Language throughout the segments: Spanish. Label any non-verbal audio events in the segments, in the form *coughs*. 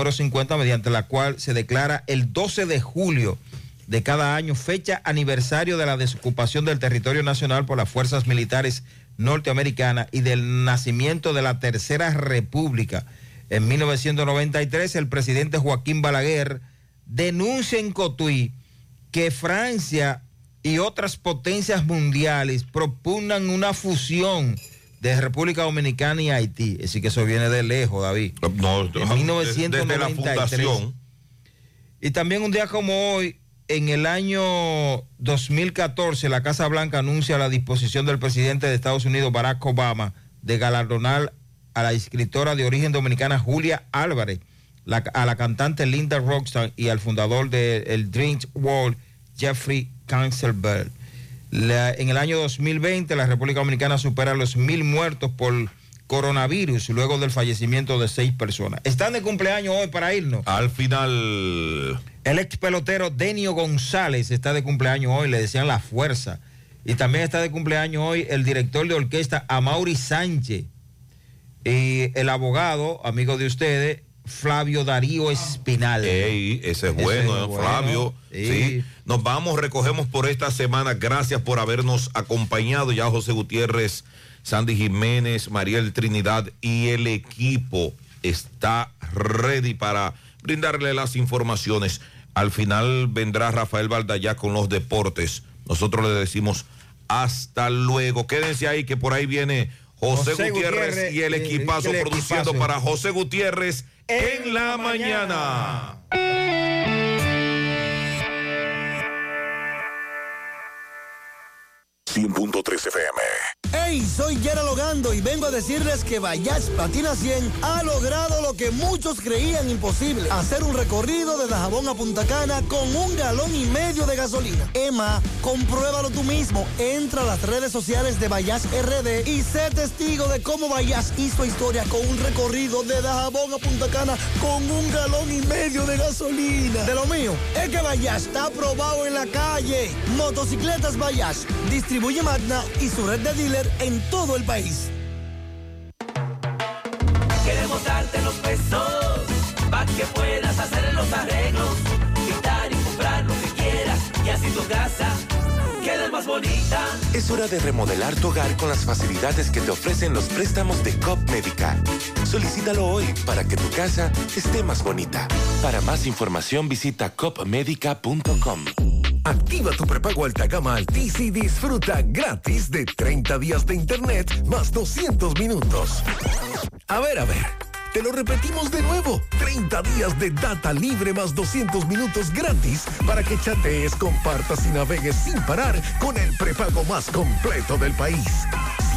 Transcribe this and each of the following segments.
número 50, mediante la cual se declara el 12 de julio de cada año fecha aniversario de la desocupación del territorio nacional por las fuerzas militares norteamericanas y del nacimiento de la Tercera República. En 1993, el presidente Joaquín Balaguer denuncia en Cotuí que Francia y otras potencias mundiales propugnan una fusión de República Dominicana y Haití. Es decir, que eso viene de lejos, David. No, en 1993. Y también un día como hoy, en el año 2014, la Casa Blanca anuncia la disposición del presidente de Estados Unidos, Barack Obama, de galardonar a la escritora de origen dominicana Julia Álvarez, a la cantante Linda Roxton y al fundador del Dream World, Jeffrey Cancelberg en el año 2020 la República Dominicana supera los mil muertos por coronavirus luego del fallecimiento de seis personas. Están de cumpleaños hoy para irnos. Al final. El ex pelotero Denio González está de cumpleaños hoy, le decían la fuerza. Y también está de cumpleaños hoy el director de orquesta Amaury Sánchez y el abogado, amigo de ustedes, Flavio Darío Espinal. Ey, ese es bueno, Flavio. Sí. Nos vamos, recogemos por esta semana. Gracias por habernos acompañado. Ya José Gutiérrez, Sandy Jiménez, Mariel Trinidad y el equipo está ready para brindarle las informaciones. Al final vendrá Rafael Valdallá con los deportes. Nosotros le decimos hasta luego. Quédense ahí que por ahí viene José, Gutiérrez, y el equipazo produciendo para José Gutiérrez en la mañana. 100.3 FM. Hey, soy Yara Logando y vengo a decirles que Vayas Patina 100 ha logrado lo que muchos creían imposible: hacer un recorrido de Dajabón a Punta Cana con un galón y medio de gasolina. Emma, compruébalo tú mismo. Entra a las redes sociales de Vayas RD y sé testigo de cómo Vayas hizo historia con un recorrido de Dajabón a Punta Cana con un galón y medio de gasolina. De lo mío, es que Vayas está aprobado en la calle. Motocicletas Vayas, distribuye Magna y su red de dealers en todo el país. Queremos darte los pesos para que puedas hacer los arreglos, quitar y comprar lo que quieras y así tu casa quede más bonita. Es hora de remodelar tu hogar con las facilidades que te ofrecen los préstamos de COP Médica. Solicítalo hoy para que tu casa esté más bonita. Para más información visita copmedica.com. Activa tu prepago alta gama Altis y disfruta gratis de 30 días de internet más 200 minutos. A ver, a ver. Te lo repetimos de nuevo. 30 días de data libre más 200 minutos gratis para que chatees, compartas y navegues sin parar con el prepago más completo del país.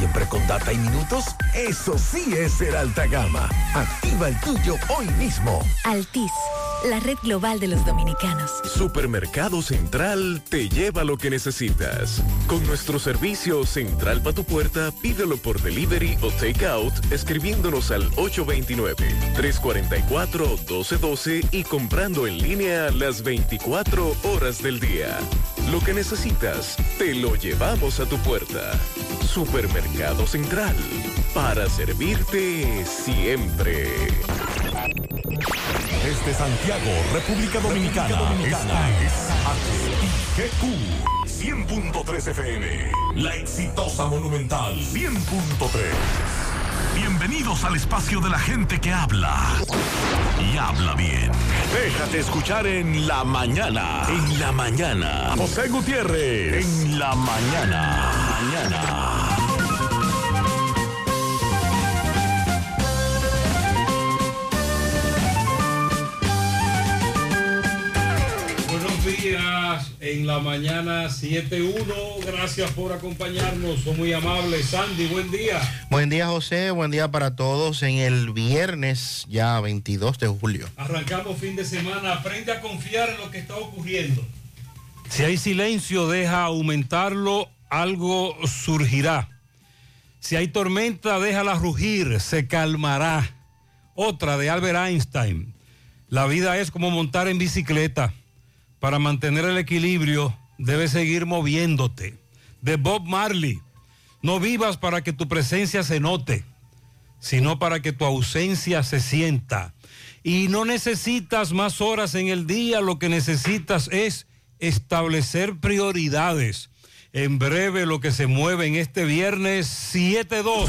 Siempre con data y minutos. Eso sí es ser alta gama. Activa el tuyo hoy mismo. Altis la red global de los dominicanos. Supermercado Central te lleva lo que necesitas. Con nuestro servicio Central para tu puerta, pídelo por delivery o takeout escribiéndonos al 829-344-1212 y comprando en línea las 24 horas del día. Lo que necesitas, te lo llevamos a tu puerta. Supermercado Central, para servirte siempre. Desde Santiago, República Dominicana, Dominicana. es HGQ 100.3 FM. La exitosa Monumental 100.3. Bienvenidos al espacio de la gente que habla y habla bien. Déjate escuchar en la mañana. En la mañana. José Gutiérrez. En la mañana. Mañana. En la mañana 7.1. Gracias por acompañarnos. Son muy amables. Sandy, buen día. Buen día, José. Buen día para todos en el viernes, ya 22 de julio. Arrancamos fin de semana. Aprende a confiar en lo que está ocurriendo. Si hay silencio, deja aumentarlo. Algo surgirá. Si hay tormenta, déjala rugir. Se calmará. Otra de Albert Einstein. La vida es como montar en bicicleta para mantener el equilibrio, debes seguir moviéndote. De Bob Marley, no vivas para que tu presencia se note. sino para que tu ausencia se sienta. Y no necesitas más horas en el día, lo que necesitas es establecer prioridades. En breve lo que se mueve en este viernes 7-2.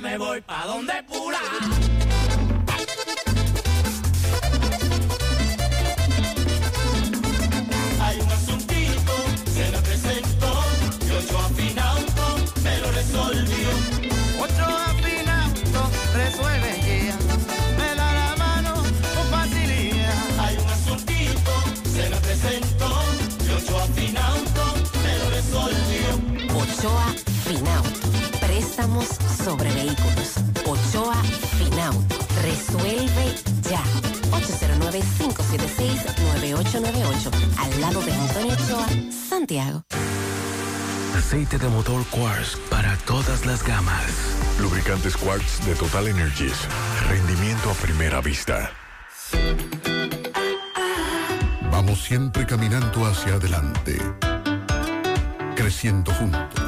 Me voy pa' donde Pula. Préstamos sobre vehículos. Ochoa Finauto. Resuelve ya. 809-576-9898. Al lado de Antonio Ochoa, Santiago. Aceite de motor Quartz para todas las gamas. Lubricantes Quartz de Total Energies. Rendimiento a primera vista. Vamos siempre caminando hacia adelante, creciendo juntos,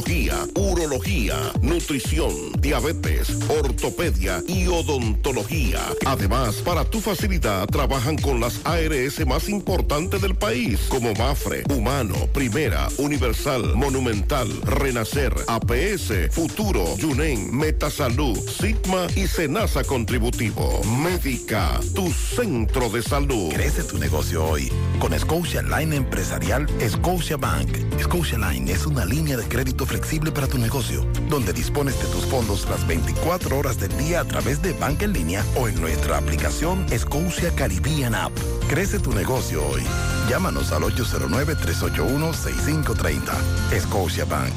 urología, nutrición, diabetes, ortopedia y odontología. Además, para tu facilidad, trabajan con las ARS más importantes del país, como Mafre, Humano, Primera, Universal, Monumental, Renacer, APS, Futuro, Yunen, Metasalud, Sigma y Senasa Contributivo. Médica, tu centro de salud. Crece tu negocio hoy con Scotia Line Empresarial Scotia Bank. Scotia Line es una línea de crédito flexible para tu negocio, donde dispones de tus fondos las 24 horas del día a través de banca en línea o en nuestra aplicación Scotia Caribbean App. Crece tu negocio hoy. Llámanos al 809-381-6530. Scotia Bank.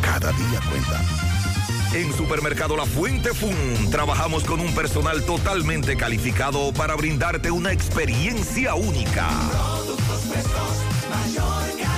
Cada día cuenta. En Supermercado La Fuente Fun trabajamos con un personal totalmente calificado para brindarte una experiencia única. Productos frescos, mayor calidad.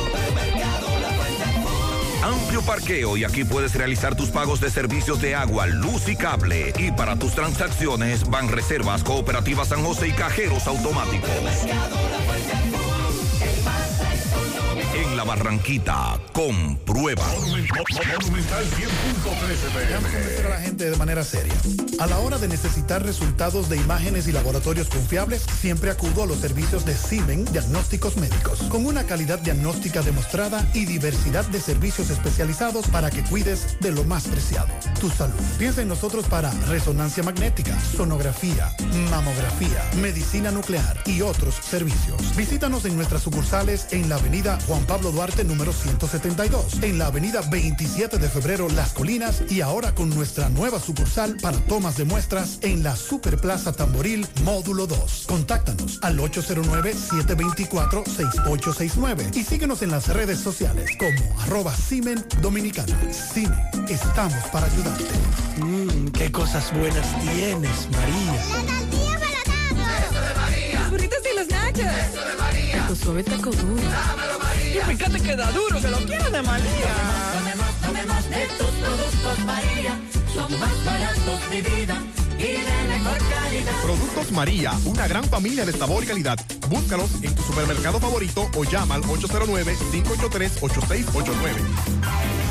Amplio parqueo y aquí puedes realizar tus pagos de servicios de agua, luz y cable. Y para tus transacciones van reservas cooperativas San José y cajeros automáticos. La Barranquita. Comprueba. Convencer a la gente de manera seria. A la hora de necesitar resultados de imágenes y laboratorios confiables, siempre acudo a los servicios de Simen Diagnósticos Médicos, con una calidad diagnóstica demostrada y diversidad de servicios especializados para que cuides de lo más preciado, tu salud. Piensa en nosotros para resonancia magnética, sonografía, mamografía, medicina nuclear y otros servicios. Visítanos en nuestras sucursales en la avenida Juan Pablo Duarte número 172, en la avenida 27 de febrero Las Colinas y ahora con nuestra nueva sucursal para tomas de muestras en la Superplaza Tamboril Módulo 2. Contáctanos al 809-724-6869 y síguenos en las redes sociales como arroba Simen Dominicana. Simen, estamos para ayudarte. Mmm, qué cosas buenas tienes, María. Eso de María. Tu suave taco duro. Dámelo, María. Y fíjate que da duro, que lo quiero de María. Tomemos, tomemos de tus productos, María. Son más baratos de vida y de mejor calidad. Productos María, una gran familia de sabor y calidad. Búscalos en tu supermercado favorito o llama al 809-583-8689.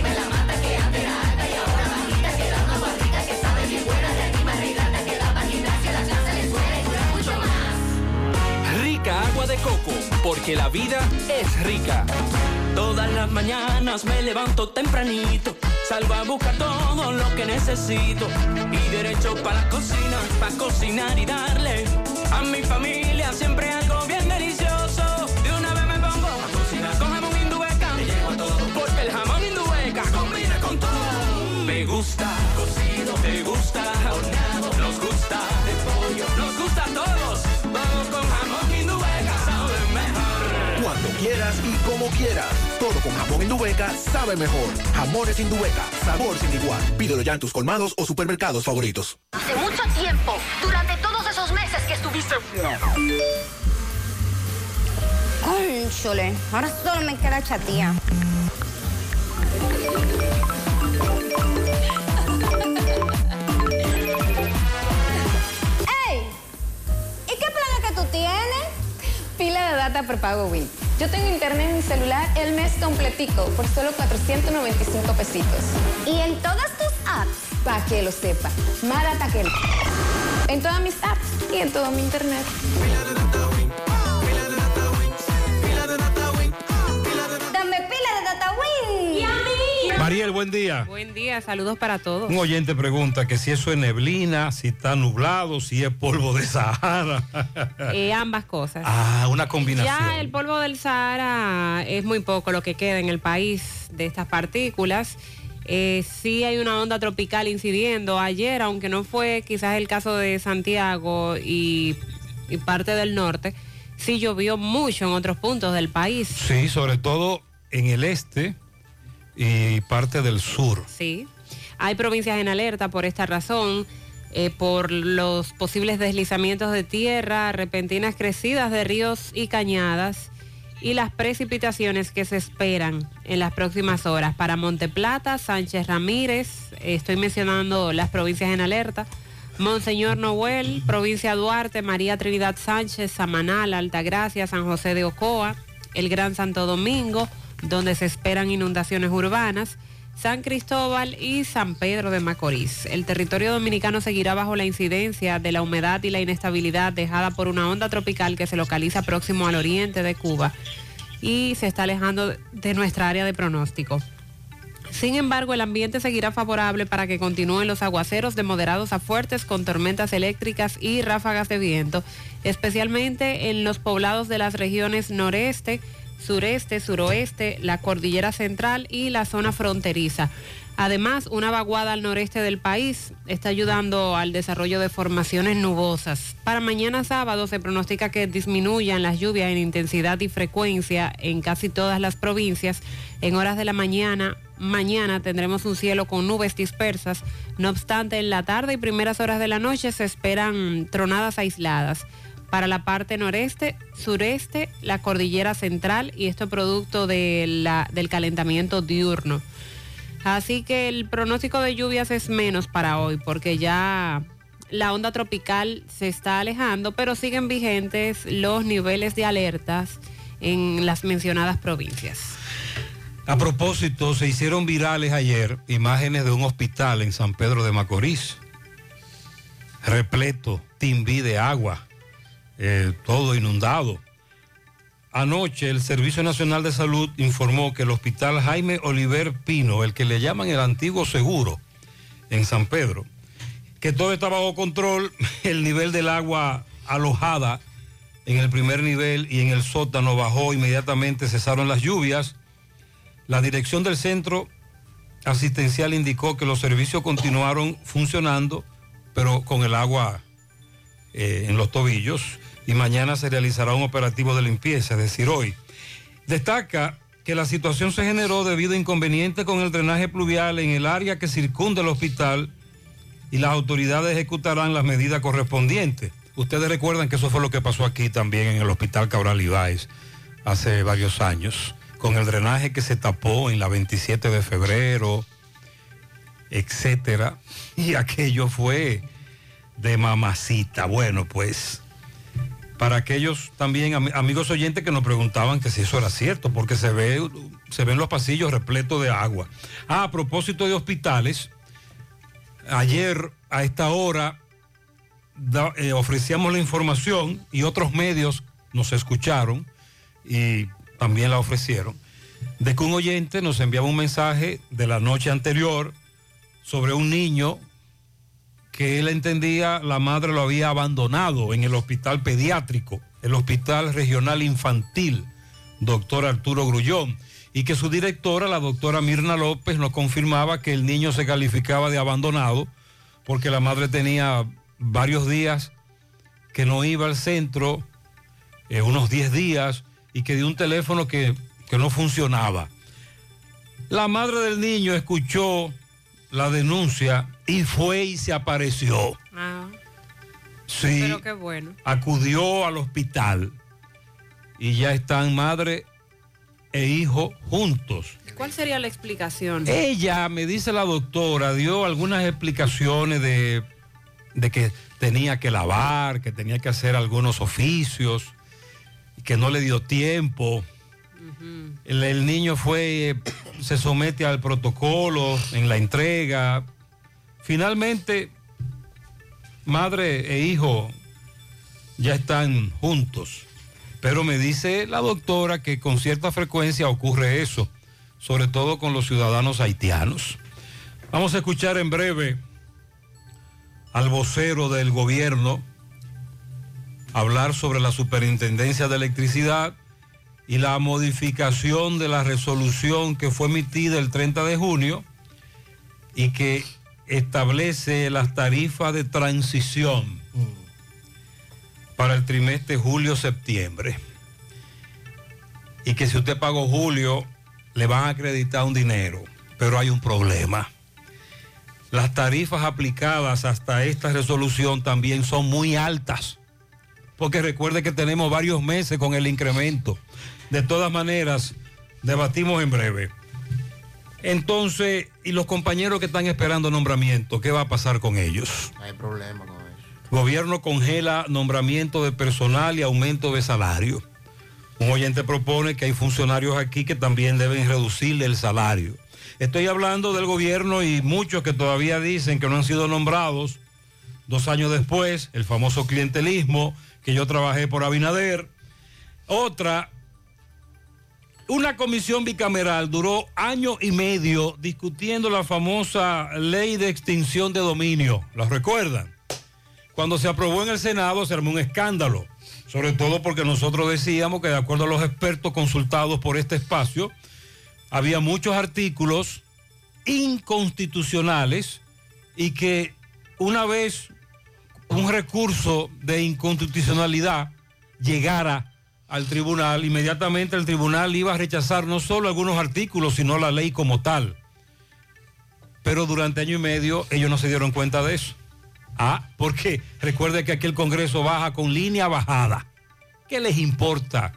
porque la vida es rica. Todas las mañanas me levanto tempranito, salgo a buscar todo lo que necesito y derecho para la cocina, para cocinar y darle a mi familia siempre quieras y como quieras. Todo con jamón Indubeca sabe mejor. Jamones Indubeca, sabor sin igual. Pídelo ya en tus colmados o supermercados favoritos. Hace mucho tiempo, durante todos esos meses que estuviste... Cónchole, ahora solo me queda chatía. ¡Ey! ¿Y qué plan que tú tienes? Pila de data prepago Win. Yo tengo internet en mi celular el mes completico por solo 495 pesitos. ¿Y en todas tus apps? Para que lo sepa. Más data que el- En todas mis apps y en todo mi internet. Mariel, buen día. Buen día, saludos para todos. Un oyente pregunta que si eso es neblina, si está nublado, si es polvo de Sahara. Eh, ambas cosas. ah, una combinación. Ya el polvo del Sahara es muy poco lo que queda en el país de estas partículas. Eh, sí hay una onda tropical incidiendo. Ayer, aunque no fue quizás el caso de Santiago y, y parte del norte, sí llovió mucho en otros puntos del país. Sí, sobre todo en el este y parte del sur. Sí. Hay provincias en alerta por esta razón, eh, por los posibles deslizamientos de tierra, repentinas crecidas de ríos y cañadas y las precipitaciones que se esperan en las próximas horas para Monteplata, Sánchez Ramírez, estoy mencionando las provincias en alerta, Monseñor Noel, provincia Duarte, María Trinidad Sánchez, Samanal, Altagracia, San José de Ocoa, el Gran Santo Domingo, donde se esperan inundaciones urbanas, San Cristóbal y San Pedro de Macorís. El territorio dominicano seguirá bajo la incidencia de la humedad y la inestabilidad dejada por una onda tropical que se localiza próximo al oriente de Cuba y se está alejando de nuestra área de pronóstico. Sin embargo, el ambiente seguirá favorable para que continúen los aguaceros de moderados a fuertes con tormentas eléctricas y ráfagas de viento, especialmente en los poblados de las regiones noreste, sureste, suroeste, la cordillera central y la zona fronteriza. Además, una vaguada al noreste del país está ayudando al desarrollo de formaciones nubosas. Para mañana sábado se pronostica que disminuyan las lluvias en intensidad y frecuencia en casi todas las provincias. En horas de la mañana, mañana tendremos un cielo con nubes dispersas. No obstante, en la tarde y primeras horas de la noche se esperan tronadas aisladas para la parte noreste, sureste, la cordillera central y esto producto del calentamiento diurno. Así que el pronóstico de lluvias es menos para hoy porque ya la onda tropical se está alejando, pero siguen vigentes los niveles de alertas en las mencionadas provincias. A propósito, se hicieron virales ayer imágenes de un hospital en San Pedro de Macorís, repleto, timbí de agua, eh, todo inundado. Anoche el Servicio Nacional de Salud informó que el hospital Jaime Oliver Pino, el que le llaman el antiguo seguro en San Pedro, que todo está bajo control, *laughs* el nivel del agua alojada en el primer nivel y en el sótano bajó inmediatamente, cesaron las lluvias. La dirección del centro asistencial indicó que los servicios continuaron funcionando, pero con el agua eh, en los tobillos, y mañana se realizará un operativo de limpieza, es decir, hoy. Destaca que la situación se generó debido a inconvenientes con el drenaje pluvial en el área que circunda el hospital y las autoridades ejecutarán las medidas correspondientes. Ustedes recuerdan que eso fue lo que pasó aquí también en el hospital Cabral Ibáez hace varios años, con el drenaje que se tapó en la 27 de febrero, etcétera, y aquello fue de mamacita. Bueno, pues para aquellos también am- amigos oyentes que nos preguntaban que si eso era cierto, porque se ve se ven los pasillos repletos de agua. Ah, a propósito de hospitales, ayer a esta hora eh, ofrecíamos la información y otros medios nos escucharon y también la ofrecieron, de que un oyente nos enviaba un mensaje de la noche anterior sobre un niño que él entendía la madre lo había abandonado en el hospital pediátrico, el hospital regional infantil, doctor Arturo Grullón, y que su directora, la doctora Mirna López, nos confirmaba que el niño se calificaba de abandonado porque la madre tenía varios días que no iba al centro, eh, unos 10 días, y que dio un teléfono que, que no funcionaba. La madre del niño escuchó la denuncia y fue y se apareció. Ah, Sí, pero qué bueno. acudió al hospital y ya están madre e hijo juntos. ¿Cuál sería la explicación? Ella, me dice la doctora, dio algunas explicaciones de, de que tenía que lavar, que tenía que hacer algunos oficios, que no le dio tiempo. el, el niño fue, eh, se somete al protocolo en la entrega. Finalmente, madre e hijo ya están juntos. Pero me dice la doctora que con cierta frecuencia ocurre eso, sobre todo con los ciudadanos haitianos. Vamos a escuchar en breve al vocero del gobierno hablar sobre la superintendencia de electricidad y la modificación de la resolución que fue emitida el 30 de junio y que establece las tarifas de transición para el trimestre julio-septiembre. Y que si usted pagó julio, le van a acreditar un dinero, pero hay un problema. Las tarifas aplicadas hasta esta resolución también son muy altas, porque recuerde que tenemos varios meses con el incremento. De todas maneras, debatimos en breve. Entonces, ¿y los compañeros que están esperando nombramiento, qué va a pasar con ellos? No hay problema con eso. Gobierno congela nombramiento de personal y aumento de salario. Un oyente propone que hay funcionarios aquí que también deben reducirle el salario. Estoy hablando del gobierno y muchos que todavía dicen que no han sido nombrados. Dos años después, el famoso clientelismo, que yo trabajé por Abinader. Otra, Una comisión bicameral duró año y medio discutiendo la famosa ley de extinción de dominio. ¿La recuerdan? Cuando se aprobó en el Senado se armó un escándalo, sobre todo porque nosotros decíamos que de acuerdo a los expertos consultados por este espacio, había muchos artículos inconstitucionales y que una vez un recurso de inconstitucionalidad llegara al tribunal, inmediatamente el tribunal iba a rechazar no solo algunos artículos, sino la ley como tal. Pero durante año y medio ellos no se dieron cuenta de eso. Ah, porque recuerde que aquí el Congreso baja con línea bajada. ¿Qué les importa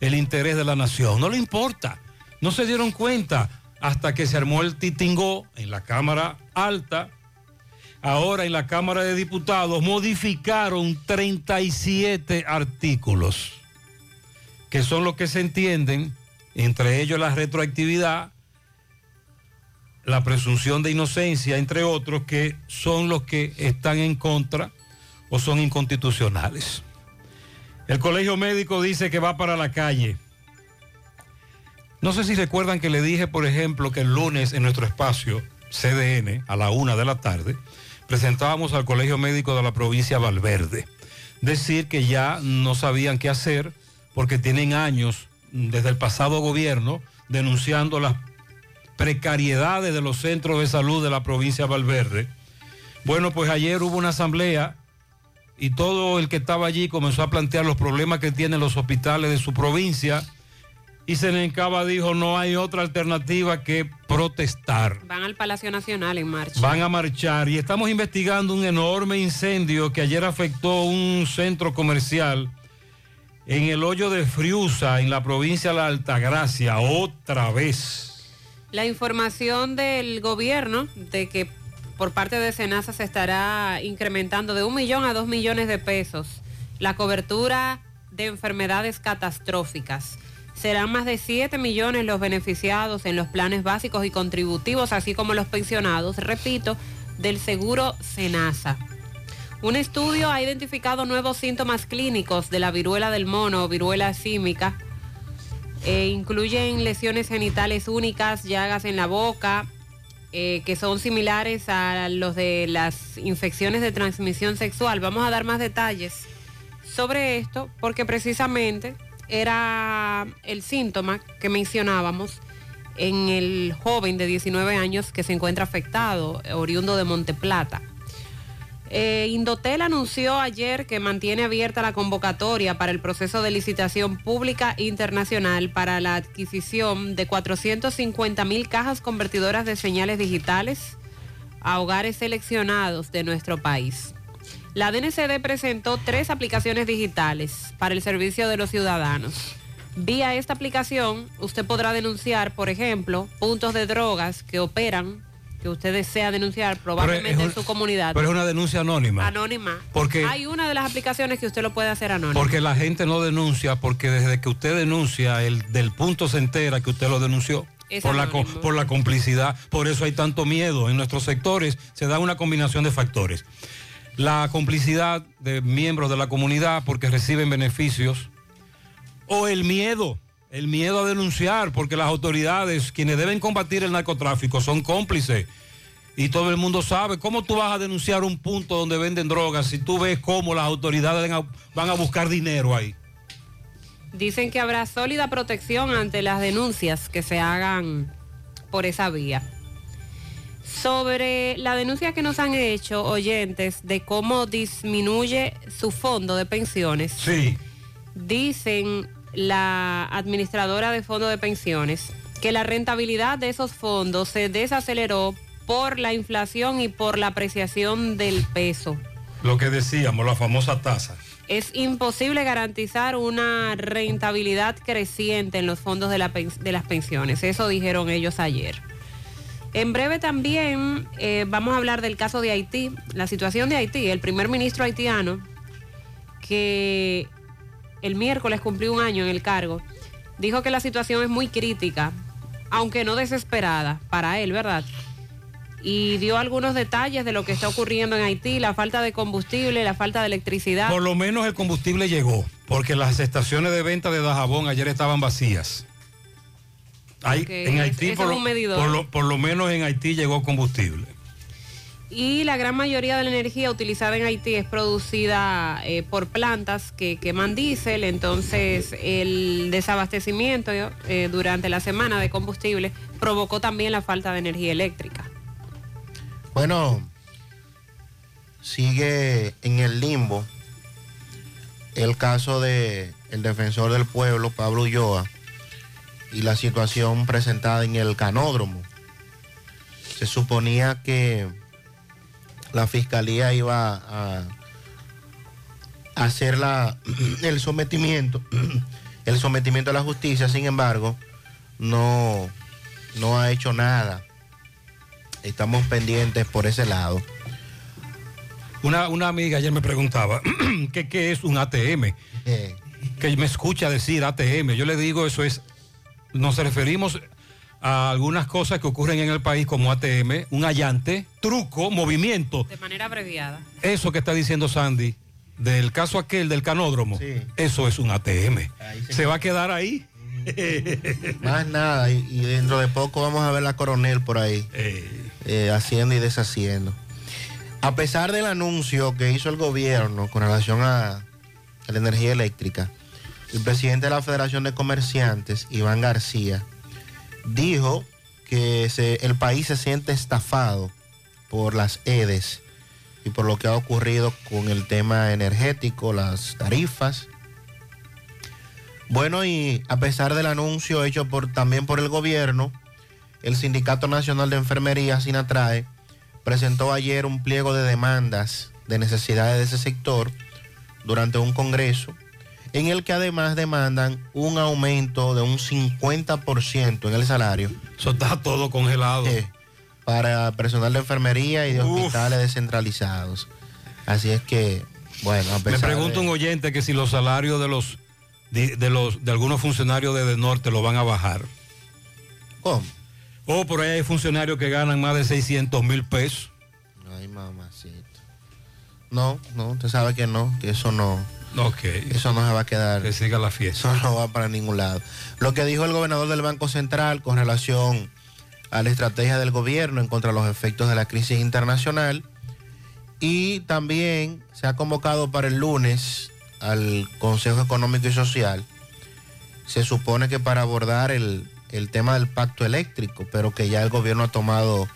el interés de la nación? No le importa. No se dieron cuenta hasta que se armó el titingó en la Cámara Alta. Ahora en la Cámara de Diputados modificaron 37 artículos, que son los que se entienden, entre ellos la retroactividad, la presunción de inocencia, entre otros, que son los que están en contra o son inconstitucionales. El Colegio Médico dice que va para la calle. No sé si recuerdan que le dije, por ejemplo, que el lunes en nuestro espacio CDN, a la una de la tarde, presentábamos al Colegio Médico de la provincia de Valverde. Decir que ya no sabían qué hacer porque tienen años desde el pasado gobierno denunciando las precariedades de los centros de salud de la provincia de Valverde. Bueno, pues ayer hubo una asamblea y todo el que estaba allí comenzó a plantear los problemas que tienen los hospitales de su provincia y Senencaba dijo no hay otra alternativa que protestar. Van al Palacio Nacional en marcha. Van a marchar y estamos investigando un enorme incendio que ayer afectó un centro comercial en el hoyo de Friusa, en la provincia de la Altagracia, otra vez. La información del gobierno de que por parte de Senasa se estará incrementando de un millón a dos millones de pesos la cobertura de enfermedades catastróficas. Serán más de 7 millones los beneficiados en los planes básicos y contributivos, así como los pensionados, repito, del seguro Senasa. Un estudio ha identificado nuevos síntomas clínicos de la viruela del mono viruela símica. Eh, incluyen lesiones genitales únicas, llagas en la boca, eh, que son similares a los de las infecciones de transmisión sexual. Vamos a dar más detalles sobre esto porque precisamente era el síntoma que mencionábamos en el joven de 19 años que se encuentra afectado, oriundo de Monteplata. Eh, Indotel anunció ayer que mantiene abierta la convocatoria para el proceso de licitación pública internacional para la adquisición de 450 mil cajas convertidoras de señales digitales a hogares seleccionados de nuestro país. La DNCD presentó tres aplicaciones digitales para el servicio de los ciudadanos. Vía esta aplicación, usted podrá denunciar, por ejemplo, puntos de drogas que operan, que usted desea denunciar probablemente en su comunidad. Pero es una denuncia anónima. Anónima. Porque, Hay una de las aplicaciones que usted lo puede hacer anónima. Porque la gente no denuncia, porque desde que usted denuncia, el del punto se entera que usted lo denunció. Es Por la, anónimo. por la complicidad, por eso hay tanto miedo. En nuestros sectores se da una combinación de factores. La complicidad de miembros de la comunidad porque reciben beneficios o el miedo, el miedo a denunciar porque las autoridades, quienes deben combatir el narcotráfico, son cómplices. Y todo el mundo sabe cómo tú vas a denunciar un punto donde venden drogas si tú ves cómo las autoridades van a, buscar dinero ahí. Dicen que habrá sólida protección ante las denuncias que se hagan por esa vía. Sobre la denuncia que nos han hecho oyentes de cómo disminuye su fondo de pensiones, Sí. dicen la administradora de fondo de pensiones que la rentabilidad de esos fondos se desaceleró por la inflación y por la apreciación del peso. Lo que decíamos, la famosa tasa. Es imposible garantizar una rentabilidad creciente en los fondos de, la pen- de las pensiones. Eso dijeron ellos ayer. En breve también eh, vamos a hablar del caso de Haití, la situación de Haití. El primer ministro haitiano, que el miércoles cumplió un año en el cargo, dijo que la situación es muy crítica, aunque no desesperada para él, ¿verdad? Y dio algunos detalles de lo que está ocurriendo en Haití, la falta de combustible, la falta de electricidad. Por lo menos el combustible llegó, porque las estaciones de venta de Dajabón ayer estaban vacías. Hay- en Haití, lo, lo- por lo menos en Haití llegó combustible. Y la gran mayoría de la energía utilizada en Haití es producida eh, por plantas que queman diésel, entonces el desabastecimiento eh, durante la semana de combustible provocó también la falta de energía eléctrica. Bueno, sigue en el limbo el caso de el defensor del pueblo, Pablo Ulloa, y la situación presentada en el canódromo. Se suponía que la fiscalía iba a hacer la, el sometimiento, el sometimiento a la justicia, sin embargo, no, no ha hecho nada. Estamos pendientes por ese lado. Una, una amiga ayer me preguntaba *clears throat* que qué es un ATM. Eh. Que me escucha decir ATM. Yo le digo, eso es, nos referimos a algunas cosas que ocurren en el país como ATM, un allante, truco, movimiento. De manera abreviada. Eso que está diciendo Sandy, del caso aquel del canódromo, eso es un ATM. Se va a quedar ahí. *laughs* Más nada, y, y dentro de poco vamos a ver la coronel por ahí, eh, haciendo y deshaciendo. A pesar del anuncio que hizo el gobierno con relación a, a la energía eléctrica, el presidente de la Federación de Comerciantes, Iván García, dijo que el país se siente estafado por las EDES y por lo que ha ocurrido con el tema energético, las tarifas. Bueno, y a pesar del anuncio hecho por, también por el gobierno, el Sindicato Nacional de Enfermería, SINATRAE, presentó ayer un pliego de demandas de necesidades de ese sector durante un congreso, en el que además demandan un aumento de un 50% en el salario. Eso está todo congelado. Eh, para personal de enfermería y de Uf. hospitales descentralizados. Así es que, bueno, a Me pesar pregunta de- un oyente que si los salarios de los de, de los de algunos funcionarios de, norte lo van a bajar. ¿Cómo? O por ahí hay funcionarios que ganan más de 600 mil pesos. Ay, mamacita. No, no, usted sabe que no, que eso no. Ok. Eso no se va a quedar. Que siga la fiesta. Eso no va para ningún lado. Lo que dijo el gobernador del Banco Central con relación a la estrategia del gobierno en contra de los efectos de la crisis internacional. Y también se ha convocado para el lunes al Consejo Económico y Social. Se supone que para abordar el, el tema del pacto eléctrico, pero que ya el gobierno ha tomado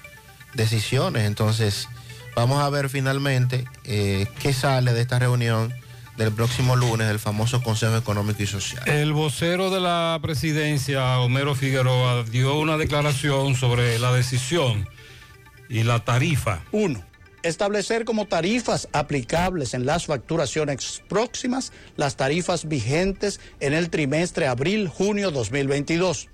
decisiones. Entonces, vamos a ver finalmente eh, qué sale de esta reunión del próximo lunes del famoso Consejo Económico y Social. El vocero de la presidencia, Homero Figueroa, dio una declaración sobre la decisión y la tarifa. Uno, establecer como tarifas aplicables en las facturaciones próximas las tarifas vigentes en el trimestre abril-junio 2022.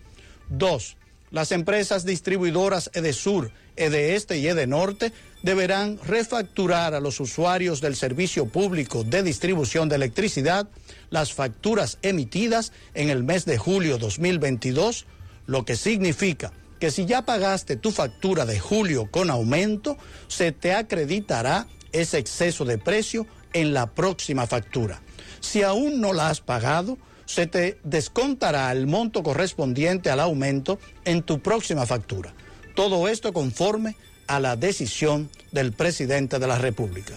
Dos, las empresas distribuidoras EDESUR, EDESTE y EDENORTE deberán refacturar a los usuarios del servicio público de distribución de electricidad las facturas emitidas en el mes de julio 2022, lo que significa que si ya pagaste tu factura de julio con aumento, se te acreditará ese exceso de precio en la próxima factura. Si aún no la has pagado, se te descontará el monto correspondiente al aumento en tu próxima factura. Todo esto conforme a la decisión del presidente de la República.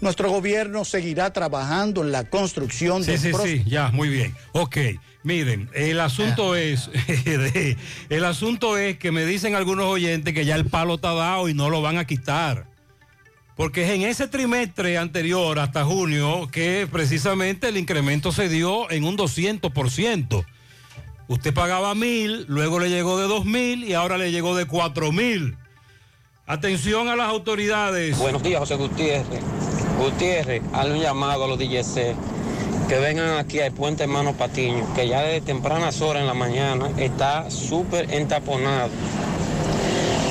Nuestro gobierno seguirá trabajando en la construcción Sí, de sí, pros- sí, ya, muy bien. Ok, miren, el asunto es, *laughs* de- el asunto es que me dicen algunos oyentes que ya el palo está dado y no lo van a quitar. Porque es en ese trimestre anterior, hasta junio, que precisamente el incremento se dio en un 200%. Usted pagaba mil, luego le llegó de dos mil y ahora le llegó de cuatro mil. Atención a las autoridades. Buenos días, José Gutiérrez. Gutiérrez, hazle un llamado a los DJC que vengan aquí al puente Hermano Patiño, que ya desde tempranas horas en la mañana está súper entaponado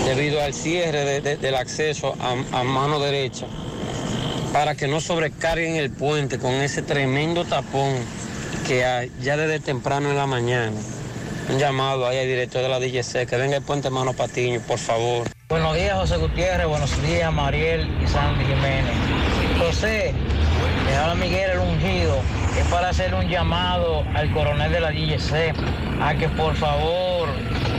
debido al cierre de- de- del acceso a mano derecha, para que no sobrecarguen el puente con ese tremendo tapón que ya desde temprano en la mañana. Un llamado ahí al director de la DGC, que venga el puente Hermano Patiño, por favor. Buenos días, José Gutiérrez. Buenos días, Mariel y Sandy Jiménez. José, me habla Miguel el Ungido. Es para hacer un llamado al coronel de la DGC a que por favor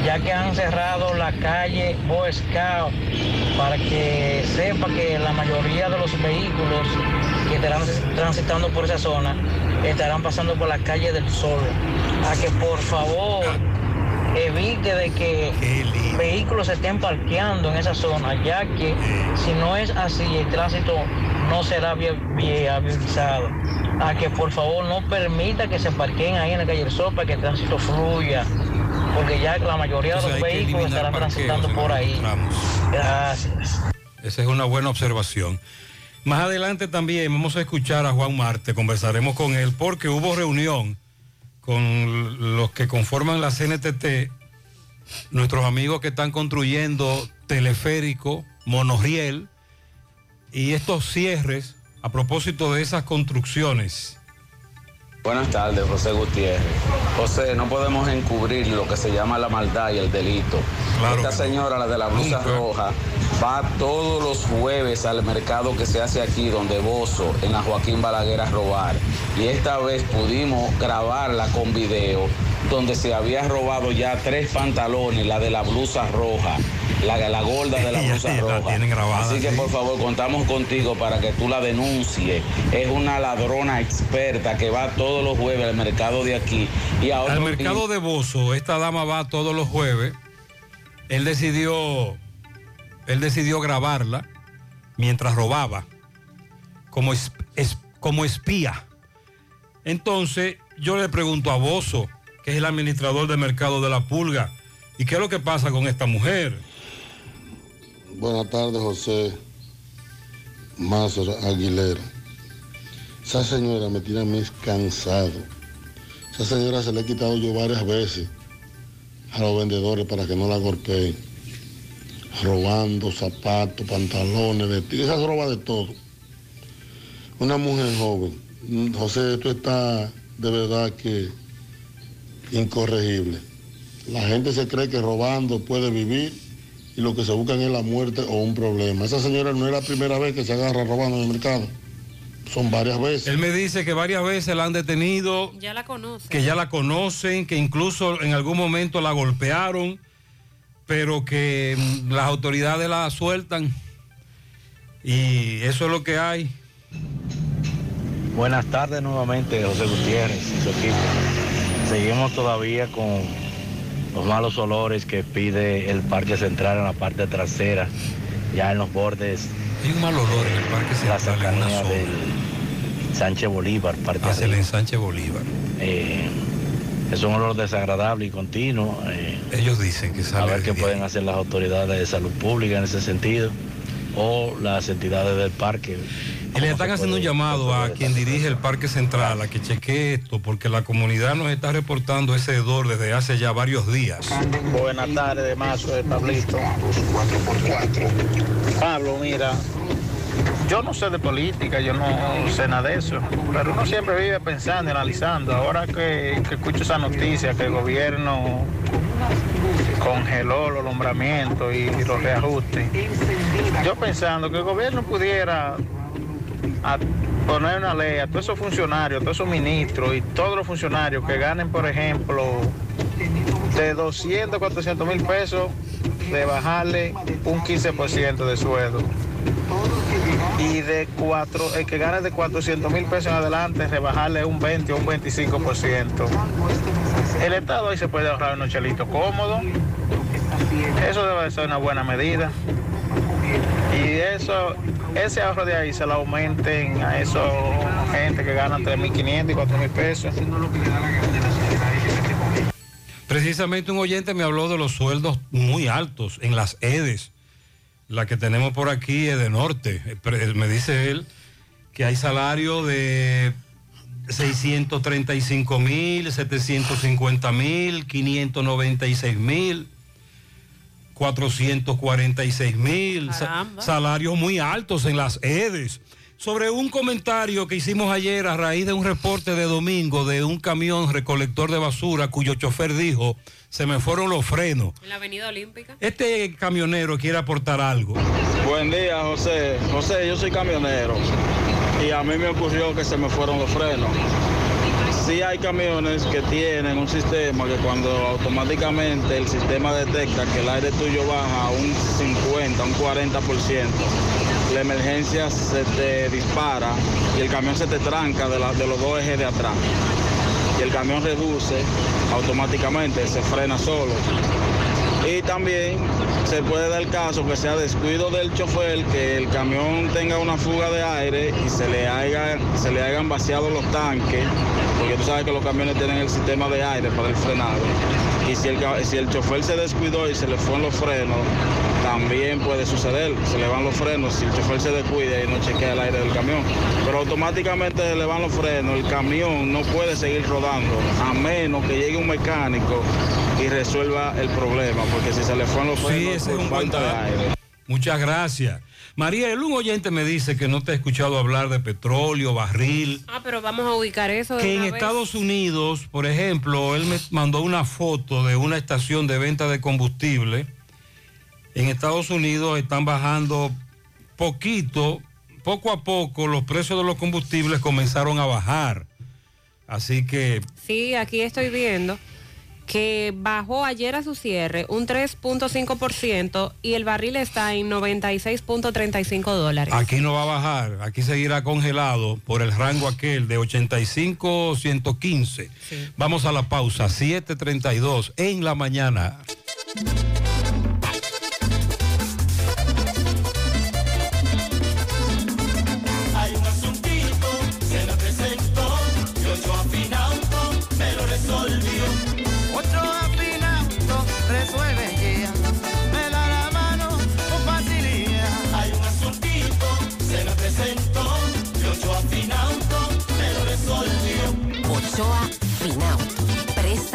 ya que han cerrado la calle Boy para que sepa que la mayoría de los vehículos que estarán transitando por esa zona estarán pasando por la calle del Sol. A que por favor evite de que vehículos se estén parqueando en esa zona, ya que si no es así, el tránsito no será via- viabilizado. A que por favor no permita que se parqueen ahí en la calle del Sol para que el tránsito fluya, porque ya la mayoría de los vehículos estarán transitando por ahí. Gracias. Esa es una buena observación. Más adelante también vamos a escuchar a Juan Marte, conversaremos con él porque hubo reunión con los que conforman la CNTT, nuestros amigos que están construyendo teleférico, monorriel y estos cierres a propósito de esas construcciones. Buenas tardes, José Gutiérrez. José, no podemos encubrir lo que se llama la maldad y el delito. Esta señora, la de la blusa roja, va todos los jueves al mercado que se hace aquí, donde Bozo, en la Joaquín Balaguer, a robar. Y esta vez pudimos grabarla con video, donde se había robado ya tres pantalones, la de la blusa roja, la, la gorda de la *laughs* blusa roja. Así que por favor, contamos contigo para que tú la denuncies. Es una ladrona experta que va todos los jueves al mercado de aquí. Y a Al mercado de Bozo, esta dama va todos los jueves. Él decidió, él decidió grabarla mientras robaba, como, es- es- como espía. Entonces, yo le pregunto a Bozo, que es el administrador del mercado de la pulga, ¿y qué es lo que pasa con esta mujer? Buenas tardes, José Mazo Aguilera. Esa señora me tiene a mí cansado. Esa señora se le he quitado yo varias veces a los vendedores para que no la golpeen. Robando zapatos, pantalones, vestidos. Esa roba de todo. Una mujer joven. José, esto está de verdad que incorregible. La gente se cree que robando puede vivir y lo que se buscan es la muerte o un problema. Esa señora no es la primera vez que se agarra robando en el mercado. Son varias veces. Él me dice que varias veces la han detenido, Ya la conoce. que ya la conocen, que incluso en algún momento la golpearon, pero que mm, las autoridades la sueltan. Y eso es lo que hay. Buenas tardes nuevamente, José Gutiérrez y su equipo. Seguimos todavía con los malos olores que pide el Parque Central en la parte trasera, ya en los bordes. Hay un mal olor en el Parque La Central, en una zona. del Sánchez Bolívar, parte Hacia el ensanche Bolívar. Eh, es un olor desagradable y continuo. eh, Ellos dicen que a sale ver qué pueden hacer las autoridades de salud pública en ese sentido o las entidades del parque. Le están haciendo un llamado a quien dirige el Parque Central a que chequee esto, porque la comunidad nos está reportando ese hedor desde hace ya varios días. Buenas tardes, Mazo de Pablito. Pablo, mira, yo no sé de política, yo no sé nada de eso, pero uno siempre vive pensando analizando. Ahora que, que escucho esa noticia que el gobierno congeló los nombramientos y, los reajustes, yo pensando que el gobierno pudiera a poner una ley a todos esos funcionarios, a todos esos ministros y todos los funcionarios que ganen, por ejemplo, de 200, 400 mil pesos, de bajarle un 15% de sueldo. Y de cuatro, el que gane de 400 mil pesos en adelante, rebajarle un 20 o un 25%. El Estado ahí se puede ahorrar unos chelitos cómodos. Eso debe ser una buena medida. Y eso, ese ahorro de ahí se lo aumenten a esos gente que ganan 3.500 y 4.000 pesos. Precisamente un oyente me habló de los sueldos muy altos en las EDES. La que tenemos por aquí es de norte. Eh, pre- Me dice él que hay salario de 635 mil, 750 mil, 596 mil, 446 mil. Salarios muy altos en las EDES. Sobre un comentario que hicimos ayer a raíz de un reporte de domingo de un camión recolector de basura cuyo chofer dijo, se me fueron los frenos. En la Avenida Olímpica. Este camionero quiere aportar algo. Buen día, José. José, yo soy camionero y a mí me ocurrió que se me fueron los frenos. Sí hay camiones que tienen un sistema que cuando automáticamente el sistema detecta que el aire tuyo baja a un 50, un 40%, la emergencia se te dispara y el camión se te tranca de, la- de los dos ejes de atrás. Y el camión reduce automáticamente, se frena solo. Y también se puede dar caso que sea descuido del chofer, que el camión tenga una fuga de aire y se le, haya, se le hayan vaciado los tanques, porque tú sabes que los camiones tienen el sistema de aire para el frenado. Y si el, si el chofer se descuidó y se le fueron los frenos, también puede suceder, se le van los frenos si el chofer se descuida y no chequea el aire del camión. Pero automáticamente se le van los frenos, el camión no puede seguir rodando, a menos que llegue un mecánico y resuelva el problema, porque si se le fueron los Sí, frenos ese es por un buen falta de dato. aire. Muchas gracias. María, el un oyente me dice que no te ha escuchado hablar de petróleo, barril. Ah, pero vamos a ubicar eso. de Que en vez. Estados Unidos, por ejemplo, él me mandó una foto de una estación de venta de combustible. En Estados Unidos están bajando poquito, poco a poco los precios de los combustibles comenzaron a bajar. Así que Sí, aquí estoy viendo que bajó ayer a su cierre un 3.5% y el barril está en 96.35 dólares. aquí no va a bajar, aquí seguirá congelado por el rango aquel de 85 115. Vamos a la pausa, 7.32 en la mañana.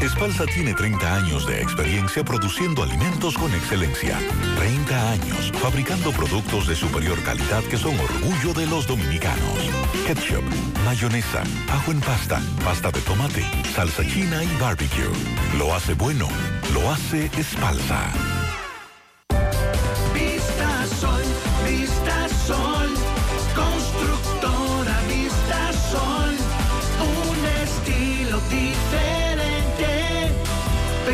Espalsa tiene 30 años de experiencia produciendo alimentos con excelencia. 30 años fabricando productos de superior calidad que son orgullo de los dominicanos. Ketchup, mayonesa, ajo en pasta, pasta de tomate, salsa china y barbecue. Lo hace bueno, lo hace Espalsa.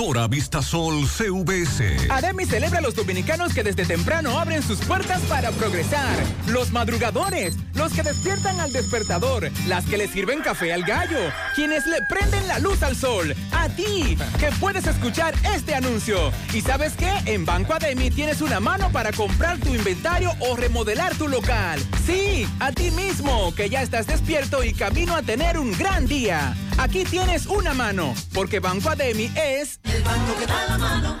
Constructora Vistasol CVS. Ademi celebra a los dominicanos que desde temprano abren sus puertas para progresar. Los madrugadores, los que despiertan al despertador, las que le sirven café al gallo, quienes le prenden la luz al sol. A ti, que puedes escuchar este anuncio. ¿Y sabes qué? En Banco Ademi tienes una mano para comprar tu inventario o remodelar tu local. Sí, a ti mismo, que ya estás despierto y camino a tener un gran día. Aquí tienes una mano, porque Banco Ademi es... El banco que da la mano.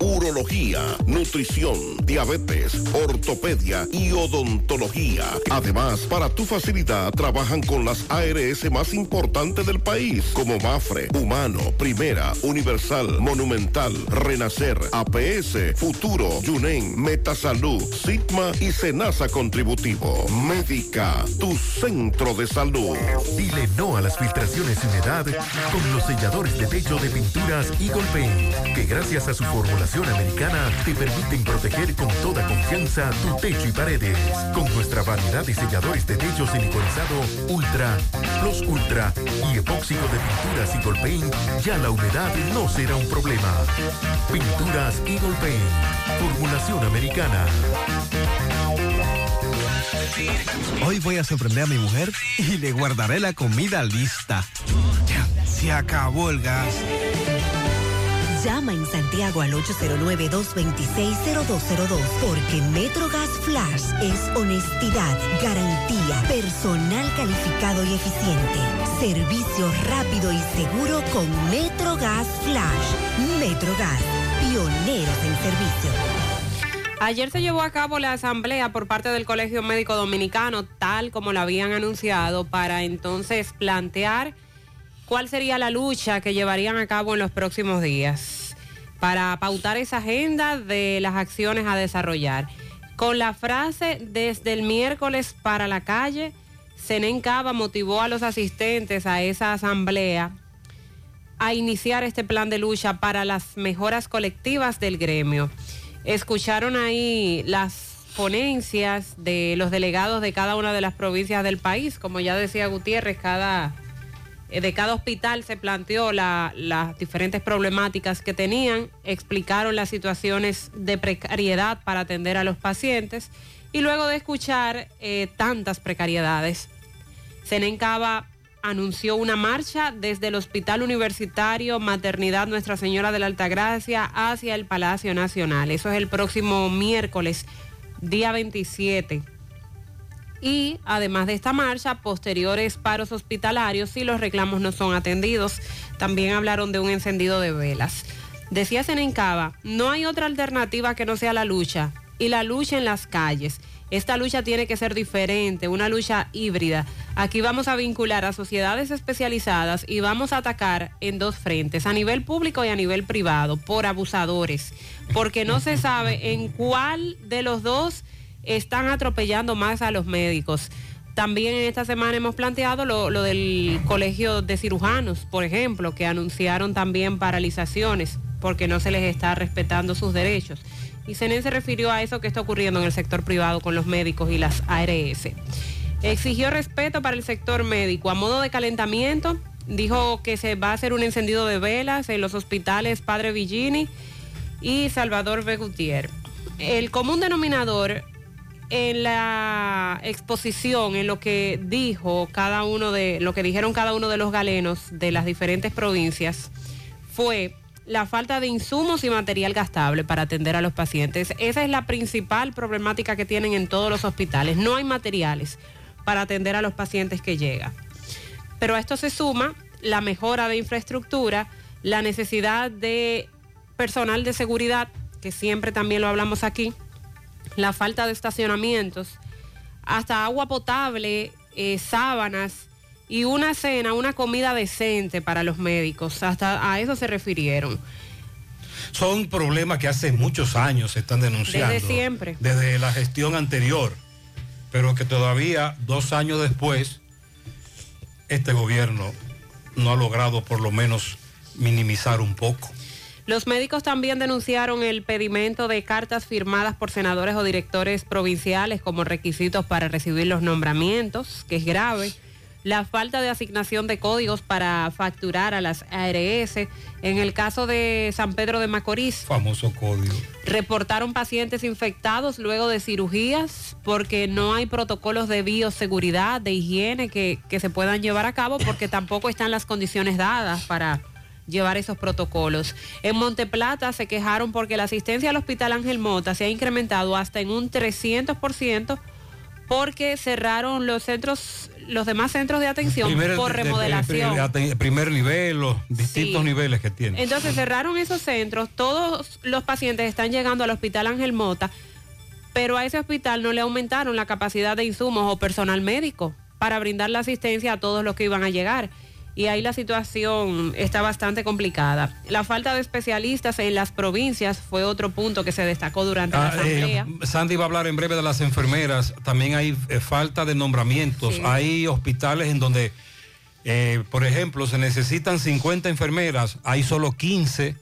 urología, nutrición, diabetes, ortopedia y odontología. Además, para tu facilidad trabajan con las ARS más importantes del país, como Mafre, Humano, Primera, Universal, Monumental, Renacer, APS, Futuro, Yunen, Metasalud, Sigma y Senasa Contributivo. Médica, tu centro de salud. Dile no a las filtraciones y humedad con los selladores de techo de pinturas Eagle Paint, que gracias a su formulación americana te permiten proteger con toda confianza tu techo y paredes. Con nuestra variedad de selladores de techo siliconizado Ultra, Plus Ultra y epóxico de pinturas Eagle Paint, ya la humedad no será un problema. Pinturas Eagle Paint, formulación americana. Hoy voy a sorprender a mi mujer y le guardaré la comida lista. Ya, se acabó el gas. Llama en Santiago al 809-226-0202 porque MetroGas Flash es honestidad, garantía, personal calificado y eficiente, servicio rápido y seguro con MetroGas Flash. MetroGas, pioneros en servicio. Ayer se llevó a cabo la asamblea por parte del Colegio Médico Dominicano, tal como lo habían anunciado, para entonces plantear cuál sería la lucha que llevarían a cabo en los próximos días, para pautar esa agenda de las acciones a desarrollar. Con la frase desde el miércoles para la calle, Senen Cava motivó a los asistentes a esa asamblea a iniciar este plan de lucha para las mejoras colectivas del gremio. Escucharon ahí las ponencias de los delegados de cada una de las provincias del país. Como ya decía Gutiérrez, cada, de cada hospital se planteó la- las diferentes problemáticas que tenían, explicaron las situaciones de precariedad para atender a los pacientes y luego de escuchar eh, tantas precariedades, Senencaba anunció una marcha desde el Hospital Universitario Maternidad Nuestra Señora de la Altagracia hacia el Palacio Nacional. Eso es el próximo miércoles, día 27. Y además de esta marcha, posteriores paros hospitalarios si los reclamos no son atendidos. También hablaron de un encendido de velas. Decía Senencaba, no hay otra alternativa que no sea la lucha y la lucha en las calles. Esta lucha tiene que ser diferente, una lucha híbrida. Aquí vamos a vincular a sociedades especializadas y vamos a atacar en dos frentes, a nivel público y a nivel privado, por abusadores, porque no se sabe en cuál de los dos están atropellando más a los médicos. También en esta semana hemos planteado lo, del Colegio de Cirujanos, por ejemplo, que anunciaron también paralizaciones porque no se les está respetando sus derechos. Y Senen se refirió a eso que está ocurriendo en el sector privado con los médicos y las ARS. Exigió respeto para el sector médico. A modo de calentamiento, dijo que se va a hacer un encendido de velas en los hospitales Padre Villini y Salvador B. El común denominador en la exposición, en lo que dijo cada uno de, lo que dijeron cada uno de los galenos de las diferentes provincias, fue la falta de insumos y material gastable para atender a los pacientes. Esa es la principal problemática que tienen en todos los hospitales. No hay materiales para atender a los pacientes que llegan. Pero a esto se suma la mejora de infraestructura, la necesidad de personal de seguridad, que siempre también lo hablamos aquí, la falta de estacionamientos, hasta agua potable, eh, sábanas y una cena, una comida decente para los médicos. Hasta a eso se refirieron. Son problemas que hace muchos años se están denunciando. Desde siempre. Desde la gestión anterior. Pero que todavía, dos años después, este gobierno no ha logrado por lo menos minimizar un poco. Los médicos también denunciaron el pedimento de cartas firmadas por senadores o directores provinciales como requisitos para recibir los nombramientos, que es grave. la falta de asignación de códigos para facturar a las ARS. En el caso de San Pedro de Macorís, Famoso código. reportaron pacientes infectados luego de cirugías porque no hay protocolos de bioseguridad, de higiene que, que se puedan llevar a cabo porque tampoco están las condiciones dadas para llevar esos protocolos. En Monteplata se quejaron porque la asistencia al Hospital Ángel Mota se ha incrementado hasta en un 300% porque cerraron los centros, los demás centros de atención Primer- por de- de- remodelación. de- de- primer nivel, los distintos Sí. niveles que tiene. Entonces cerraron esos centros, todos los pacientes están llegando al Hospital Ángel Mota, pero a ese hospital no le aumentaron la capacidad de insumos o personal médico para brindar la asistencia a todos los que iban a llegar. Y ahí la situación está bastante complicada. La falta de especialistas en las provincias fue otro punto que se destacó durante la Ah, eh, asamblea. Sandy va a hablar en breve de las enfermeras. También hay eh, falta de nombramientos. Sí. Hay hospitales en donde, eh, por ejemplo, se necesitan 50 enfermeras, hay solo 15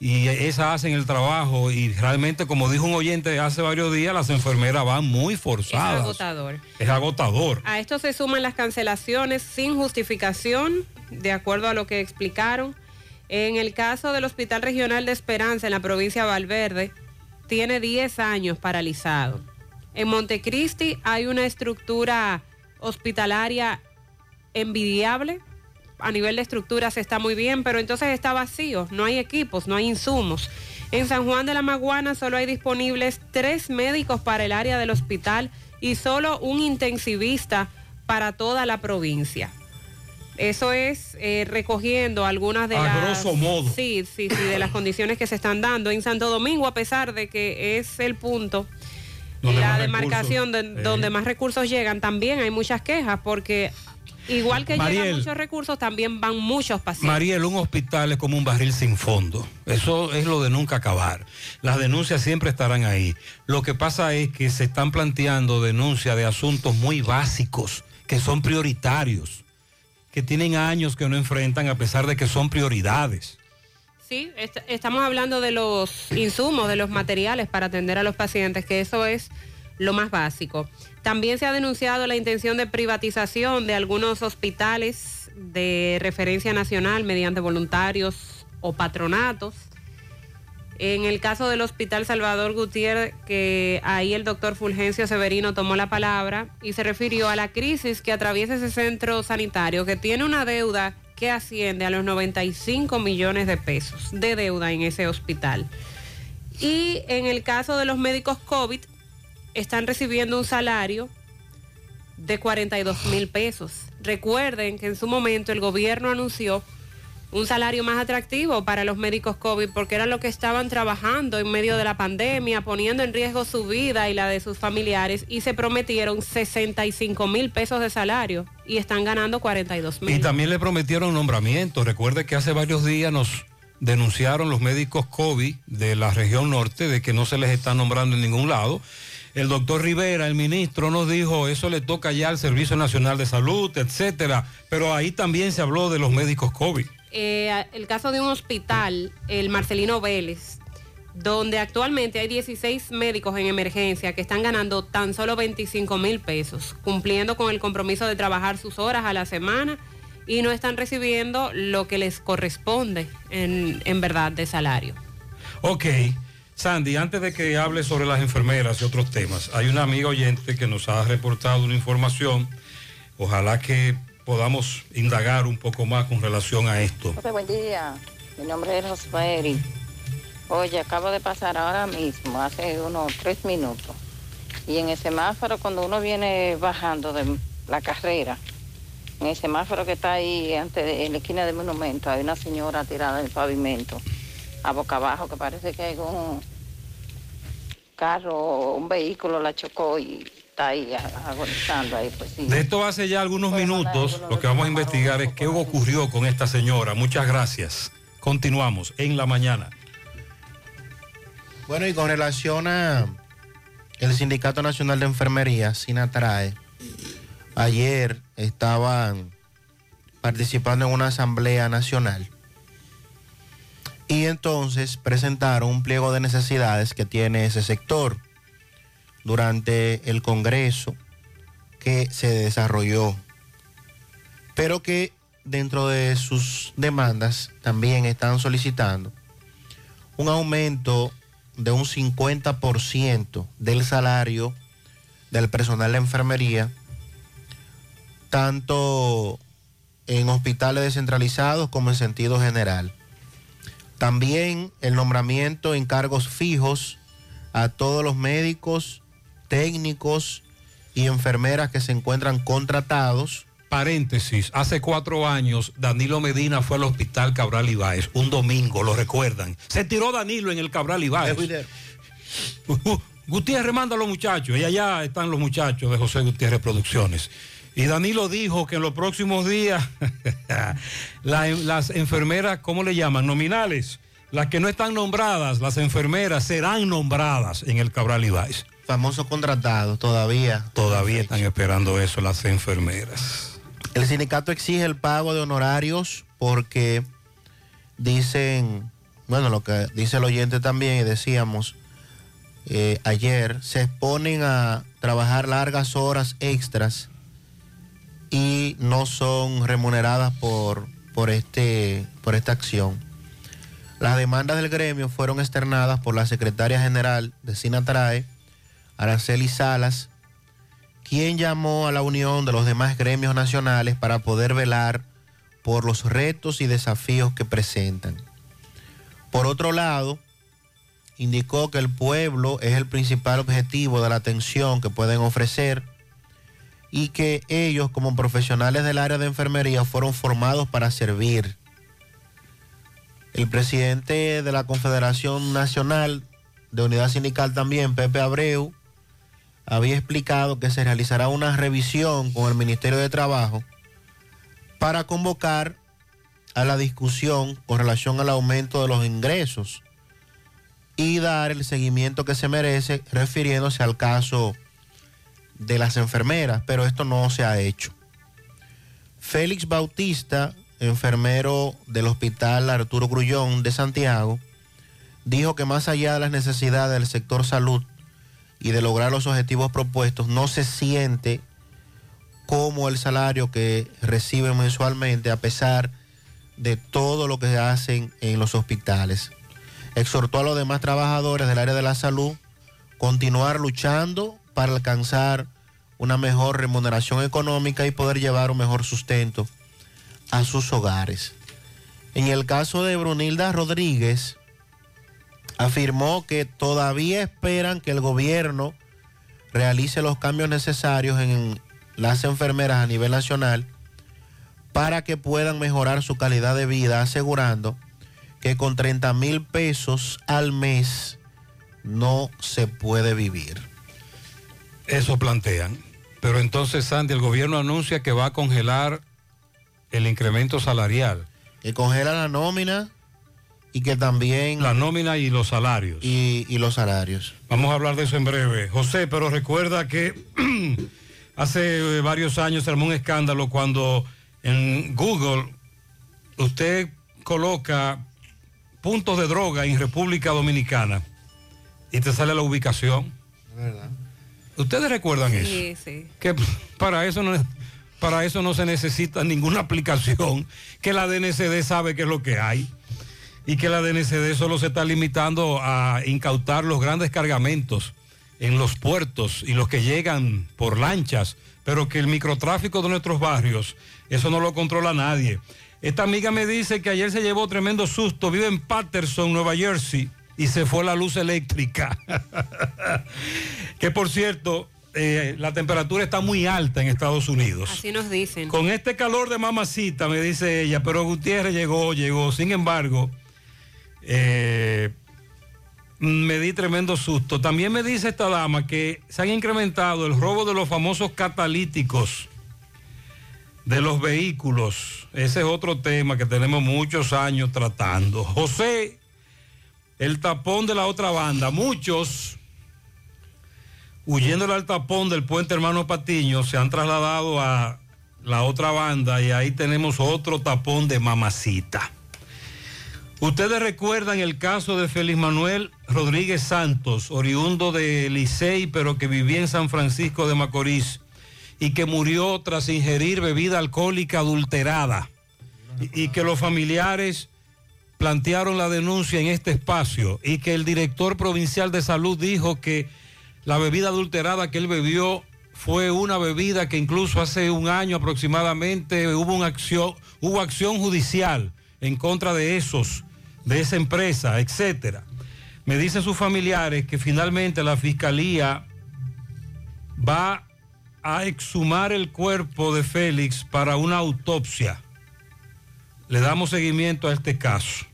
y esas hacen el trabajo. Y realmente, como dijo un oyente hace varios días, las enfermeras van muy es forzadas. agotador. Es agotador. A esto se suman las cancelaciones sin justificación, de acuerdo a lo que explicaron. En el caso del Hospital Regional de Esperanza en la provincia de Valverde, tiene 10 años paralizado. En Montecristi hay una estructura hospitalaria envidiable. A nivel de estructuras está muy bien, pero entonces está vacío, no hay equipos, no hay insumos. En San Juan de la Maguana solo hay disponibles tres médicos para el área del hospital y solo un intensivista para toda la provincia. Eso es eh, recogiendo algunas de A las... grosso modo. Sí, sí, sí, de las condiciones que se están dando. En Santo Domingo, a pesar de que es el punto, Donde la demarcación de- eh. donde más recursos llegan, también hay muchas quejas porque igual que llegan Mariel. muchos recursos, también van muchos pacientes. Mariel, un hospital es como un barril sin fondo. Eso es lo de nunca acabar. Las denuncias siempre estarán ahí. Lo que pasa es que se están planteando denuncias de asuntos muy básicos, que son prioritarios, que tienen años que no enfrentan a pesar de que son prioridades. Sí, est- estamos hablando de los insumos, de los materiales para atender a los pacientes, que eso es lo más básico. También se ha denunciado la intención de privatización de algunos hospitales de referencia nacional mediante voluntarios o patronatos. En el caso del Hospital Salvador Gutiérrez, que ahí el doctor Fulgencio Severino tomó la palabra y se refirió a la crisis que atraviesa ese centro sanitario, que tiene una deuda que asciende a los 95 millones de pesos de deuda en ese hospital. Y en el caso de los médicos COVID, están recibiendo un salario de 42 mil pesos. Recuerden que en su momento el gobierno anunció un salario más atractivo para los médicos COVID porque era lo que estaban trabajando en medio de la pandemia, poniendo en riesgo su vida y la de sus familiares y se prometieron 65 mil pesos de salario y están ganando 42 Y mil. también le prometieron nombramientos. Recuerde que hace varios días nos denunciaron los médicos COVID de la región norte de que no se les está nombrando en ningún lado. El doctor Rivera, el ministro, nos dijo, eso le toca ya al Servicio Nacional de Salud, etcétera. Pero ahí también se habló de los médicos COVID. Eh, el caso de un hospital, el Marcelino Vélez, donde actualmente hay 16 médicos en emergencia que están ganando tan solo 25 mil pesos, cumpliendo con el compromiso de trabajar sus horas a la semana y no están recibiendo lo que les corresponde en, en verdad de salario. Ok, Sandy, antes de que hable sobre las enfermeras y otros temas, hay una amiga oyente que nos ha reportado una información. Ojalá que podamos indagar un poco más con relación a esto. José, buen día. Mi nombre es Rosmary. Oye, acabo de pasar ahora mismo, hace unos tres minutos. Y en el semáforo, cuando uno viene bajando de la carrera, en el semáforo que está ahí antes de, en la esquina del monumento, hay una señora tirada en el pavimento, a boca abajo, que parece que un carro, un vehículo la chocó y está ahí agonizando ahí, pues sí. De esto hace ya algunos minutos, lo que vamos a investigar es qué ocurrió con esta señora. Muchas gracias. Continuamos en la mañana. Bueno, y con relación a el Sindicato Nacional de Enfermería, SINATRAE, ayer estaban participando en una asamblea nacional y entonces presentaron un pliego de necesidades que tiene ese sector durante el Congreso que se desarrolló pero que dentro de sus demandas también están solicitando un aumento de un 50% del salario del personal de enfermería, tanto en hospitales descentralizados como en sentido general. También el nombramiento en cargos fijos a todos los médicos, técnicos y enfermeras que se encuentran contratados. Paréntesis, hace cuatro años Danilo Medina fue al hospital Cabral Ibáez, un domingo, lo recuerdan. Se tiró Danilo en el Cabral Ibáez. *laughs* Gutiérrez manda a los muchachos, y allá están los muchachos de José Gutiérrez Producciones. Y Danilo dijo que en los próximos días *laughs* la- las enfermeras, ¿cómo le llaman? Nominales. Las que no están nombradas, las enfermeras, serán nombradas en el Cabral Ibáez. Famosos contratados todavía. Todavía están esperando eso las enfermeras. El sindicato exige el pago de honorarios porque dicen, bueno, lo que dice el oyente también y decíamos eh, ayer, se exponen a trabajar largas horas extras y no son remuneradas por, por, este, por esta acción. Las demandas del gremio fueron externadas por la secretaria general de Sinatrae, Araceli Salas, quien llamó a la unión de los demás gremios nacionales para poder velar por los retos y desafíos que presentan. Por otro lado, indicó que el pueblo es el principal objetivo de la atención que pueden ofrecer y que ellos como profesionales del área de enfermería fueron formados para servir. El presidente de la Confederación Nacional de Unidad Sindical también, Pepe Abreu, había explicado que se realizará una revisión con el Ministerio de Trabajo para convocar a la discusión con relación al aumento de los ingresos y dar el seguimiento que se merece refiriéndose al caso de las enfermeras, pero esto no se ha hecho. Félix Bautista, enfermero del Hospital Arturo Grullón de Santiago, dijo que más allá de las necesidades del sector salud y de lograr los objetivos propuestos, no se siente como el salario que reciben mensualmente a pesar de todo lo que hacen en los hospitales. Exhortó a los demás trabajadores del área de la salud continuar luchando para alcanzar una mejor remuneración económica y poder llevar un mejor sustento a sus hogares. En el caso de Brunilda Rodríguez, afirmó que todavía esperan que el gobierno realice los cambios necesarios en las enfermeras a nivel nacional para que puedan mejorar su calidad de vida, asegurando que con 30 mil pesos al mes no se puede vivir. Eso plantean. Pero entonces, Sandy, el gobierno anuncia que va a congelar el incremento salarial. Que congela la nómina y que también... La nómina y los salarios. Y, y los salarios. Vamos a hablar de eso en breve. José, pero recuerda que *clears throat* hace eh, varios años se armó un escándalo cuando en Google usted coloca puntos de droga en República Dominicana y te sale la ubicación. ¿Verdad? ¿Ustedes recuerdan eso? Sí, sí. que para eso no para eso no se necesita ninguna *laughs* aplicación, que la DNCD sabe qué es lo que hay y que la DNCD solo se está limitando a incautar los grandes cargamentos en los puertos y los que llegan por lanchas, pero que el microtráfico de nuestros barrios, eso no lo controla nadie. Esta amiga me dice que ayer se llevó tremendo susto, vive en Patterson, Nueva Jersey, y se fue la luz eléctrica. *laughs* que por cierto, eh, la temperatura está muy alta en Estados Unidos. Así nos dicen. Con este calor de mamacita, me dice ella, pero Gutiérrez llegó, llegó. Sin embargo, eh, me di tremendo susto. También me dice esta dama que se han incrementado el robo de los famosos catalíticos de los vehículos. Ese es otro tema que tenemos muchos años tratando. José, el tapón de la otra banda. Muchos huyéndole al tapón del puente Hermano Patiño, se han trasladado a la otra banda y ahí tenemos otro tapón de mamacita. Ustedes recuerdan el caso de Félix Manuel Rodríguez Santos, oriundo de Licey, pero que vivía en San Francisco de Macorís y que murió tras ingerir bebida alcohólica adulterada y, y que los familiares plantearon la denuncia en este espacio y que el director provincial de salud dijo que la bebida adulterada que él bebió fue una bebida que incluso hace un año aproximadamente hubo acción, hubo acción judicial en contra de esos, de esa empresa, etcétera. Me dicen sus familiares que finalmente la fiscalía va a exhumar el cuerpo de Félix para una autopsia. Le damos seguimiento a este caso.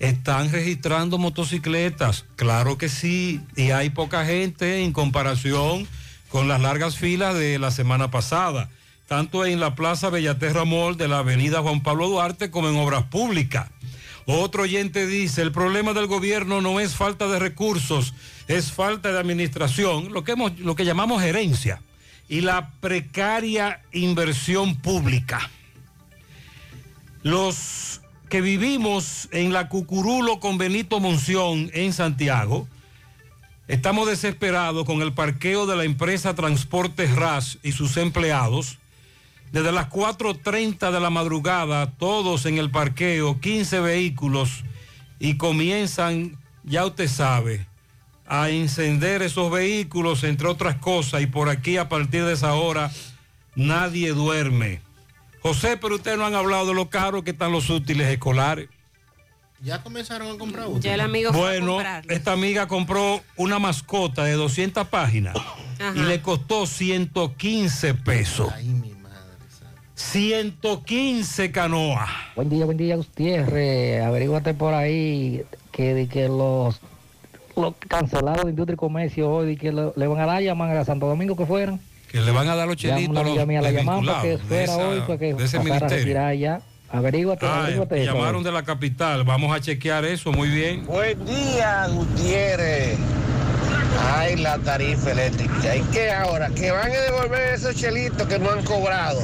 ¿Están registrando motocicletas? Claro que sí, y hay poca gente en comparación con las largas filas de la semana pasada, tanto en la Plaza Bellaterra Mall de la Avenida Juan Pablo Duarte como en Obras Públicas. Otro oyente dice, el problema del gobierno no es falta de recursos, es falta de administración, lo que, lo que llamamos gerencia, y la precaria inversión pública. Los que vivimos en la Cucurulo con Benito Monción en Santiago, estamos desesperados con el parqueo de la empresa Transportes RAS y sus empleados. Desde las 4.30 de la madrugada, todos en el parqueo, 15 vehículos, y comienzan, ya usted sabe, a encender esos vehículos, entre otras cosas, y por aquí a partir de esa hora nadie duerme. José, pero ustedes no han hablado de lo caro que están los útiles escolares. Ya comenzaron a comprar uno. Ya el amigo fue a Bueno, esta amiga compró una mascota de 200 páginas Ajá. y le costó 115 pesos. 115 canoa. Buen día, buen día, Gutiérrez. Averíguate por ahí que, de que los, los cancelados de Industria y Comercio hoy que le, le van a dar llamar a Santo Domingo que fueran. Que le van a dar los chelitos a los la para que desvinculados de esa- hoy para que de ese a ministerio. ya. Averíguate, Ah, averíguate eso. llamaron de la capital. Vamos a chequear eso. Muy bien. Buen día, Gutiérrez. Ay, la tarifa eléctrica. ¿Y qué ahora? ¿Que van a devolver esos chelitos que no han cobrado?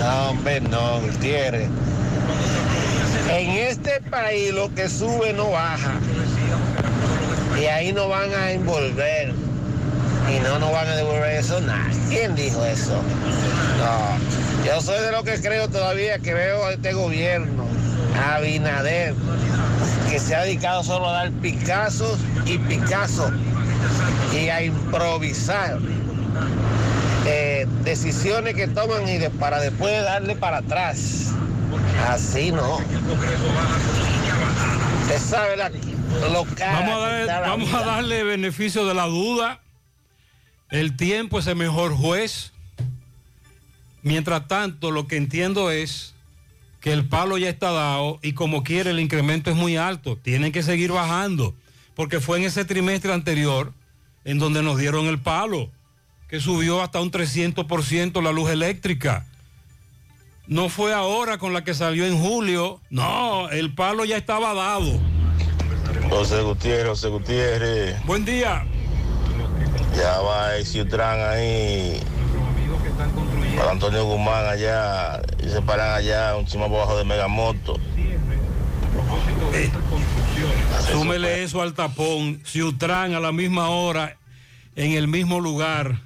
No, hombre, no, Gutiérrez. En este país lo que sube no baja. Y ahí no van a envolver. Y no nos van a devolver eso nada. ¿Quién dijo eso? No. Yo soy de lo que creo todavía que veo a este gobierno, a Abinader, que se ha dedicado solo a dar picazos y picazos y a improvisar eh, decisiones que toman y de- para después darle para atrás. Así no. Usted sabe la, lo cara Vamos, a, la vamos a darle beneficio de la duda. El tiempo es el mejor juez. Mientras tanto, lo que entiendo es que el palo ya está dado y como quiere el incremento es muy alto. Tienen que seguir bajando, porque fue en ese trimestre anterior en donde nos dieron el palo, que subió hasta un 300% la luz eléctrica. No fue ahora con la que salió en julio. No, el palo ya estaba dado. José Gutiérrez, José Gutiérrez. Buen día. Ya va el Ciutrán ahí. Para Antonio Guzmán allá. Y se paran allá, un chimo por abajo de Megamoto. Súmele eso al tapón. Ciutrán a la misma hora, en el mismo lugar.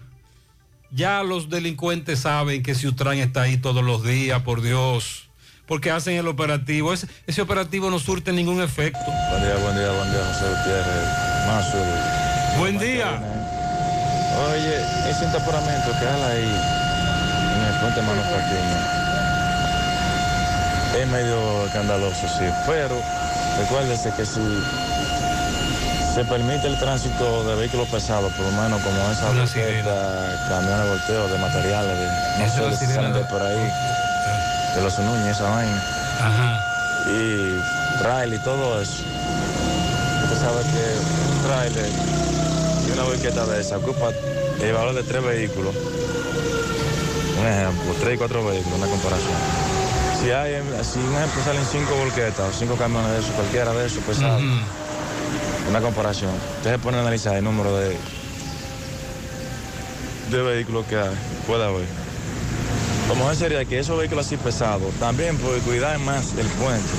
Ya los delincuentes saben que Ciutrán está ahí todos los días, por Dios. Porque hacen el operativo. Ese, ese operativo no surte ningún efecto. Buen día, buen día, buen día, José Gutiérrez. Más Buen día. Oye, ese temperamento que hay ahí. En el puente Patiño es medio escandaloso, sí, pero recuérdese que si se permite el tránsito de vehículos pesados, por lo menos como esa bicicleta, camiones de volteo de materiales, de, no Esa sé, la de salen por ahí, de los Núñez, esa vaina. Y trailer y todo eso. Usted sabe que un trailer una bicicleta de esa ocupa el valor de tres vehículos. Un ejemplo, tres y cuatro vehículos, una comparación. Si hay, si un ejemplo salen cinco volquetas o cinco camiones de esos, cualquiera de esos pesados, una comparación. Usted se pone a analizar el número de, de vehículos que hay, puede haber. Lo mejor sería que esos vehículos así pesados, también por cuidar más el puente,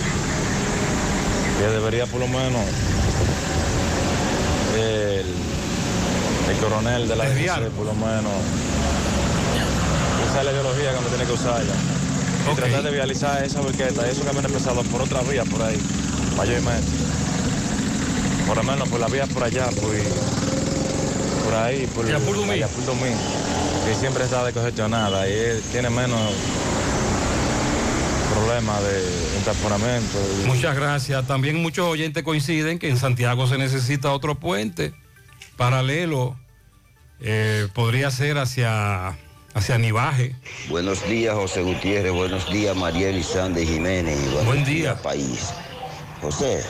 que debería por lo menos el, el coronel de la. DGC, por lo menos esa es la ideología que uno tiene que usar ya. Y tratar de vializar esa boqueta y esos camiones pesados por otra vía por ahí, mayormente. Por lo menos por la vía por allá, por, por ahí, por Yapur Dumí, que siempre está descongestionada y tiene menos problemas de entaponamiento. Muchas gracias. También muchos oyentes coinciden que en Santiago se necesita otro puente paralelo. Eh, podría ser hacia, hacia Nivaje. Buenos días, José Gutiérrez. Buenos días, Mariel y Sandy Jiménez. y buenos Buen día. país. José,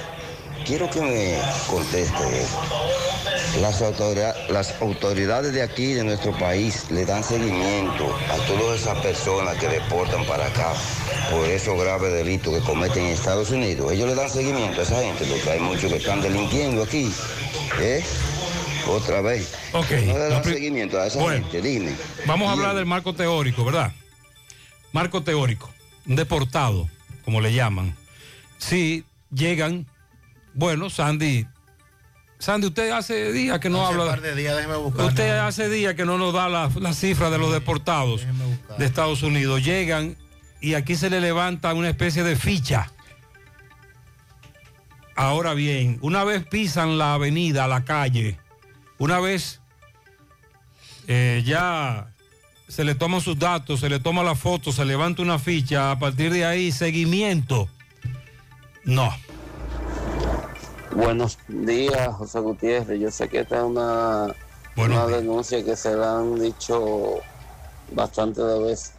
quiero que me conteste. Las, autoridad- las autoridades de aquí, de nuestro país, le dan seguimiento a todas esas personas que deportan para acá por esos graves delitos que cometen en Estados Unidos. Ellos le dan seguimiento a esa gente, porque hay muchos que están delinquiendo aquí. ¿eh? Otra vez. Ok. No le dan seguimiento a esa Bueno. gente, dime. Vamos a hablar del marco teórico, ¿verdad? Marco teórico. Un deportado, como le llaman. Si llegan, bueno, Sandy, Sandy, usted hace días que no Hace habla. un par de días, déjeme buscar. Usted hace días que no nos da la, la cifra de los deportados de Estados Unidos. Llegan y aquí se le levanta una especie de ficha. Ahora bien, una vez pisan la avenida, la calle, una vez eh, ya se le toman sus datos, se le toma la foto, se levanta una ficha, a partir de ahí, seguimiento. No. Buenos días, José Gutiérrez. Yo sé que esta es una, una denuncia que se la han dicho bastante de veces,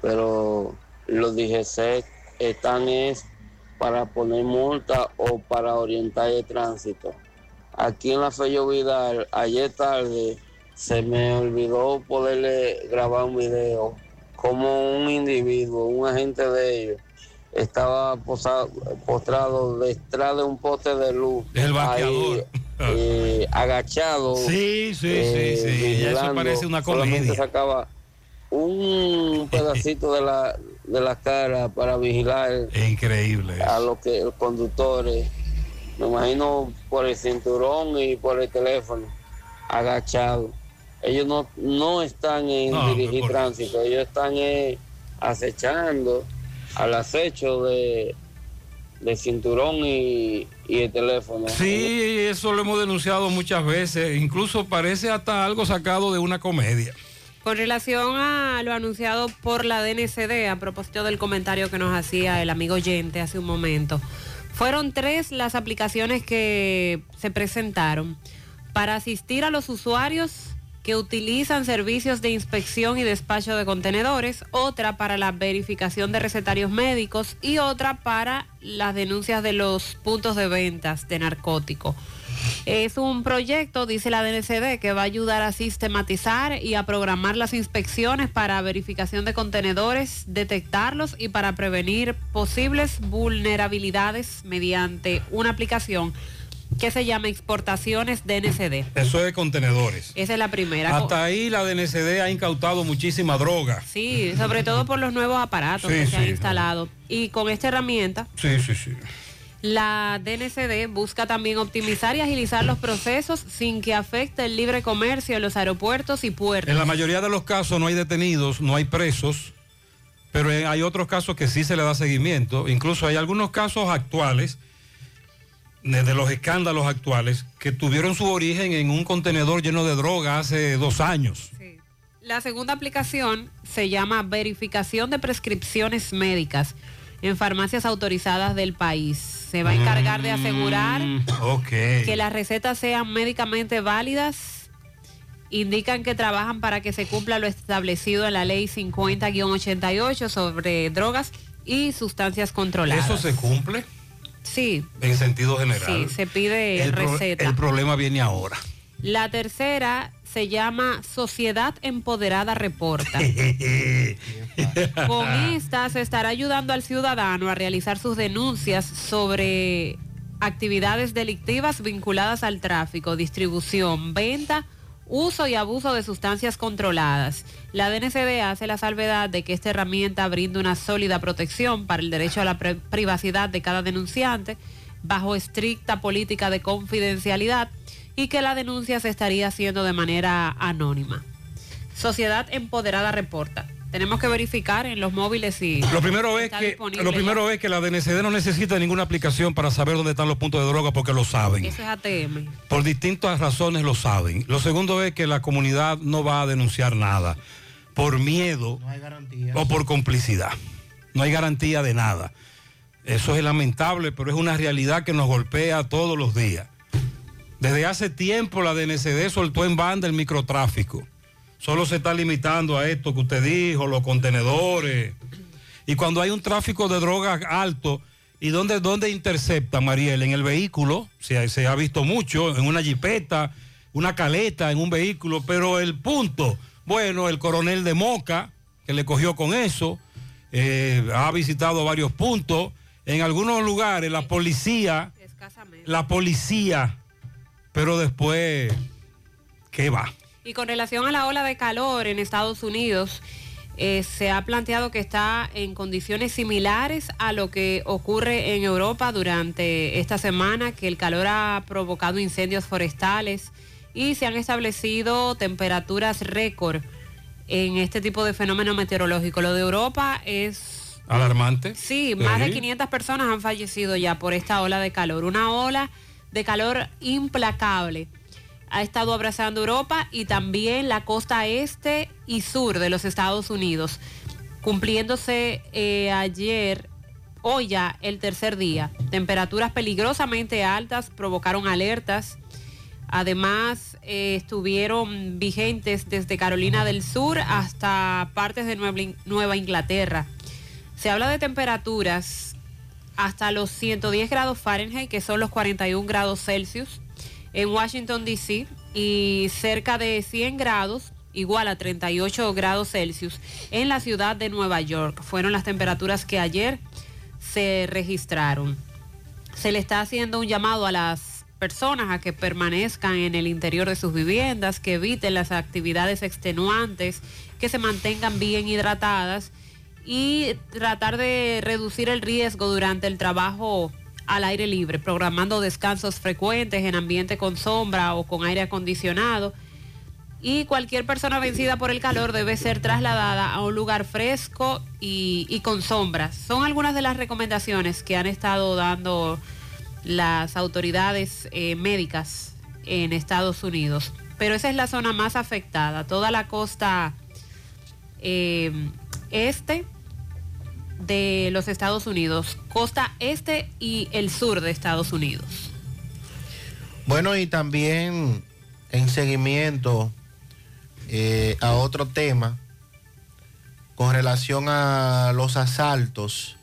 pero los DGC están es para poner multa o para orientar el tránsito. Aquí en la Fello Vidal, ayer tarde, se me olvidó poderle grabar un video como un individuo, un agente de ellos, estaba posa- postrado detrás de un poste de luz. El ahí, eh, agachado. *laughs* Sí, sí, eh, sí, sí. Ya eso vigilando. parece una Solamente comedia. sacaba un pedacito de la, de la cara para vigilar *laughs* Increíble. a los que los conductores. Me imagino por el cinturón y por el teléfono, agachado. Ellos no, no están en No, dirigir por- tránsito, ellos están eh, acechando al acecho de, de cinturón y, y el teléfono. Sí, eso lo hemos denunciado muchas veces. Incluso parece hasta algo sacado de una comedia. Con relación a lo anunciado por la DNCD, a propósito del comentario que nos hacía el amigo oyente hace un momento, fueron tres las aplicaciones que se presentaron para asistir a los usuarios que utilizan servicios de inspección y despacho de contenedores, otra para la verificación de recetarios médicos y otra para las denuncias de los puntos de ventas de narcóticos. Es un proyecto, dice la DNCD, que va a ayudar a sistematizar y a programar las inspecciones para verificación de contenedores, detectarlos y para prevenir posibles vulnerabilidades mediante una aplicación que se llama Exportaciones DNCD. Eso es contenedores. Esa es la primera. Hasta ahí la DNCD ha incautado muchísima droga. Sí, sobre todo por los nuevos aparatos Sí, que se han instalado. Y con esta herramienta, Sí, sí, sí. La DNCD busca también optimizar y agilizar los procesos sin que afecte el libre comercio en los aeropuertos y puertos. En la mayoría de los casos no hay detenidos, no hay presos, pero hay otros casos que sí se le da seguimiento. Incluso hay algunos casos actuales, de, de los escándalos actuales, que tuvieron su origen en un contenedor lleno de droga hace dos años. La segunda aplicación se llama Verificación de Prescripciones Médicas en farmacias autorizadas del país. Se va a encargar de asegurar Mm, que las recetas sean médicamente válidas. Indican que trabajan para que se cumpla lo establecido en la ley 50-88 sobre drogas y sustancias controladas. ¿Eso se cumple? Sí, En sentido general. sí, se pide el, pro- receta. el problema viene ahora. La tercera se llama Sociedad Empoderada Reporta. *laughs* Con esta se estará ayudando al ciudadano a realizar sus denuncias sobre actividades delictivas vinculadas al tráfico, distribución, venta, uso y abuso de sustancias controladas. La DNCD hace la salvedad de que esta herramienta brinda una sólida protección para el derecho a la privacidad de cada denunciante bajo estricta política de confidencialidad y que la denuncia se estaría haciendo de manera anónima. Sociedad Empoderada reporta. Tenemos que verificar en los móviles si Lo primero es está que disponible lo primero es que la DNCD no necesita ninguna aplicación para saber dónde están los puntos de droga porque lo saben. Ese es ATM. Por distintas razones lo saben. Lo segundo es que la comunidad no va a denunciar nada por miedo o por complicidad. No hay garantía de nada. Eso es lamentable, pero es una realidad que nos golpea todos los días. Desde hace tiempo la DNCD soltó en banda el microtráfico. Solo se está limitando a esto que usted dijo, los contenedores. Y cuando hay un tráfico de drogas alto, ¿y dónde, dónde intercepta, Mariel? En el vehículo, se, se ha visto mucho, en una jipeta, una caleta, en un vehículo, pero el punto, bueno, el coronel de Moca, que le cogió con eso, eh, ha visitado varios puntos. En algunos lugares la policía, la policía, pero después, ¿qué va? Y con relación a la ola de calor en Estados Unidos, eh, se ha planteado que está en condiciones similares a lo que ocurre en Europa durante esta semana, que el calor ha provocado incendios forestales y se han establecido temperaturas récord en este tipo de fenómeno meteorológico. Lo de Europa es Alarmante. Sí, más de Sí. 500 personas han fallecido ya por esta ola de calor. Una ola de calor implacable. Ha estado abrazando Europa y también la costa este y sur de los Estados Unidos, cumpliéndose eh, ayer, hoy ya, el tercer día. Temperaturas peligrosamente altas provocaron alertas. Además, eh, estuvieron vigentes desde Carolina del Sur hasta partes de Nueva, In- Nueva Inglaterra. Se habla de temperaturas hasta los 110 grados Fahrenheit, que son los 41 grados Celsius, en Washington, D.C., y cerca de 100 grados, igual a 38 grados Celsius, en la ciudad de Nueva York. Fueron las temperaturas que ayer se registraron. Se le está haciendo un llamado a las personas a que permanezcan en el interior de sus viviendas, que eviten las actividades extenuantes, que se mantengan bien hidratadas y tratar de reducir el riesgo durante el trabajo al aire libre, programando descansos frecuentes en ambiente con sombra o con aire acondicionado. Y cualquier persona vencida por el calor debe ser trasladada a un lugar fresco y, con sombras. Son algunas de las recomendaciones que han estado dando las autoridades eh, médicas en Estados Unidos. Pero esa es la zona más afectada, toda la costa eh, este de los Estados Unidos, costa este y el sur de Estados Unidos. Bueno, y también en seguimiento eh, a otro tema con relación a los asaltos,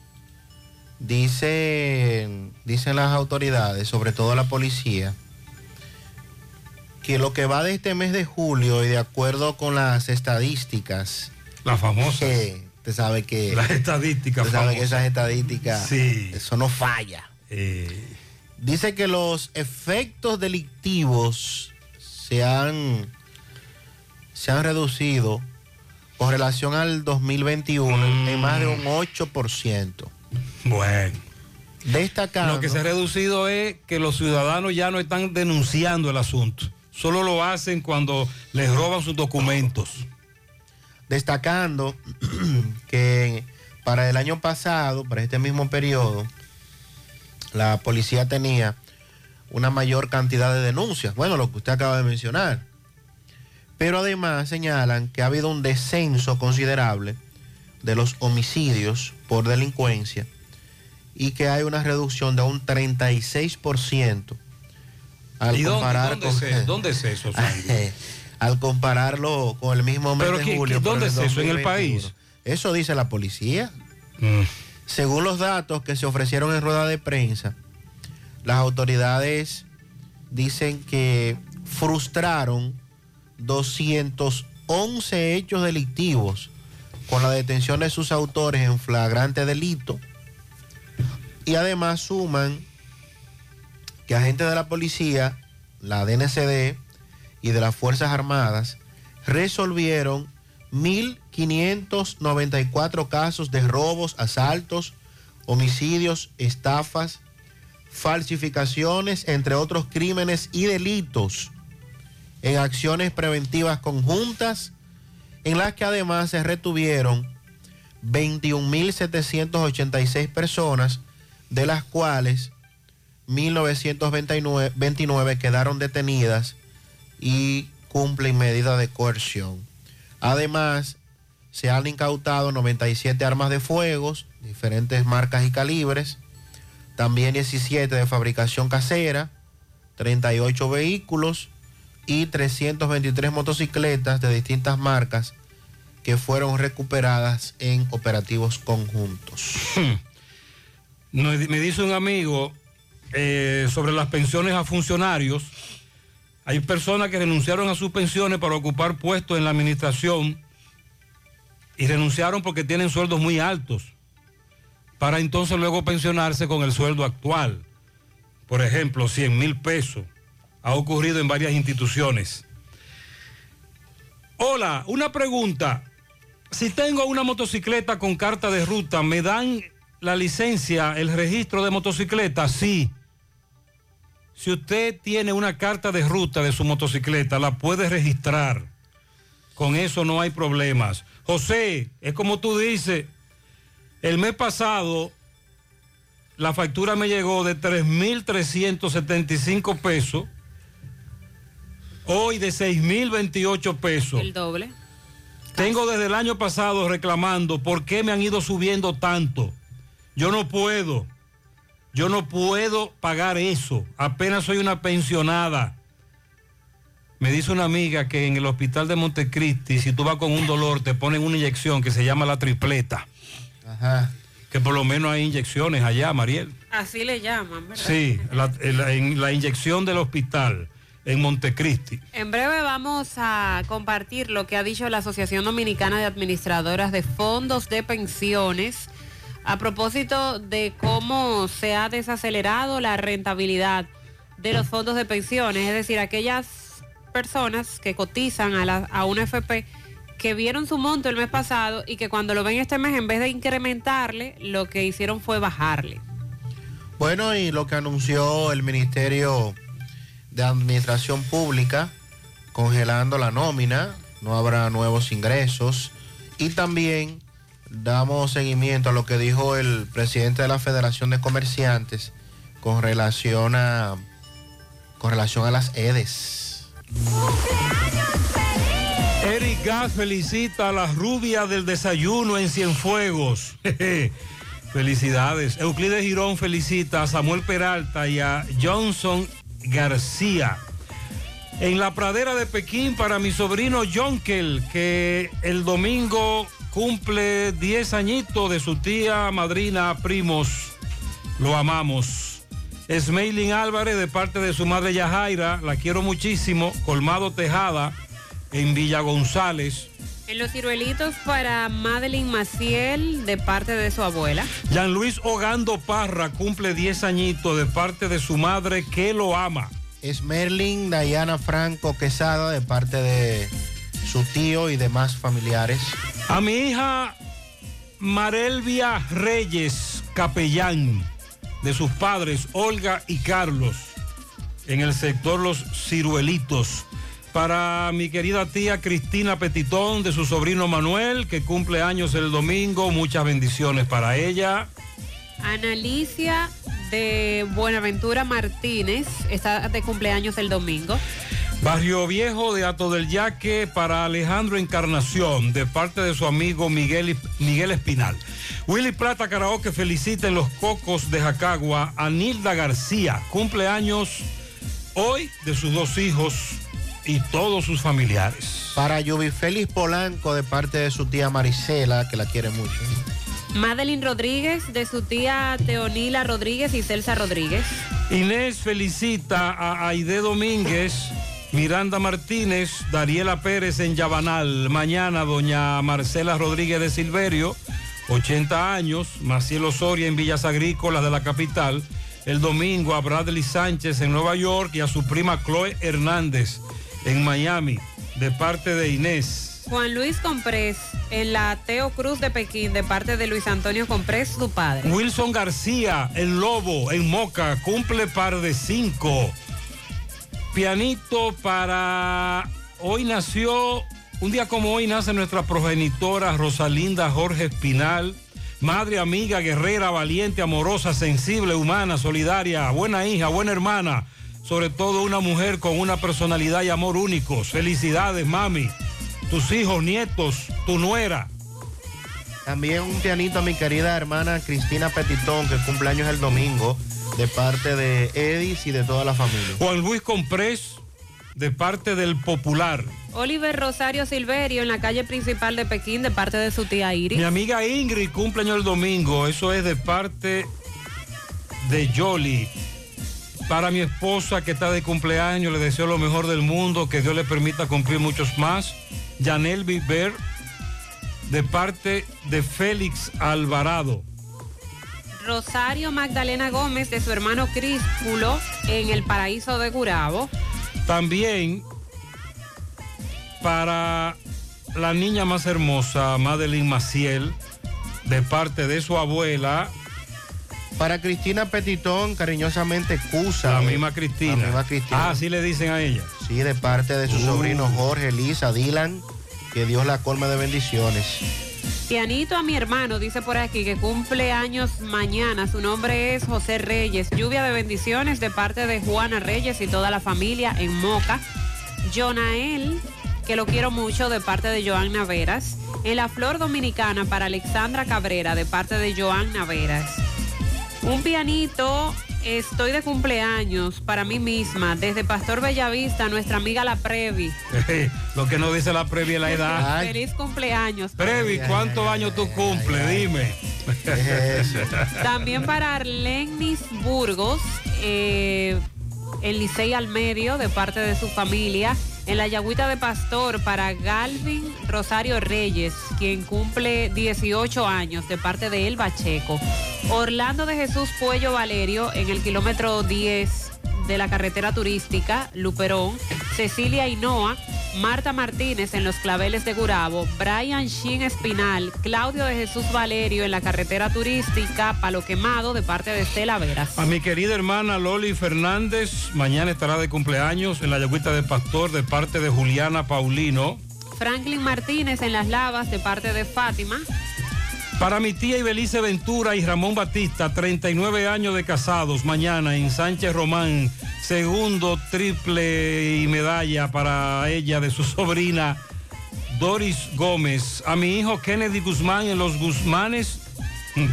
dicen, dicen las autoridades, sobre todo la policía, que lo que va de este mes de julio y de acuerdo con las estadísticas, La famosa. que usted sabe que Las estadísticas usted sabe que esas estadísticas, Sí. eso no falla. Eh, Dice que los efectos delictivos se han, se han reducido con relación al 2021 en más de un 8%. Bueno. Destacando. Lo que se ha reducido es que los ciudadanos ya no están denunciando el asunto. Solo lo hacen cuando les roban sus documentos. Destacando *clears throat* que para el año pasado, para este mismo periodo, la policía tenía una mayor cantidad de denuncias. Bueno, lo que usted acaba de mencionar. Pero además señalan que ha habido un descenso considerable de los homicidios por delincuencia y que hay una reducción de un 36% al ¿Y dónde, comparar dónde con- es, *laughs* eso? ¿Dónde es eso? *laughs* Al compararlo con el mismo mes Pero de ¿qué- julio. dónde es eso? ¿En el 2021. país? Eso dice la policía. Mm. Según los datos que se ofrecieron en rueda de prensa, las autoridades dicen que frustraron 211 hechos delictivos con la detención de sus autores en flagrante delito y además suman que agentes de la policía, la DNCD y de las Fuerzas Armadas resolvieron 1.594 casos de robos, asaltos, homicidios, estafas, falsificaciones, entre otros crímenes y delitos, en acciones preventivas conjuntas en las que además se retuvieron 21.786 personas, de las cuales 1.929 quedaron detenidas y cumplen medida de coerción. Además, se han incautado 97 armas de fuego, diferentes marcas y calibres, también 17 de fabricación casera, 38 vehículos y 323 motocicletas de distintas marcas que fueron recuperadas en operativos conjuntos. *clears throat* Me me dice un amigo eh, sobre las pensiones a funcionarios. Hay personas que renunciaron a sus pensiones para ocupar puestos en la administración y renunciaron porque tienen sueldos muy altos, para entonces luego pensionarse con el sueldo actual. Por ejemplo, 100 mil pesos. Ha ocurrido en varias instituciones. Hola, una pregunta. Si tengo una motocicleta con carta de ruta, ¿me dan la licencia, el registro de motocicleta? Sí. Si usted tiene una carta de ruta de su motocicleta, la puede registrar. Con eso no hay problemas. José, es como tú dices, el mes pasado la factura me llegó de 3.375 pesos, hoy de 6.028 pesos. El doble. Tengo desde el año pasado reclamando por qué me han ido subiendo tanto. Yo no puedo. Yo no puedo pagar eso. Apenas soy una pensionada. Me dice una amiga que en el hospital de Montecristi, si tú vas con un dolor, te ponen una inyección que se llama la tripleta. Ajá. Que por lo menos hay inyecciones allá, Mariel. Así le llaman, ¿verdad? Sí, la, la- en la inyección del hospital en Montecristi. En breve vamos a compartir lo que ha dicho la Asociación Dominicana de Administradoras de Fondos de Pensiones a propósito de cómo se ha desacelerado la rentabilidad de los fondos de pensiones, es decir, aquellas personas que cotizan a, la, a una FP que vieron su monto el mes pasado y que cuando lo ven este mes, en vez de incrementarle, lo que hicieron fue bajarle. Bueno, y lo que anunció el Ministerio de Administración Pública, congelando la nómina, no habrá nuevos ingresos. Y también damos seguimiento a lo que dijo el presidente de la Federación de Comerciantes con relación a, con relación a las EDES. Eric Gas felicita a la rubia del desayuno en Cienfuegos. *laughs* Felicidades. Euclides Girón felicita a Samuel Peralta y a Johnson García. En la pradera de Pekín para mi sobrino Jonkel, que el domingo cumple 10 añitos de su tía, madrina, primos. Lo amamos. Smailin Álvarez de parte de su madre Yajaira, la quiero muchísimo. Colmado Tejada en Villa González. En los ciruelitos para Madeline Maciel de parte de su abuela. Jean Luis Ogando Parra cumple 10 añitos de parte de su madre que lo ama. Esmerlin Dayana Franco Quesada de parte de su tío y demás familiares. A mi hija Marelvia Reyes Capellán, de sus padres Olga y Carlos, en el sector Los Ciruelitos. Para mi querida tía Cristina Petitón, de su sobrino Manuel, que cumple años el domingo, muchas bendiciones para ella. Analicia de Buenaventura Martínez está de cumpleaños el domingo. Barrio Viejo de Ato del Yaque para Alejandro Encarnación, de parte de su amigo Miguel, Miguel Espinal. Willy Plata Karaoke felicita en los cocos de Jacagua a Nilda García, cumpleaños hoy de sus dos hijos y todos sus familiares. Para Yubi Félix Polanco de parte de su tía Marisela, que la quiere mucho. Madeline Rodríguez de su tía Teonila Rodríguez y Celsa Rodríguez. Inés felicita a Aide Domínguez, Miranda Martínez, Dariela Pérez en Yabanal. Mañana doña Marcela Rodríguez de Silverio, 80 años, Maciel Osoria en Villas Agrícolas de la capital. El domingo a Bradley Sánchez en Nueva York y a su prima Chloe Hernández en Miami, de parte de Inés. Juan Luis Comprés en la Teo Cruz de Pekín de parte de Luis Antonio Comprés, su padre. Wilson García, el Lobo, en Moca, cumple par de cinco. Pianito para... Hoy nació un día como hoy nace nuestra progenitora Rosalinda Jorge Espinal, madre, amiga, guerrera, valiente, amorosa, sensible, humana, solidaria, buena hija, buena hermana, sobre todo una mujer con una personalidad y amor únicos. Felicidades, mami, tus hijos, nietos, tu nuera. También un pianito a mi querida hermana Cristina Petitón, que cumple años el domingo, de parte de Edis y de toda la familia. Juan Luis Comprés, de parte del Popular. Oliver Rosario Silverio en la calle principal de Pekín de parte de su tía Iris. Mi amiga Ingrid cumpleaños el domingo, eso es de parte de Jolly. Para mi esposa que está de cumpleaños, le deseo lo mejor del mundo, que Dios le permita cumplir muchos más. Janel Viver, de parte de Félix Alvarado. Rosario Magdalena Gómez de su hermano Críspulo en el paraíso de Gurabo. También para la niña más hermosa, Madeline Maciel, de parte de su abuela. Para Cristina Petitón, cariñosamente Cusa. La misma Cristina. La misma Cristina. Ah, así le dicen a ella. Sí, de parte de su Uh. sobrino Jorge, Lisa, Dylan, que Dios la colme de bendiciones. Pianito a mi hermano, dice por aquí, que cumple años mañana. Su nombre es José Reyes. Lluvia de bendiciones de parte de Juana Reyes y toda la familia en Moca. Jonael, que lo quiero mucho, de parte de Joan Veras. En la Flor Dominicana para Alexandra Cabrera, de parte de Joan Veras. Un pianito, estoy de cumpleaños para mí misma, desde Pastor Bellavista, nuestra amiga La Previ. Lo que no dice la previa es la edad. Feliz cumpleaños. Previ, ¿cuántos años tú cumples? Dime. También para Arlenis Burgos, eh, en Licey al medio, de parte de su familia. En la Yagüita de Pastor, para Galvin Rosario Reyes, quien cumple 18 años, de parte de El Bacheco. Orlando de Jesús Puello Valerio, en el kilómetro 10 de la carretera turística, Luperón. Cecilia Hinoa, Marta Martínez en los claveles de Gurabo, Brian Shin Espinal, Claudio de Jesús Valerio en la carretera turística Palo Quemado de parte de Estela Veras. A mi querida hermana Loli Fernández, mañana estará de cumpleaños en la Yagüita de Pastor de parte de Juliana Paulino. Franklin Martínez en Las Lavas de parte de Fátima. Para mi tía Ibelice Ventura y Ramón Batista, 39 años de casados, mañana en Sánchez Román, segundo triple y medalla para ella de su sobrina Doris Gómez. A mi hijo Kennedy Guzmán en los Guzmanes,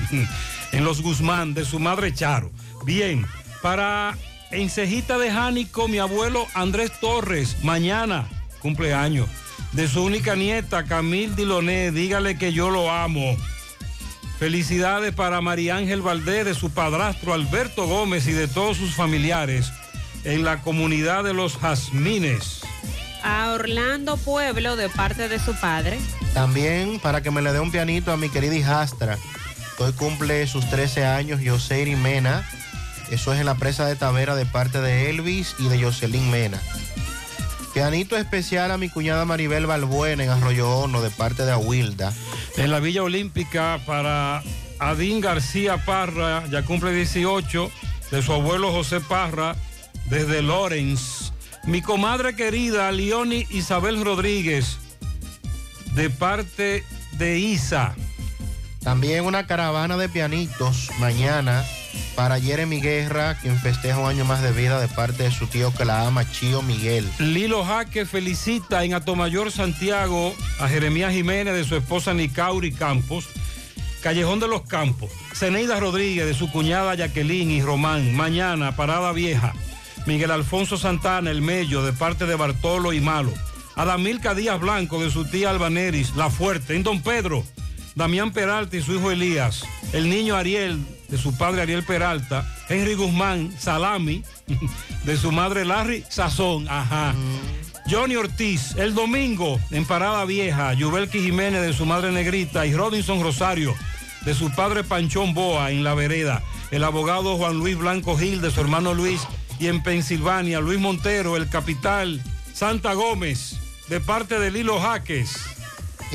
*laughs* en los Guzmán, de su madre Charo. Bien, para en Cejita de Jánico, mi abuelo Andrés Torres, mañana, cumpleaños. De su única nieta, Camille Diloné, dígale que yo lo amo. Felicidades para María Ángel Valdés, de su padrastro Alberto Gómez y de todos sus familiares en la comunidad de los Jazmines. A Orlando Pueblo de parte de su padre. También para que me le dé un pianito a mi querida hijastra. Hoy cumple sus 13 años Yoseiri Mena. Eso es en la presa de Tavera de parte de Elvis y de Jocelyn Mena. Pianito especial a mi cuñada Maribel Balbuena en Arroyo Hondo de parte de Aguilda. En la Villa Olímpica para Adín García Parra, ya cumple 18, de su abuelo José Parra, desde Lorenz. Mi comadre querida, Leoni Isabel Rodríguez, de parte de Isa. También una caravana de pianitos mañana para Jeremy Guerra, quien festeja un año más de vida de parte de su tío que la ama, Chío Miguel. Lilo Jaque felicita en Atomayor Santiago a Jeremías Jiménez de su esposa Nicauri Campos, Callejón de los Campos, Ceneida Rodríguez de su cuñada Jacqueline y Román, mañana Parada Vieja, Miguel Alfonso Santana, el Mello, de parte de Bartolo y Malo, Adamilca Díaz Blanco de su tía Albaneris, La Fuerte, en Don Pedro, Damián Peralta y su hijo Elías, el niño Ariel de su padre Ariel Peralta, Henry Guzmán Salami, de su madre Larry Sazón, ajá. Johnny Ortiz, el domingo en Parada Vieja, Yubelki Jiménez de su madre Negrita y Robinson Rosario de su padre Panchón Boa en La Vereda, el abogado Juan Luis Blanco Gil de su hermano Luis y en Pensilvania, Luis Montero, el capital Santa Gómez, de parte de Lilo Jaques.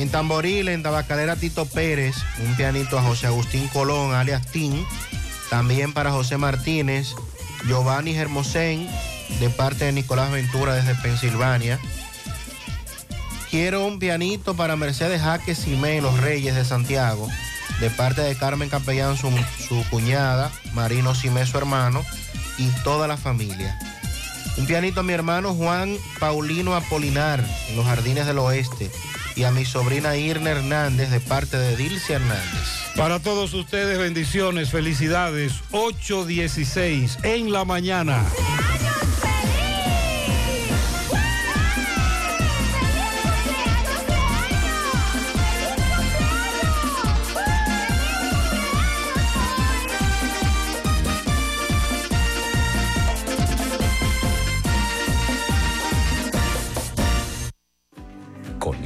En Tamboril, en Tabacalera Tito Pérez, un pianito a José Agustín Colón, alias Tim. También para José Martínez, Giovanni Hermosén, de parte de Nicolás Ventura desde Pensilvania. Quiero un pianito para Mercedes Jaques Simé, Los Reyes de Santiago, de parte de Carmen Capellán, su, su cuñada, Marino Simé, su hermano, y toda la familia. Un pianito a mi hermano Juan Paulino Apolinar, en los Jardines del Oeste, y a mi sobrina Irna Hernández, de parte de Dilcia Hernández. Para todos ustedes, bendiciones, felicidades. 8.16 en la mañana.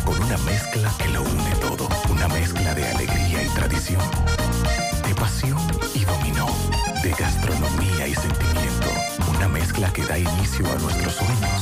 con una mezcla que lo une todo. Una mezcla de alegría y tradición, de pasión y dominó, de gastronomía y sentimiento. Una mezcla que da inicio a nuestros sueños,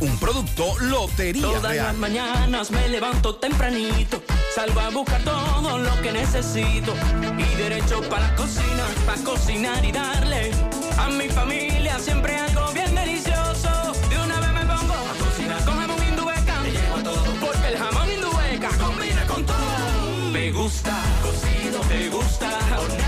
Un producto Lotería Todas Real. las mañanas me levanto tempranito, salgo a buscar todo lo que necesito y derecho para la cocina, para cocinar y darle a mi familia siempre algo bien delicioso. De una vez me pongo a cocinar con jamón indueca, le llevo todo porque el jamón indueca combina con todo. Me gusta cocido, me gusta horneado,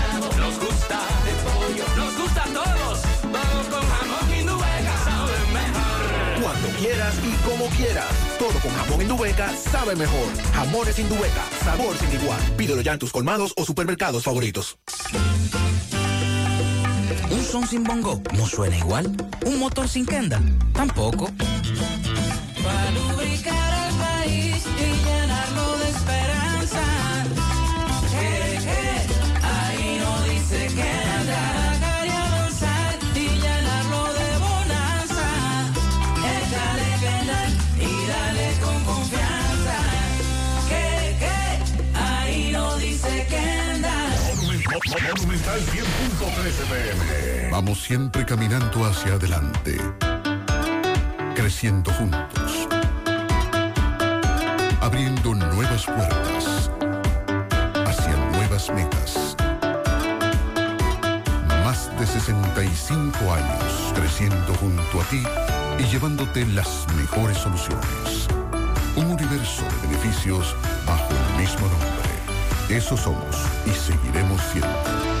quieras y como quieras. Todo con jamón Indubeca sabe mejor. Jamones Indubeca, sabor sin igual. Pídelo ya en tus colmados o supermercados favoritos. Un son sin bongo no suena igual. Un motor sin kenda tampoco. Vamos siempre caminando hacia adelante. Creciendo juntos. Abriendo nuevas puertas. Hacia nuevas metas. Más de 65 35 años creciendo junto a ti y llevándote las mejores soluciones. Un universo de beneficios bajo el mismo nombre. Eso somos y seguiremos siendo.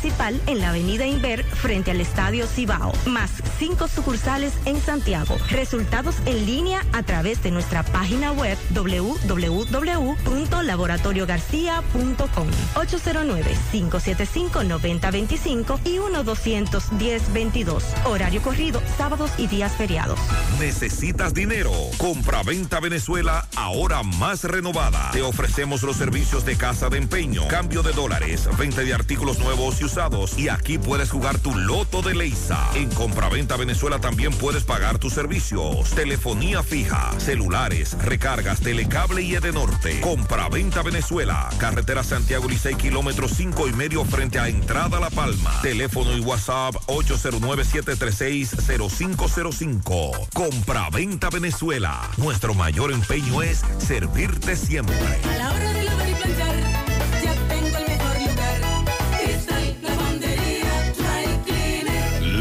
en la avenida Inver frente al Estadio Cibao, más cinco sucursales en Santiago. Resultados en línea a través de nuestra página web www.laboratoriogarcia.com 809-575-9025 y 1-210-22. Horario corrido, sábados y días feriados. ¿Necesitas dinero? Compra-venta Venezuela ahora más renovada. Te ofrecemos los servicios de casa de empeño, cambio de dólares, venta de artículos nuevos y Y aquí puedes jugar tu loto de Leisa. En Compra-venta Venezuela también puedes pagar tus servicios. Telefonía fija, celulares, recargas, telecable y Edenorte. Compra-venta Venezuela. Carretera Santiago Licey, kilómetro 5 y medio frente a Entrada La Palma. Teléfono y WhatsApp 809-736-0505. Compra-venta Venezuela. Nuestro mayor empeño es servirte siempre. A la hora de lavar y planchar,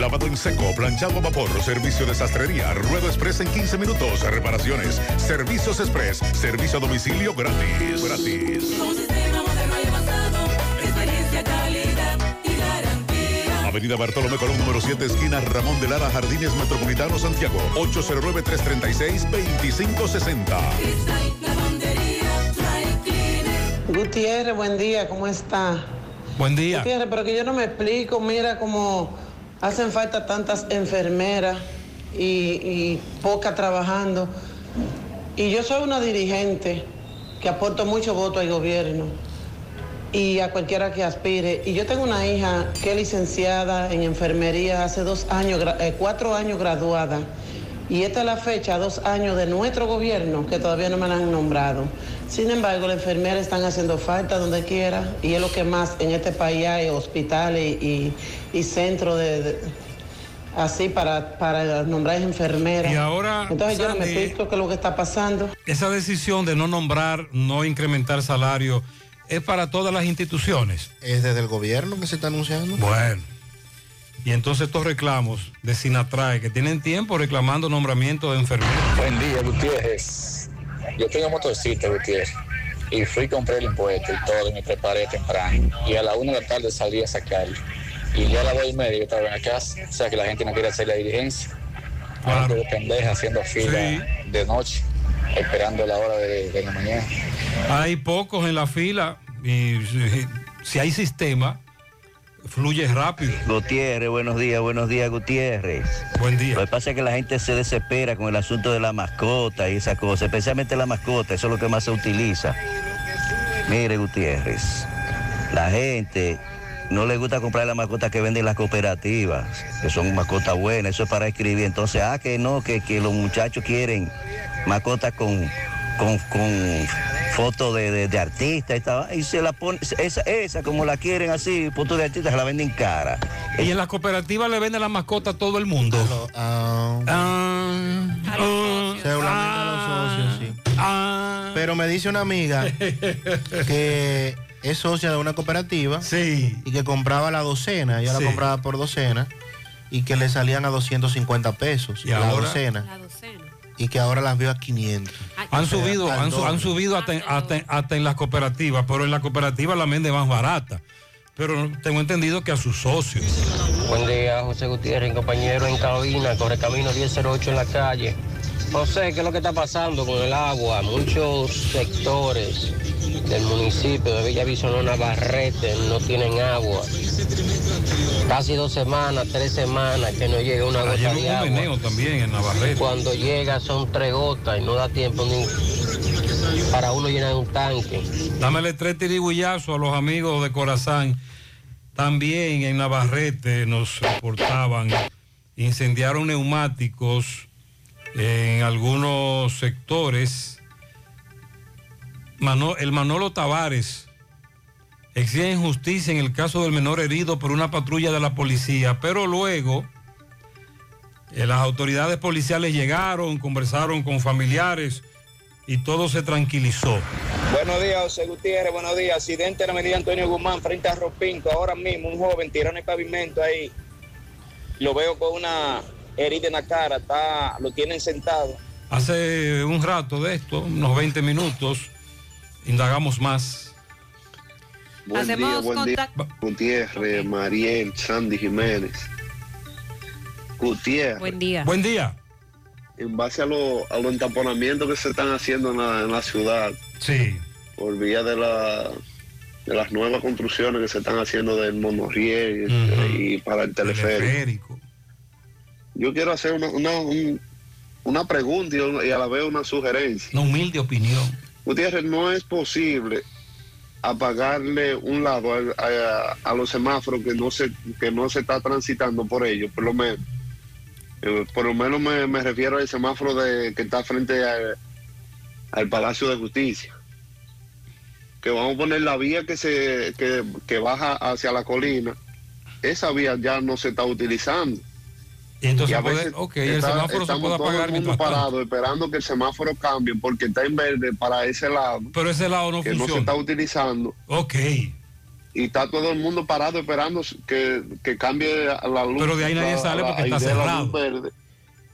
Lavado en seco, planchado a vapor, servicio de sastrería, ruedo express en 15 minutos, reparaciones, servicios express, servicio a domicilio gratis. Gratis. Avenida Bartolomé Colón, número 7, esquina Ramón de Lara, Jardines Metropolitano, Santiago. 809-336-2560. Cristal Lavandería Dry Cleaner. Gutiérrez, buen día, ¿cómo está? Buen día. Gutiérrez, pero que yo no me explico, mira cómo hacen falta tantas enfermeras y, y pocas trabajando. Y yo soy una dirigente que aporto mucho voto al gobierno y a cualquiera que aspire. Y yo tengo una hija que es licenciada en enfermería hace dos años, eh, cuatro años graduada. Y esta es la fecha, dos años de nuestro gobierno, que todavía no me la han nombrado. Sin embargo, las enfermeras están haciendo falta donde quiera y es lo que más en este país hay, hospitales y, y centros de, de- así para, para nombrar enfermeras. Y ahora, Entonces yo no me Sandy, explico qué es lo que está pasando. Esa decisión de no nombrar, no incrementar salario, es para todas las instituciones. Es desde el gobierno que se está anunciando. Bueno. Y entonces estos reclamos de Sinatrae, que tienen tiempo reclamando nombramiento de enfermeros. Buen día, Gutiérrez. Yo tengo motorcita, Gutiérrez. Y fui, compré el impuesto y todo, y me preparé temprano. Y a la una de la tarde salí a sacarlo. Y ya a las dos y media yo estaba en la casa. O sea que la gente no quiere hacer la diligencia. Ando de pendeja haciendo fila de noche, esperando la hora de, de la mañana. Hay pocos en la fila y si hay sistema, fluye rápido. Gutiérrez, buenos días, buenos días, Gutiérrez. Buen día. Lo que pasa es que la gente se desespera con el asunto de la mascota y esa cosa, especialmente la mascota, eso es lo que más se utiliza. Mire, Gutiérrez, la gente no le gusta comprar las mascotas que venden las cooperativas, que son mascotas buenas, eso es para escribir. Entonces, ah, que no, que, que los muchachos quieren mascotas con, con, con fotos de, de, de artistas y tal, y se la ponen, esa, esa como la quieren así, fotos de artistas, se la venden cara. Y en las cooperativas le venden la mascota a todo el mundo. Sí. Pero me dice una amiga que es socia de una cooperativa y que compraba la docena, ella Sí. la compraba por docena y que le salían a 250 pesos ¿Y la ahora? docena. Y que ahora las veo a 500. Han subido, han, han subido hasta, hasta- hasta en las cooperativas, pero en la cooperativa la vende más barata. Pero tengo entendido que a sus socios. Buen día, José Gutiérrez, compañero en cabina, corre camino 1008 en la calle. José, ¿qué es lo que está pasando con el agua? Muchos sectores del municipio de Villavicencio Navarrete no tienen agua. Casi dos semanas, tres semanas que no llega una Ayer gota hubo de un agua. meneo también en Navarrete. Cuando llega son tres gotas y no da tiempo ni para uno llenar un tanque. Dámele tres tirigullazos a los amigos de Corazán. También en Navarrete nos reportaban, incendiaron neumáticos en algunos sectores. El Manolo Tavares exige injusticia en el caso del menor herido por una patrulla de la policía, pero luego eh, las autoridades policiales llegaron, conversaron con familiares y todo se tranquilizó. Buenos días, José Gutiérrez. Buenos días. Accidente en la avenida Antonio Guzmán frente a Ropinco. Ahora mismo un joven tiró en el pavimento ahí. Lo veo con una herida en la cara. Está, lo tienen sentado. Hace un rato de esto, unos 20 minutos, indagamos más. Buen Hacemos día, buen día. contacto. Gutiérrez, Mariel, Sandy Jiménez. Gutiérrez. Buen día. Buen día. En base a, lo- a los entaponamientos que se están haciendo en la, en la ciudad. Sí. Por vía de la de las nuevas construcciones que se están haciendo del monorriel y para el teleférico. Yo quiero hacer una, una, un- una pregunta y y a la vez una sugerencia. Una humilde opinión. Gutiérrez, no es posible apagarle un lado a, los semáforos que no se que no se está transitando por ellos, por lo menos. Eh, por lo menos me, me refiero al semáforo de, que está frente al, al Palacio de Justicia. Que vamos a poner la vía que se que, que baja hacia la colina. Esa vía ya no se está utilizando. Y entonces a puede- veces ok, el está- semáforo se puede todo apagar el mundo tanto. parado esperando que el semáforo cambie porque está en verde para ese lado. Pero ese lado no que no se funciona. está utilizando. Ok. Y está todo el mundo parado esperando que, que cambie la luz. Pero de ahí nadie la- sale la- porque ahí está la cerrado. luz verde,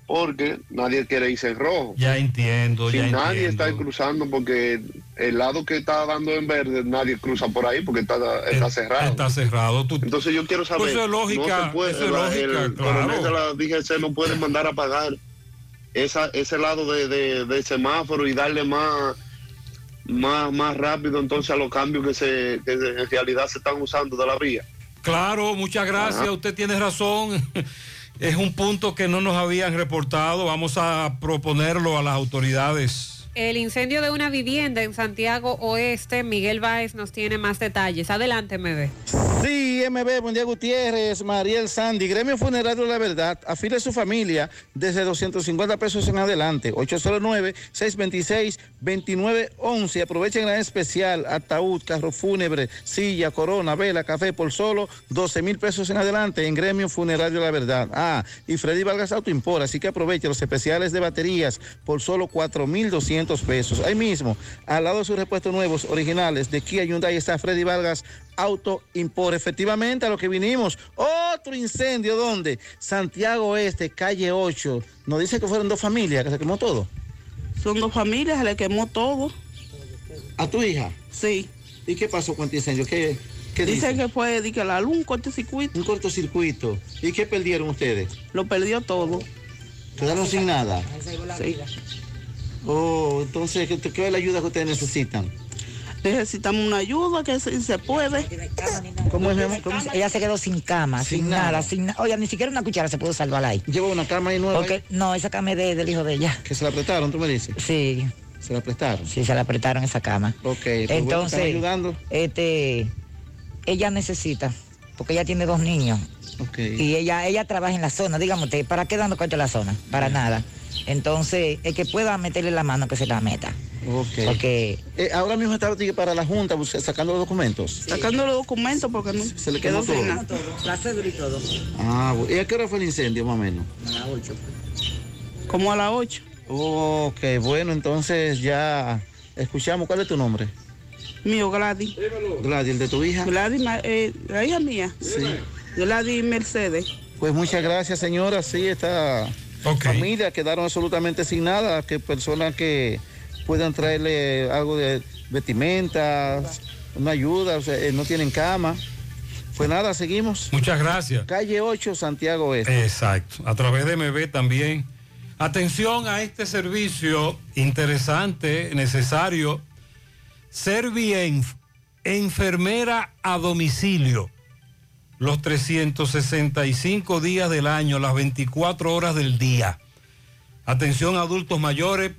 porque nadie quiere irse en rojo. Ya entiendo, Si ya nadie entiendo. está cruzando porque el lado que está dando en verde, nadie cruza por ahí porque está, está cerrado. Está cerrado. Tú- Entonces yo quiero saber. Pues eso es lógica, no se puede- eso es lógica, el claro. de la DGC no puede mandar a pagar esa, ese lado de, de- de semáforo y darle más, más, más rápido entonces a los cambios que, se, que en realidad se están usando de la vía. Claro, muchas gracias. Ajá. Usted tiene razón. *laughs* Es un punto que no nos habían reportado. Vamos a proponerlo a las autoridades. El incendio de una vivienda en Santiago Oeste, Miguel Báez nos tiene más detalles. Adelante, MB. Sí, MB, buen día Gutiérrez, Mariel Sandy, Gremio Funerario La Verdad, afile a su familia desde 250 pesos en adelante, 809-626-2911, aprovechen gran especial, ataúd, carro fúnebre, silla, corona, vela, café por solo 12 mil pesos en adelante en Gremio Funerario La Verdad. Ah, y Freddy Vargas Auto Import, así que aproveche los especiales de baterías por solo 4 mil 200 pesos. Ahí mismo, al lado de sus repuestos nuevos, originales de Kia Hyundai está Freddy Vargas Auto Efectivamente, a lo que vinimos, otro incendio, ¿dónde? Santiago Este, calle 8. Nos dice que fueron dos familias, que se quemó todo. Son dos familias, se le quemó todo. ¿A tu hija? Sí. ¿Y qué pasó con este incendio? ¿Qué, qué Dicen dicen? que fue di que la luz, un cortocircuito. Un cortocircuito. ¿Y qué perdieron ustedes? Lo perdió todo. ¿Quedaron sin nada? Sí. Oh, entonces, ¿qué, qué es la ayuda que ustedes necesitan? Necesitamos una ayuda que si se puede. ¿Cómo es, mi amor? ¿Cómo Ella se quedó sin cama, sin, Sin nada, nada. sin nada. Oye, ni siquiera una cuchara se pudo salvar ahí. ¿Lleva una cama ahí nueva? Porque, no, esa cama es de- del hijo de ella. ¿Que se la prestaron, tú me dices? Sí. ¿Se la prestaron? Sí, se la prestaron esa cama. Ok, pues, Entonces, ¿están ayudando? este, ella necesita, porque ella tiene dos niños. Ok. Y ella, ella trabaja en la zona, dígame usted, ¿para qué dando cuenta de la zona? Para nada. Entonces, el que pueda meterle la mano, que se la meta. Ok. Porque Eh, ahora mismo está para la Junta bus- sacando los documentos. Sacando los documentos porque no Se le quedó quemó sin todo. nada. La cédula y todo. Ah, ¿y a qué hora fue el incendio más o menos? A las ocho. Como a las 8. Ok, bueno, entonces ya escuchamos. ¿Cuál es tu nombre? Mío, Gladys. Gladys, ¿el de tu hija? Gladys, eh, la hija mía. Sí. Gladys Mercedes. Pues muchas gracias, señora. Sí, esta familia quedaron absolutamente sin nada. Que personas que puedan traerle algo de vestimentas, una ayuda, o sea, eh, no tienen cama. Pues nada, seguimos. Muchas gracias. Calle 8, Santiago Este. Exacto, a través de MB también. Atención a este servicio interesante, necesario. Servienf, enfermera a domicilio. Los 365 días del año, las 24 horas del día. Atención a adultos mayores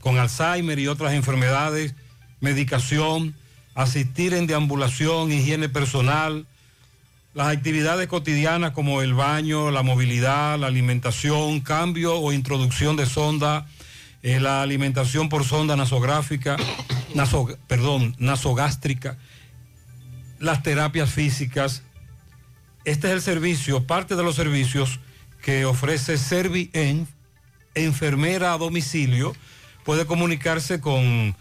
con Alzheimer y otras enfermedades, medicación, asistir en deambulación, higiene personal, las actividades cotidianas como el baño, la movilidad, la alimentación, cambio o introducción de sonda, eh, la alimentación por sonda nasográfica, *coughs* naso- perdón, nasogástrica, las terapias físicas. Este es el servicio, parte de los servicios que ofrece Servien, enfermera a domicilio. Puede comunicarse con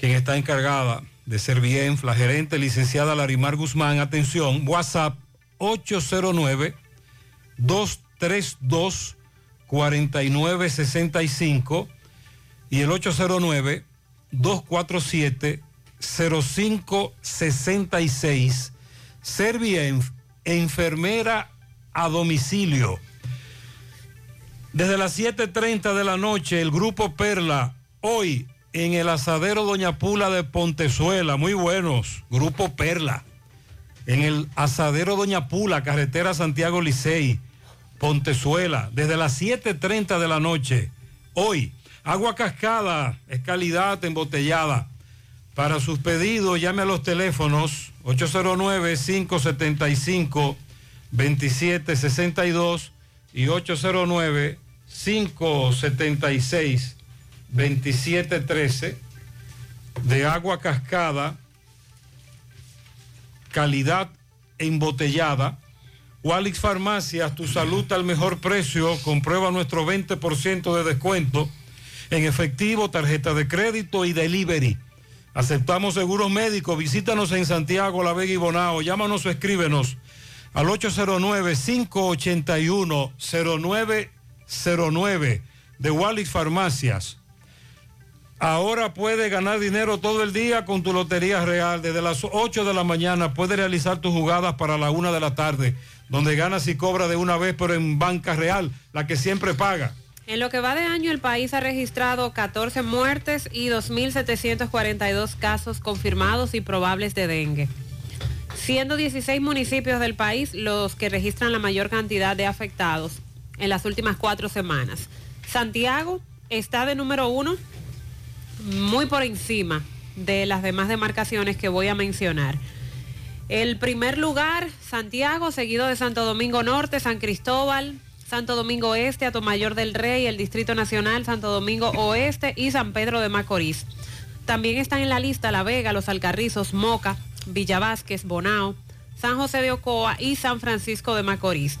quien está encargada de Servien, la gerente licenciada Larimar Guzmán. Atención, WhatsApp 809-232-4965 y el 809-247-0566. Servien, enfermera a domicilio. Desde las 7.30 de la noche, el grupo Perla, hoy en el asadero Doña Pula de Pontezuela, muy buenos, grupo Perla. En el asadero Doña Pula, carretera Santiago Licey, Pontezuela, desde las 7.30 de la noche. Hoy, agua cascada, es calidad embotellada. Para sus pedidos, llame a los teléfonos 809-575-2762 y 809-576-2713 de agua cascada, calidad embotellada. Walix Farmacias, tu salud al mejor precio. Comprueba nuestro 20% de descuento en efectivo, tarjeta de crédito y delivery. Aceptamos seguros médicos. Visítanos en Santiago, La Vega y Bonao. Llámanos o escríbenos al 809-581-0909 de Wallis Farmacias. Ahora puedes ganar dinero todo el día con tu Lotería Real. Desde las 8 de la mañana puedes realizar tus jugadas para la 1 de la tarde, donde ganas y cobras de una vez, pero en banca real, la que siempre paga. En lo que va de año, el país ha registrado 14 muertes y 2.742 casos confirmados y probables de dengue, siendo 16 municipios del país los que registran la mayor cantidad de afectados en las últimas cuatro semanas. Santiago está de número uno, muy por encima de las demás demarcaciones que voy a mencionar. El primer lugar, Santiago, seguido de Santo Domingo Norte, San Cristóbal, Santo Domingo Este, Atomayor del Rey, el Distrito Nacional, Santo Domingo Oeste y San Pedro de Macorís. También están en la lista La Vega, Los Alcarrizos, Moca, Villa Vázquez, Bonao, San José de Ocoa y San Francisco de Macorís.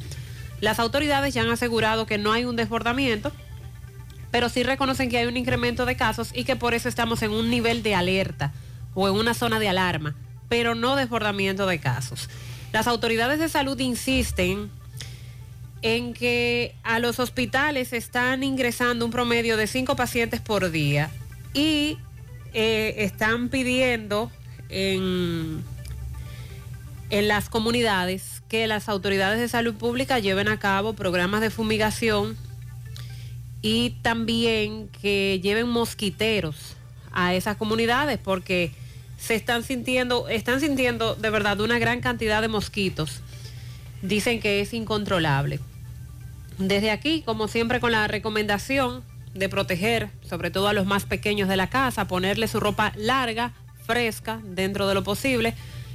Las autoridades ya han asegurado que no hay un desbordamiento, pero sí reconocen que hay un incremento de casos y que por eso estamos en un nivel de alerta o en una zona de alarma, pero no desbordamiento de casos. Las autoridades de salud insisten en que a los hospitales están ingresando un promedio de cinco pacientes por día y eh, están pidiendo en, en las comunidades que las autoridades de salud pública lleven a cabo programas de fumigación y también que lleven mosquiteros a esas comunidades porque se están sintiendo, están sintiendo de verdad una gran cantidad de mosquitos. Dicen que es incontrolable. Desde aquí, como siempre, con la recomendación de proteger, sobre todo a los más pequeños de la casa, ponerle su ropa larga, fresca, dentro de lo posible,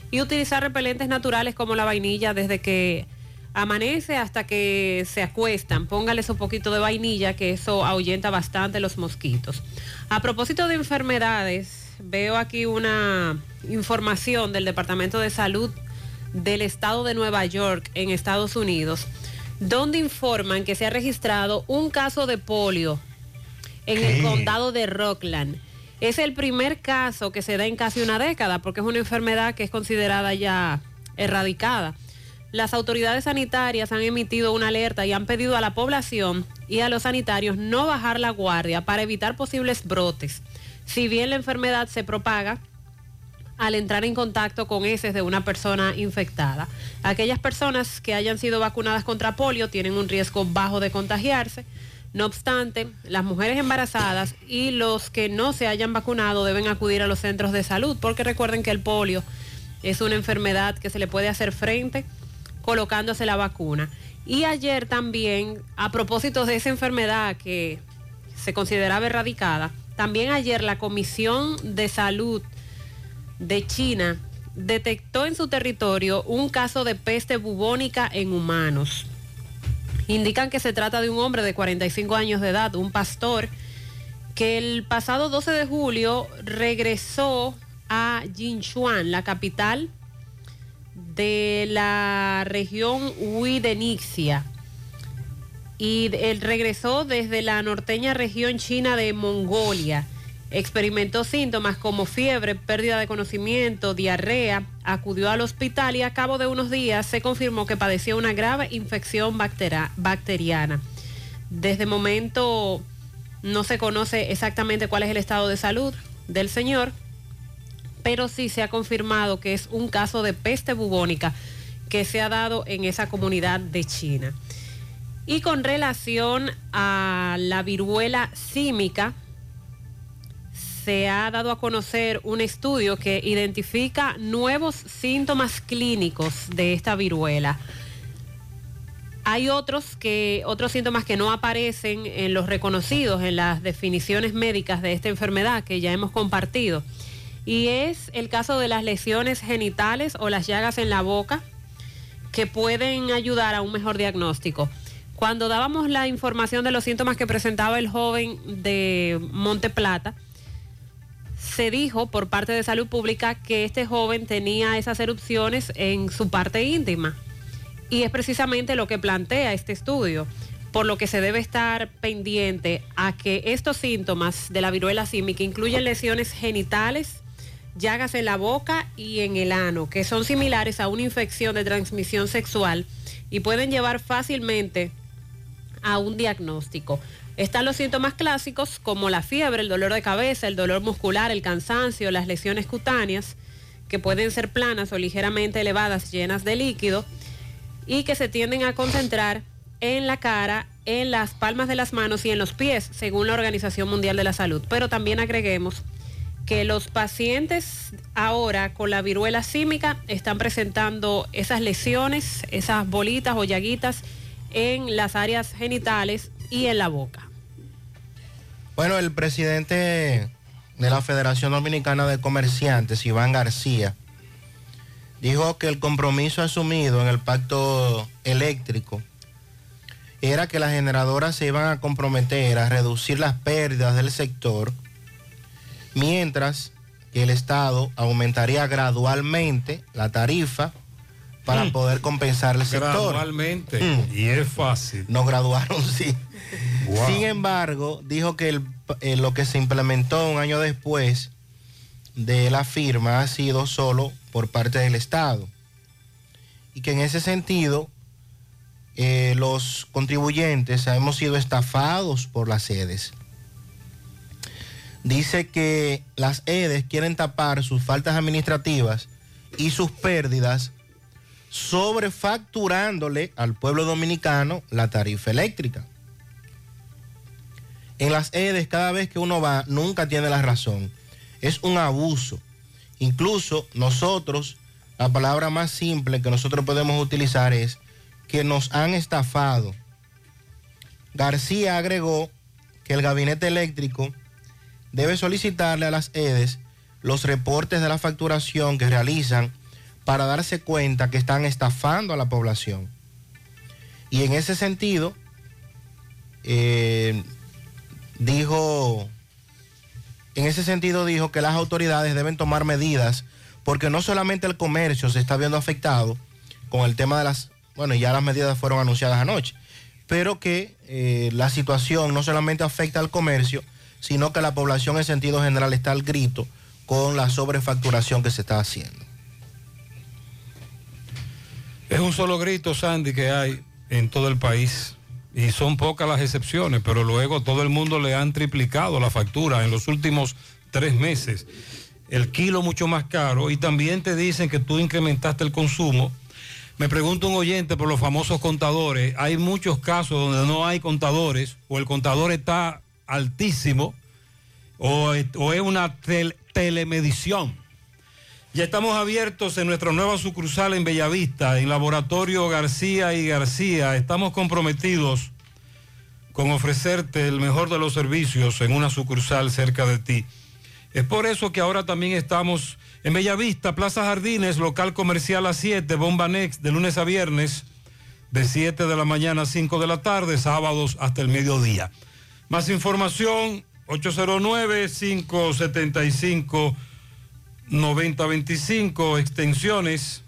y utilizar repelentes naturales como la vainilla desde que amanece hasta que se acuestan. Póngales un poquito de vainilla, que eso ahuyenta bastante los mosquitos. A propósito de enfermedades, veo aquí una información del Departamento de Salud del Estado de Nueva York en Estados Unidos, donde informan que se ha registrado un caso de polio en el condado de Rockland. Es el primer caso que se da en casi una década porque es una enfermedad que es considerada ya erradicada. Las autoridades sanitarias han emitido una alerta y han pedido a la población y a los sanitarios no bajar la guardia para evitar posibles brotes. Si bien la enfermedad se propaga al entrar en contacto con heces de una persona infectada. Aquellas personas que hayan sido vacunadas contra polio tienen un riesgo bajo de contagiarse. No obstante, las mujeres embarazadas y los que no se hayan vacunado deben acudir a los centros de salud porque recuerden que el polio es una enfermedad que se le puede hacer frente colocándose la vacuna. Y ayer también, a propósito de esa enfermedad que se consideraba erradicada, también ayer la Comisión de Salud de China detectó en su territorio un caso de peste bubónica en humanos. Indican que se trata de un hombre de 45 años de edad, un pastor, que el pasado 12 de julio regresó a Jinchuan, la capital de la región Huidenixia. Y él regresó desde la norteña región china de Mongolia. Experimentó síntomas como fiebre, pérdida de conocimiento, diarrea, acudió al hospital y a cabo de unos días se confirmó que padecía una grave infección bacteriana. Desde momento no se conoce exactamente cuál es el estado de salud del señor, pero sí se ha confirmado que es un caso de peste bubónica que se ha dado en esa comunidad de China. Y con relación a la viruela símica, se ha dado a conocer un estudio que identifica nuevos síntomas clínicos de esta viruela. Hay otros que otros síntomas que no aparecen en los reconocidos en las definiciones médicas de esta enfermedad que ya hemos compartido. Y es el caso de las lesiones genitales o las llagas en la boca que pueden ayudar a un mejor diagnóstico. Cuando dábamos la información de los síntomas que presentaba el joven de Monte Plata, se dijo por parte de salud pública que este joven tenía esas erupciones en su parte íntima. Y es precisamente lo que plantea este estudio, por lo que se debe estar pendiente a que estos síntomas de la viruela símica incluyen lesiones genitales, llagas en la boca y en el ano, que son similares a una infección de transmisión sexual y pueden llevar fácilmente a un diagnóstico. Están los síntomas clásicos como la fiebre, el dolor de cabeza, el dolor muscular, el cansancio, las lesiones cutáneas, que pueden ser planas o ligeramente elevadas, llenas de líquido, y que se tienden a concentrar en la cara, en las palmas de las manos y en los pies, según la Organización Mundial de la Salud. Pero también agreguemos que los pacientes ahora con la viruela símica están presentando esas lesiones, esas bolitas o llaguitas en las áreas genitales y en la boca. Bueno, el presidente de la Federación Dominicana de Comerciantes, Iván García, dijo que el compromiso asumido en el pacto eléctrico era que las generadoras se iban a comprometer a reducir las pérdidas del sector, mientras que el Estado aumentaría gradualmente la tarifa para poder compensar el sector. Gradualmente. Mm. Y es fácil. No graduaron, *laughs* sí. Sin embargo, dijo que eh, lo que se implementó un año después de la firma ha sido solo por parte del Estado. Y que en ese sentido, eh, los contribuyentes hemos sido estafados por las sedes. Dice que las EDES quieren tapar sus faltas administrativas y sus pérdidas sobrefacturándole al pueblo dominicano la tarifa eléctrica. En las EDES, cada vez que uno va, nunca tiene la razón. Es un abuso. Incluso nosotros, la palabra más simple que nosotros podemos utilizar es que nos han estafado. García agregó que el gabinete eléctrico debe solicitarle a las EDES los reportes de la facturación que realizan para darse cuenta que están estafando a la población. Y en ese sentido, eh, dijo, en ese sentido dijo que las autoridades deben tomar medidas porque no solamente el comercio se está viendo afectado con el tema de las, bueno, ya las medidas fueron anunciadas anoche, pero que eh, la situación no solamente afecta al comercio, sino que la población en sentido general está al grito con la sobrefacturación que se está haciendo. Es un solo grito, Sandy, que hay en todo el país. Y son pocas las excepciones, pero luego todo el mundo le han triplicado la factura en los últimos tres meses. el kilo mucho más caro y también te dicen que tú incrementaste el consumo. Me pregunta un oyente por los famosos contadores. Hay muchos casos donde no hay contadores o el contador está altísimo o, o es una tel- telemedición. Ya estamos abiertos en nuestra nueva sucursal en Bellavista, en Laboratorio García y García. Estamos comprometidos con ofrecerte el mejor de los servicios en una sucursal cerca de ti. Es por eso que ahora también estamos en Bellavista, Plaza Jardines, local comercial a 7, Bomba Next, de lunes a viernes, de 7 de la mañana a 5 de la tarde, sábados hasta el mediodía. Más información, 809-575-9025, extensiones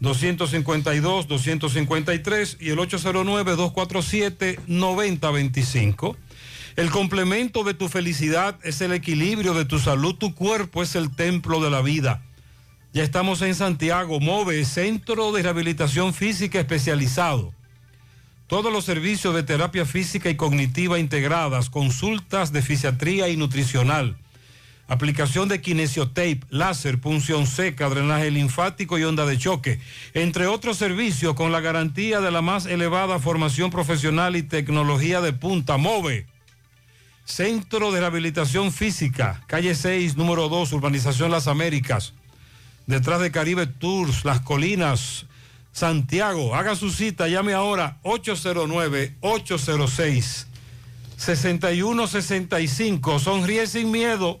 252, 253 y el 809-247-9025. El complemento de tu felicidad es el equilibrio de tu salud. Tu cuerpo es el templo de la vida. Ya estamos en Santiago, MOVE, Centro de Rehabilitación Física Especializado. Todos los servicios de terapia física y cognitiva integradas, consultas de fisiatría y nutricional, aplicación de kinesiotape, láser, punción seca, drenaje linfático y onda de choque, entre otros servicios con la garantía de la más elevada formación profesional y tecnología de punta, MOVE. Centro de Rehabilitación Física, calle 6, número 2, Urbanización Las Américas, detrás de Caribe Tours, Las Colinas, Santiago. Haga su cita, llame ahora 809-806-6165. Sonríe sin miedo.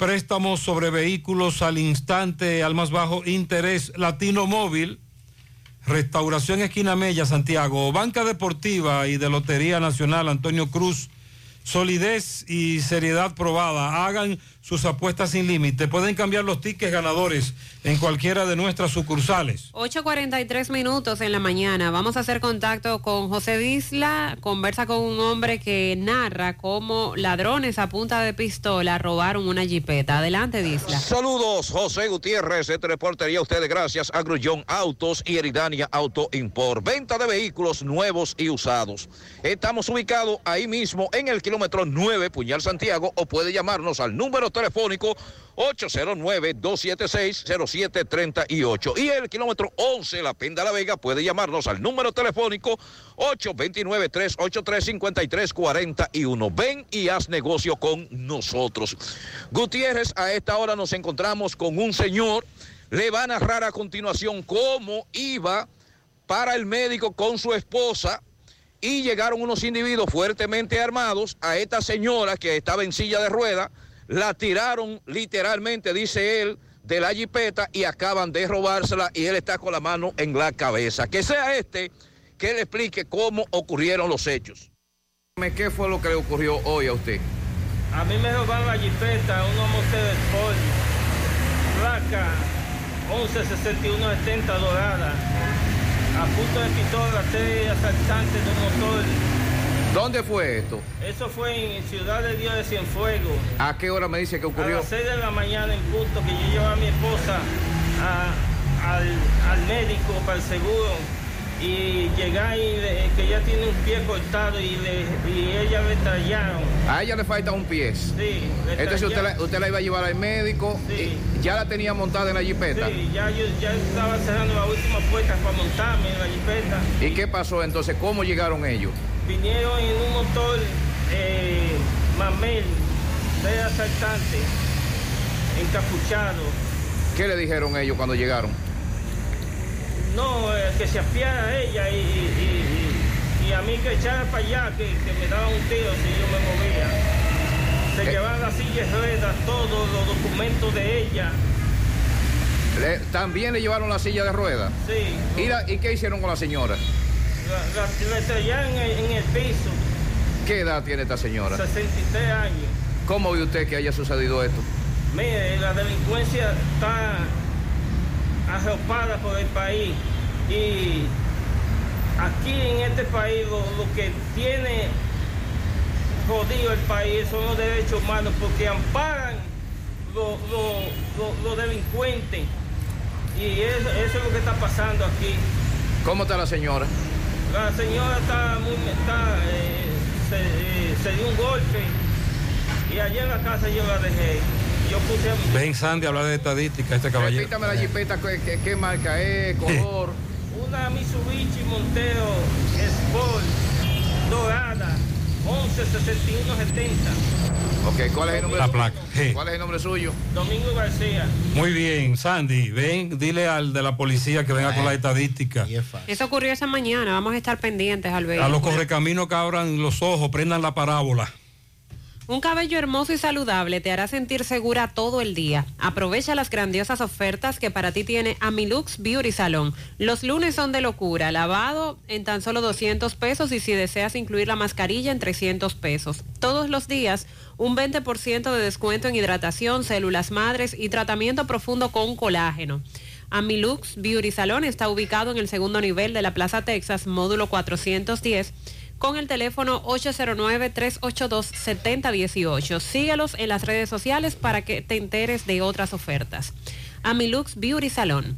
préstamos sobre vehículos al instante, al más bajo interés, Latino Móvil. Restauración Esquina Mella, Santiago, Banca Deportiva y de Lotería Nacional Antonio Cruz, solidez y seriedad probada. Hagan sus apuestas sin límite. Pueden cambiar los tickets ganadores en cualquiera de nuestras sucursales. 8.43 minutos en la mañana. Vamos a hacer contacto con José Disla. Conversa con un hombre que narra cómo ladrones a punta de pistola robaron una jipeta. Adelante, Disla. Saludos, José Gutiérrez. Este reportería a ustedes gracias a Grullón Autos y Eridania Auto Import. Venta de vehículos nuevos y usados. Estamos ubicados ahí mismo en el kilómetro 9, Puñal Santiago, o puede llamarnos al número telefónico 809-276-0738. Y el kilómetro 11, La Penda La Vega, puede llamarnos al número telefónico 829-383-5341. Ven y haz negocio con nosotros. Gutiérrez, a esta hora nos encontramos con un señor. Le va a narrar a continuación cómo iba para el médico con su esposa y llegaron unos individuos fuertemente armados a esta señora que estaba en silla de rueda, la tiraron literalmente, dice él, de la jipeta y acaban de robársela y él está con la mano en la cabeza. Que sea este que le explique cómo ocurrieron los hechos. ¿Qué fue lo que le ocurrió hoy a usted? A mí me robaron la jipeta, una Mercedes Sport, placa 116170 dorada, a punto de pistola, seis asaltantes de un motor. ¿Dónde fue esto? Eso fue en Ciudad de Dios de Cienfuegos. ¿A qué hora me dice que A ocurrió? las 6 de la mañana en punto que yo llevaba a mi esposa a- al, al médico para el seguro y llegar y que ella tiene un pie cortado y, le, y ella le trallaron. A ella le falta un pie. Sí, Entonces usted la, usted la iba a llevar al médico y ya la tenía montada en la jipeta. Sí, ya yo ya estaba cerrando la última puerta para montarme en la jipeta. ¿Y qué pasó entonces? ¿Cómo llegaron ellos? Vinieron en un motor eh, mamel, de asaltante, encapuchado. ¿Qué le dijeron ellos cuando llegaron? No, eh, que se apiara a ella y, y- y- y a mí que echara para allá, que, que me daba un tiro si yo me movía. Se Eh. llevaban las sillas de ruedas, todos los documentos de ella. Le- ¿También le llevaron la silla de ruedas? Sí. ¿Y, la- ¿Y qué hicieron con la señora? La, la, la estrellaron en, en el piso, ¿Qué edad tiene esta señora? 63 años. ¿Cómo ve usted que haya sucedido esto? Mire, la delincuencia está arropada por el país y aquí en este país lo, lo que tiene jodido el país son los derechos humanos porque amparan los los- los delincuentes y eso, eso es lo que está pasando aquí. ¿Cómo está la señora? La señora está muy está, eh, se, eh, se dio un golpe y allá en la casa yo la dejé. Yo puse a- Ven Sandy a hablar de estadística, este caballero. Repítame la jipeta, ¿qué, qué- qué marca es? *laughs* ¿Color? una Mitsubishi Montero Sport dorada 116170. Ok, ¿cuál es el nombre La suyo? placa. Sí. ¿Cuál es el nombre suyo? Domingo García. Muy bien, Sandy, ven, dile al de la policía que venga con la estadística. Eso ocurrió esa mañana, vamos a estar pendientes al ver. A los correcaminos que abran los ojos, prendan la parábola. Un cabello hermoso y saludable te hará sentir segura todo el día. Aprovecha las grandiosas ofertas que para ti tiene Amilux Beauty Salon. Los lunes son de locura, lavado en tan solo 200 pesos y si deseas incluir la mascarilla en 300 pesos. Todos los días un 20% de descuento en hidratación, células madres y tratamiento profundo con colágeno. Amilux Beauty Salon está ubicado en el segundo nivel de la Plaza Texas, módulo 410 con el teléfono 809-382-7018. Síguelos en las redes sociales para que te enteres de otras ofertas. Amilux Beauty Salon.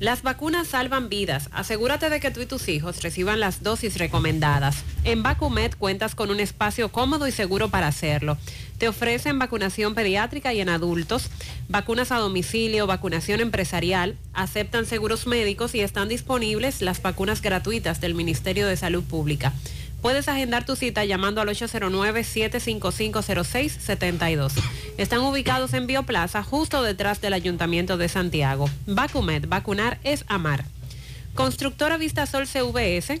Las vacunas salvan vidas. Asegúrate de que tú y tus hijos reciban las dosis recomendadas. En Vacumet cuentas con un espacio cómodo y seguro para hacerlo. Te ofrecen vacunación pediátrica y en adultos, vacunas a domicilio, vacunación empresarial, aceptan seguros médicos y están disponibles las vacunas gratuitas del Ministerio de Salud Pública. Puedes agendar tu cita llamando al 809-755-0672. Están ubicados en Bioplaza, justo detrás del Ayuntamiento de Santiago. Vacumet, vacunar es amar. Constructora Vistasol CVS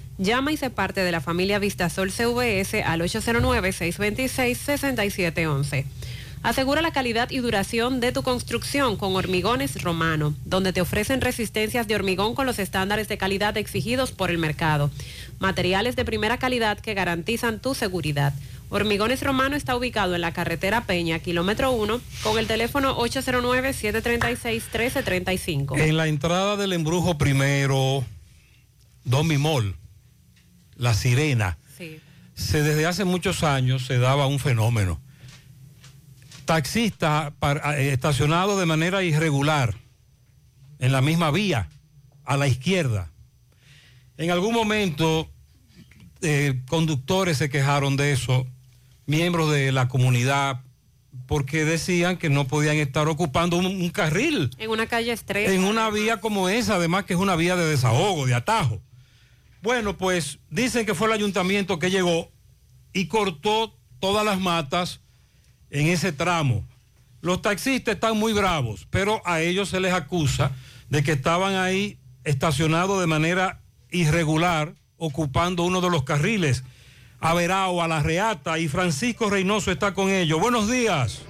Llama y se parte de la familia Vistasol CVS al 809-626-6711. Asegura la calidad y duración de tu construcción con Hormigones Romano, donde te ofrecen resistencias de hormigón con los estándares de calidad exigidos por el mercado. Materiales de primera calidad que garantizan tu seguridad. Hormigones Romano está ubicado en la carretera Peña, kilómetro 1, con el teléfono 809-736-1335. En la entrada del embrujo primero, Domimol, La Sirena, se, desde hace muchos años se daba un fenómeno. Taxistas eh, estacionados de manera irregular en la misma vía, a la izquierda. En algún momento, eh, conductores se quejaron de eso, miembros de la comunidad, porque decían que no podían estar ocupando un- un carril En una calle estrecha. en una vía como esa, además que es una vía de desahogo, de atajo. Bueno, pues dicen que fue el ayuntamiento que llegó y cortó todas las matas en ese tramo. Los taxistas están muy bravos, pero a ellos se les acusa de que estaban ahí estacionados de manera irregular, ocupando uno de los carriles. A Verao, a La Reata, y Francisco Reynoso está con ellos. Buenos días.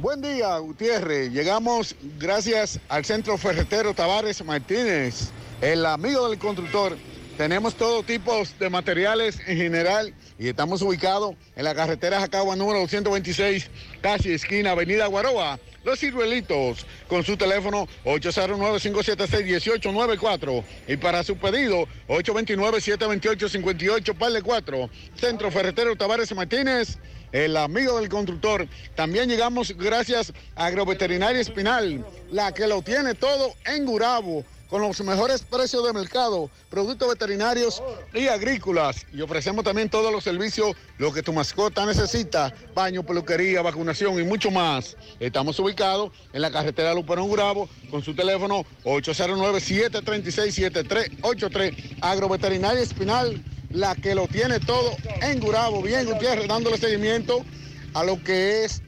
Buen día, Gutiérrez. Llegamos gracias al Centro Ferretero Tavares Martínez, el amigo del constructor. Tenemos todo tipo de materiales en general y estamos ubicados en la carretera Jacagua número 226, casi esquina Avenida Guaroa. Los ciruelitos con su teléfono 809-576-1894 y para su pedido 829-728-58 par de 4. Centro Ferretero Tavares Martínez, el amigo del constructor. También llegamos gracias a Agroveterinaria Espinal, la que lo tiene todo en Gurabo con los mejores precios de mercado, productos veterinarios y agrícolas. Y ofrecemos también todos los servicios, lo que tu mascota necesita, baño, peluquería, vacunación y mucho más. Estamos ubicados en la carretera Luperón Gurabo con su teléfono 809-736-7383. Agroveterinaria Espinal, la que lo tiene todo en Gurabo. Bien, Gutiérrez, dándole seguimiento a lo que es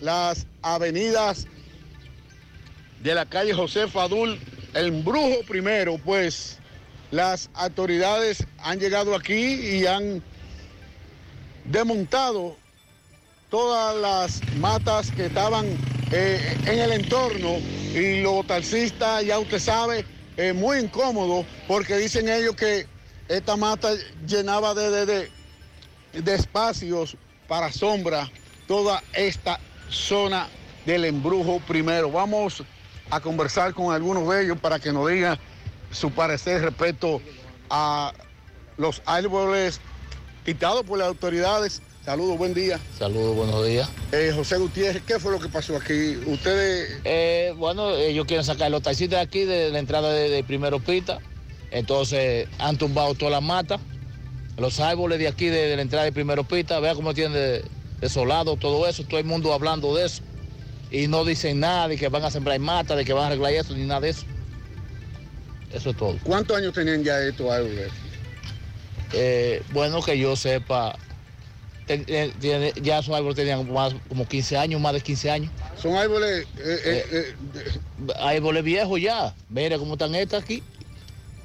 las avenidas de la calle José Fadul, el embrujo primero, pues las autoridades han llegado aquí y han desmontado todas las matas que estaban eh, en el entorno y los taxistas, ya usted sabe, eh, muy incómodos porque dicen ellos que esta mata llenaba de, de, de- de espacios para sombra toda esta zona del embrujo primero. Vamos a conversar con algunos de ellos para que nos digan su parecer respecto a los árboles quitados por las autoridades. Saludos, buen día. Saludos, buenos días. Eh, José Gutiérrez, ¿qué fue lo que pasó aquí? Ustedes... Eh, bueno, ellos quieren sacar los taxistas de aquí de la entrada de, de Primero Pita. Entonces han tumbado todas las matas, los árboles de aquí de, de la entrada de Primero Pita. Vea cómo tienen de- desolado todo eso, todo el mundo hablando de eso. Y no dicen nada de que van a sembrar matas, de que van a arreglar eso, ni nada de eso. Eso es todo. ¿Cuántos años tenían ya estos árboles? Eh, bueno, que yo sepa, ten- eh, ya esos árboles tenían más, como 15 años, más de 15 años. Son árboles... eh, eh, árboles viejos ya. Mira cómo están estas aquí.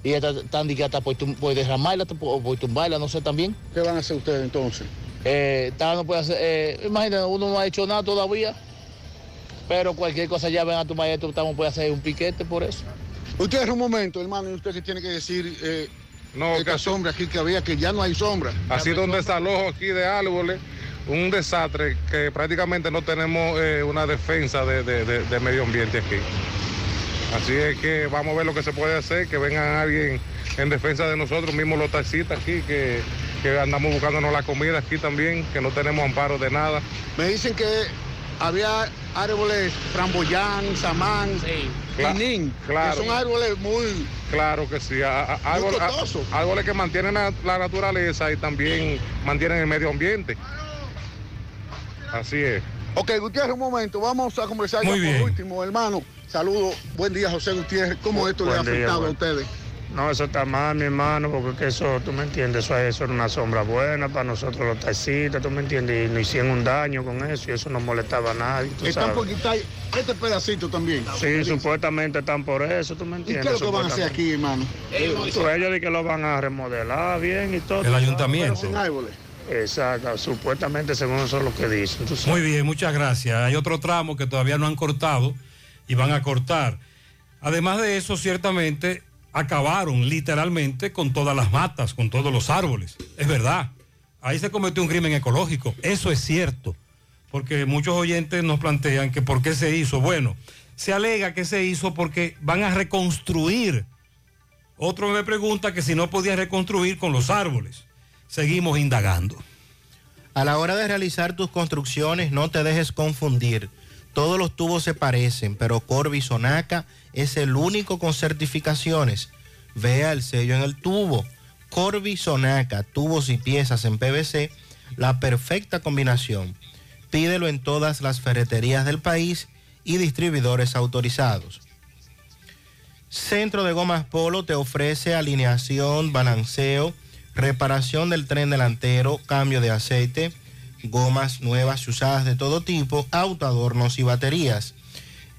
Y estas están hasta por, por derramarla hasta por, por tumbarla, no sé también. ¿Qué van a hacer ustedes entonces? Eh, no puede hacer, eh, imagínate, uno no ha hecho nada todavía. Pero cualquier cosa ya ven a tu maestro, estamos puede hacer un piquete por eso. Usted un momento, hermano, y usted que tiene que decir eh, No, esta que- sombra aquí que había, que ya no hay sombra. Ha sido un desalojo aquí de árboles, un desastre que prácticamente no tenemos eh, una defensa de, de- de- de medio ambiente aquí. Así es que vamos a ver lo que se puede hacer, que vengan alguien en defensa de nosotros mismos los taxistas aquí, que, que andamos buscándonos la comida aquí también, que no tenemos amparo de nada. Me dicen que había árboles framboyán, samán, quenín, claro. que son árboles muy... Claro que sí, a- a- árboles, a- costosos. árboles que mantienen la, la naturaleza y también mantienen el medio ambiente. Así es. Ok, Gutiérrez, un momento, vamos a conversar Muy ya bien. por último, hermano. Saludos, buen día, José Gutiérrez. ¿Cómo esto le ha día, afectado a ustedes? No, eso está mal, mi hermano, porque es que eso, tú me entiendes, eso, eso era una sombra buena para nosotros los taxistas, tú me entiendes, y nos hicieron un daño con eso y eso no molestaba a nadie, tú Están por quitar este pedacito también. Sí, supuestamente están por eso, tú me ¿Y entiendes. qué es lo que van a hacer aquí, hermano? Pues ellos dicen que lo van a remodelar bien y todo. El ayuntamiento. Pero sin árboles. Exacto, supuestamente según eso es lo que dicen. Muy bien, muchas gracias. Hay otro tramo que todavía no han cortado y van a cortar. Además de eso, ciertamente acabaron literalmente con todas las matas, con todos los árboles. Es verdad. Ahí se cometió un crimen ecológico. Eso es cierto. Porque muchos oyentes nos plantean que por qué se hizo. Bueno, se alega que se hizo porque van a reconstruir. Otro me pregunta que si no podían reconstruir con los árboles. Seguimos indagando. A la hora de realizar tus construcciones, no te dejes confundir. Todos los tubos se parecen, pero Corby Sonaca es el único con certificaciones. Vea el sello en el tubo. Corby Sonaca, tubos y piezas en PVC, la perfecta combinación. Pídelo en todas las ferreterías del país y distribuidores autorizados. Centro de Gomas Polo te ofrece alineación, balanceo, reparación del tren delantero, cambio de aceite, gomas nuevas y usadas de todo tipo, autoadornos y baterías.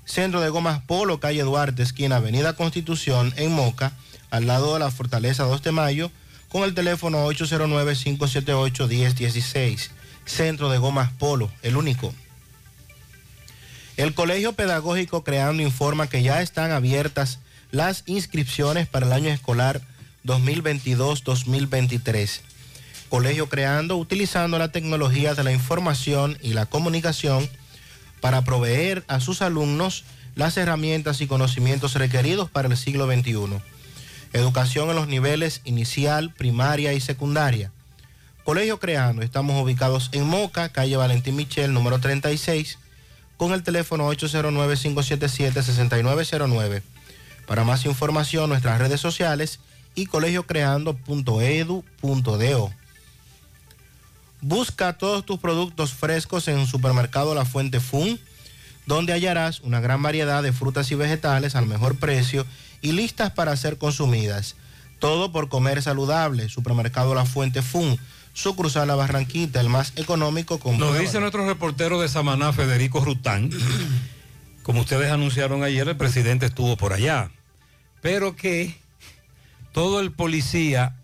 Centro de Gomas Polo, calle Duarte, esquina Avenida Constitución, en Moca, al lado de la Fortaleza 2 de Mayo, con el teléfono 809-578-1016. Centro de Gomas Polo, el único. El Colegio Pedagógico Creando informa que ya están abiertas las inscripciones para el año escolar 2022-2023. Colegio Creando utilizando la tecnología de la información y la comunicación para proveer a sus alumnos las herramientas y conocimientos requeridos para el siglo XXI. Educación en los niveles inicial, primaria y secundaria. Colegio Creando, estamos ubicados en Moca, calle Valentín Michel, número 36, con el teléfono 809-577-6909. Para más información, nuestras redes sociales y colegiocreando.edu.do. Busca todos tus productos frescos en Supermercado La Fuente Fun, donde hallarás una gran variedad de frutas y vegetales al mejor precio y listas para ser consumidas. Todo por comer saludable. Supermercado La Fuente Fun. sucursal La Barranquita, el más económico con... Nos dice nuestro reportero de Samaná, Federico Rután, como ustedes anunciaron ayer, el presidente estuvo por allá, pero que todo el policía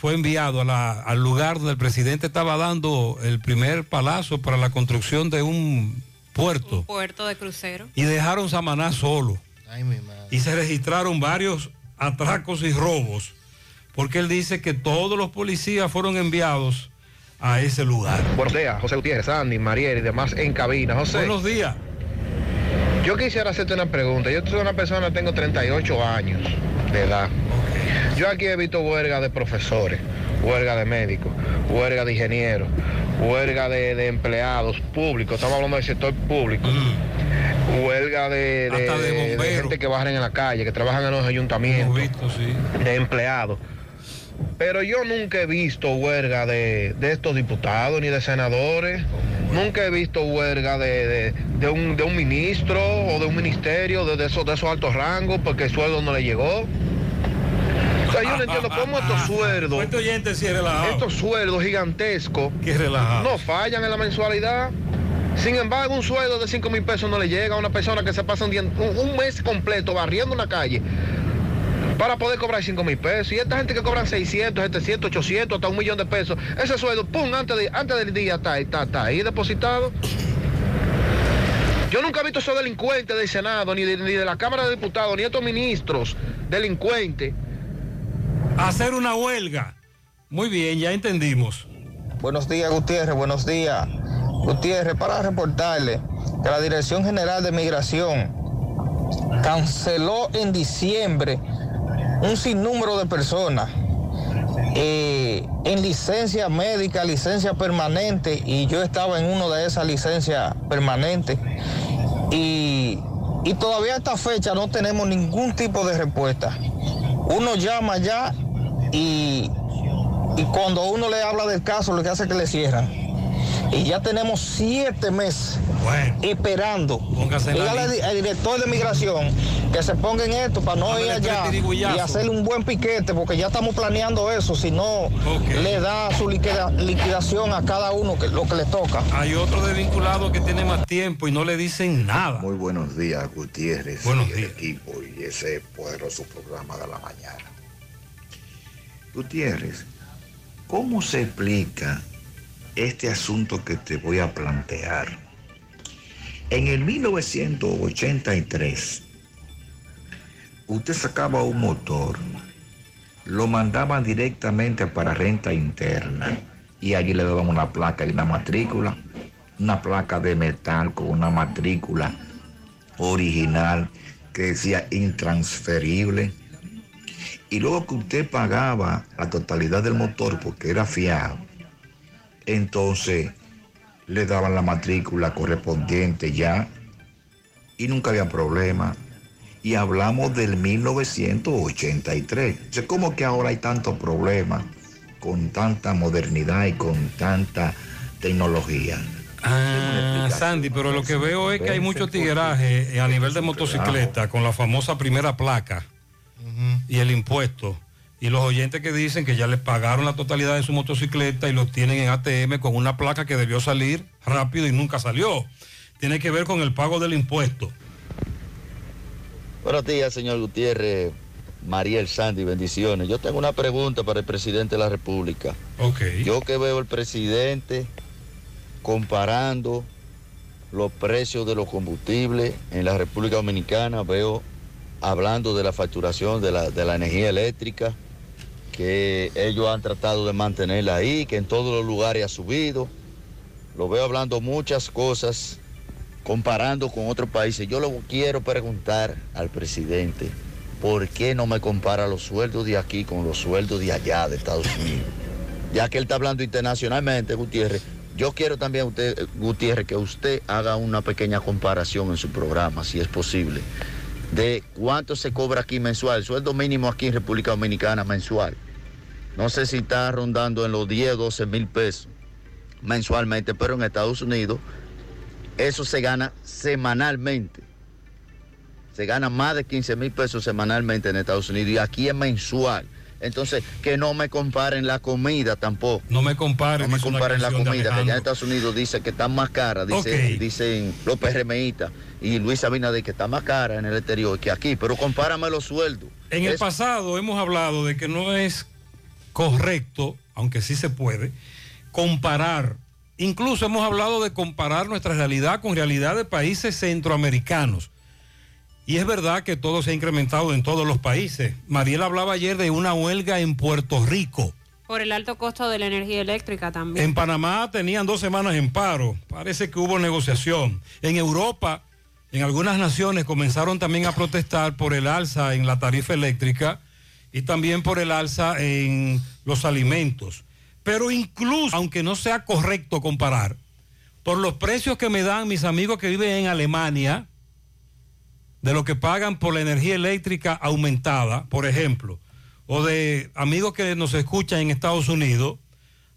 fue enviado a la- al lugar donde el presidente estaba dando el primer palazo para la construcción de un puerto Puerto de crucero. y dejaron Samaná solo. Ay, mi madre. Y se registraron varios atracos y robos, porque él dice que todos los policías fueron enviados a ese lugar. Buenos días, José Gutiérrez, Andy, Mariel y demás en cabina. José. Buenos días. Yo quisiera hacerte una pregunta. Yo soy una persona, tengo 38 años de edad. Yo aquí he visto huelga de profesores, huelga de médicos, huelga de ingenieros, huelga de, de empleados públicos, estamos hablando del sector público. Huelga de, de- gente que bajan en la calle, que trabajan en los ayuntamientos, de empleados. Pero yo nunca he visto huelga de, de estos diputados ni de senadores. Nunca he visto huelga de, de- de un, de un ministro o de un ministerio de, de esos, de esos altos rangos porque el sueldo no le llegó. O sea, yo no entiendo cómo estos sueldos, Este estos sueldos gigantescos Qué relajado. no fallan en la mensualidad. Sin embargo, un sueldo de 5 mil pesos no le llega a una persona que se pasa un, día- un- un mes completo barriendo una calle para poder cobrar 5 mil pesos. Y esta gente que cobran 600, 700, 800, hasta un millón de pesos, ese sueldo, pum, antes, de- antes del día está, ahí- está, está ahí depositado. Yo nunca he visto esos delincuentes del Senado, ni de, ni de la Cámara de Diputados, ni estos ministros delincuentes. Hacer una huelga. Muy bien, ya entendimos. Buenos días, Gutiérrez, buenos días. Gutiérrez, para reportarle que la Dirección General de Migración canceló en diciembre un sinnúmero de personas eh, en licencia médica, licencia permanente, y yo estaba en una de esas licencias permanentes. Y, y todavía a esta fecha no tenemos ningún tipo de respuesta. Uno llama ya y, y cuando uno le habla del caso, lo que hace es que le cierran. Y ya tenemos siete meses esperando. En la Dígale al director de migración que se ponga en esto para no ir allá tirigullazos. y hacerle un buen piquete, porque ya estamos planeando eso. Si no, le da su liquida- liquidación a cada uno que, lo que le toca. Hay otro desvinculado que tiene más tiempo y no le dicen nada. Muy buenos días, Gutiérrez Buenos y el días. equipo y ese poderoso programa de la mañana. Gutiérrez, ¿cómo se explica este asunto que te voy a plantear? En el 1983, usted sacaba un motor, lo mandaban directamente para renta interna y allí le daban una placa y una matrícula, una placa de metal con una matrícula original que decía intransferible. Y luego que usted pagaba la totalidad del motor porque era fiado, entonces le daban la matrícula correspondiente ya y nunca había problema. Y hablamos del 1983. Entonces, ¿cómo que ahora hay tantos problemas con tanta modernidad y con tanta tecnología? Ah, Sandy, pero lo que veo es que hay mucho tigueraje eh, a nivel de motocicleta con la famosa primera placa y el impuesto. Y los oyentes que dicen que ya les pagaron la totalidad de su motocicleta y los tienen en ATM con una placa que debió salir rápido y nunca salió. Tiene que ver con el pago del impuesto. Buenos días, señor Gutiérrez, Mariel Sandy, bendiciones. Yo tengo una pregunta para el presidente de la República. Ok. Yo que veo al presidente comparando los precios de los combustibles en la República Dominicana, veo hablando de la facturación de la, de la energía eléctrica, que ellos han tratado de mantenerla ahí, que en todos los lugares ha subido. Lo veo hablando muchas cosas, comparando con otros países. Yo le quiero preguntar al presidente, ¿por qué no me compara los sueldos de aquí con los sueldos de allá, de Estados Unidos? Ya que él está hablando internacionalmente, Gutiérrez, yo quiero también, usted, Gutiérrez, que usted haga una pequeña comparación en su programa, si es posible, de cuánto se cobra aquí mensual, el sueldo mínimo aquí en República Dominicana mensual. No sé si está rondando en los 10, 12 mil pesos mensualmente, pero en Estados Unidos eso se gana semanalmente. Se gana más de 15 mil pesos semanalmente en Estados Unidos y aquí es mensual. Entonces, que no me comparen la comida tampoco. No me comparen. No me comparen la comida, que allá en. Estados Unidos dice que está más cara, dice, dicen los PRMistas y Luis Abinader que está más cara en el exterior que aquí, pero compárame los sueldos. En el pasado hemos hablado de que no es correcto, aunque sí se puede, comparar. Incluso hemos hablado de comparar nuestra realidad con realidad de países centroamericanos. Y es verdad que todo se ha incrementado en todos los países. Mariela hablaba ayer de una huelga en Puerto Rico. Por el alto costo de la energía eléctrica también. En Panamá tenían dos semanas en paro. Parece que hubo negociación. En Europa, en algunas naciones comenzaron también a protestar por el alza en la tarifa eléctrica y también por el alza en los alimentos. Pero incluso, aunque no sea correcto comparar, por los precios que me dan mis amigos que viven en Alemania, de lo que pagan por la energía eléctrica aumentada, por ejemplo, o de amigos que nos escuchan en Estados Unidos,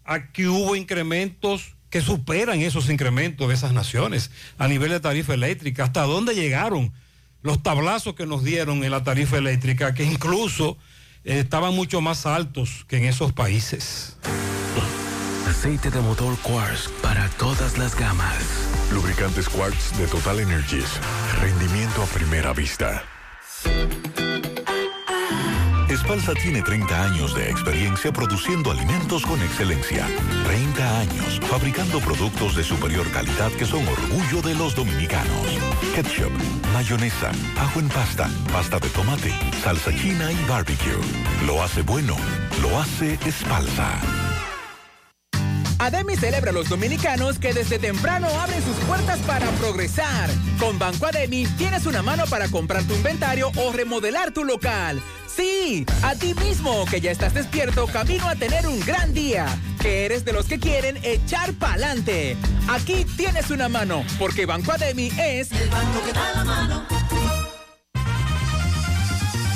aquí hubo incrementos que superan esos incrementos de esas naciones a nivel de tarifa eléctrica. ¿Hasta dónde llegaron los tablazos que nos dieron en la tarifa eléctrica, que incluso estaban mucho más altos que en esos países? Aceite de motor Quartz para todas las gamas. Lubricantes Quartz de Total Energies. Rendimiento a primera vista. Espalsa tiene 30 años de experiencia produciendo alimentos con excelencia. 30 años fabricando productos de superior calidad que son orgullo de los dominicanos. Ketchup, mayonesa, ajo en pasta, pasta de tomate, salsa china y barbecue. Lo hace bueno, lo hace Espalsa. Ademi celebra a los dominicanos que desde temprano abren sus puertas para progresar. Con Banco Ademi tienes una mano para comprar tu inventario o remodelar tu local. Sí, a ti mismo que ya estás despierto camino a tener un gran día. Que eres de los que quieren echar pa'lante. Aquí tienes una mano, porque Banco Ademi es el banco que da la mano.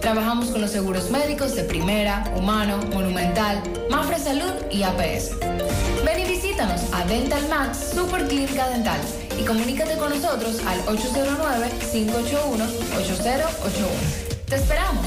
Trabajamos con los seguros médicos de Primera, Humano, Monumental, Mafre Salud y APS. Ven y visítanos a Dental Max Super Clínica Dental y comunícate con nosotros al 809-581-8081. ¡Te esperamos!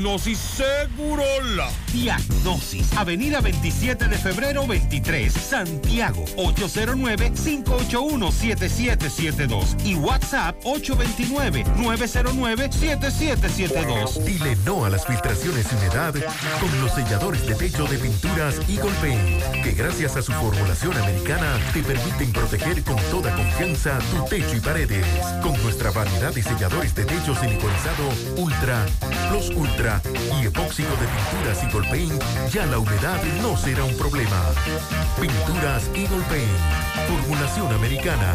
Segurola. Diagnosis, Avenida 27 de febrero 23, Santiago, 809-581-7772 y WhatsApp 829-909-7772. Dile no a las filtraciones y humedad con los selladores de techo de pinturas Eagle Paint, que gracias a su formulación americana te permiten proteger con toda confianza tu techo y paredes. Con nuestra variedad de selladores de techo siliconizado Ultra, Plus Ultra y epóxico de pinturas Eagle Paint, ya la humedad no será un problema. Pinturas Eagle Paint, formulación americana.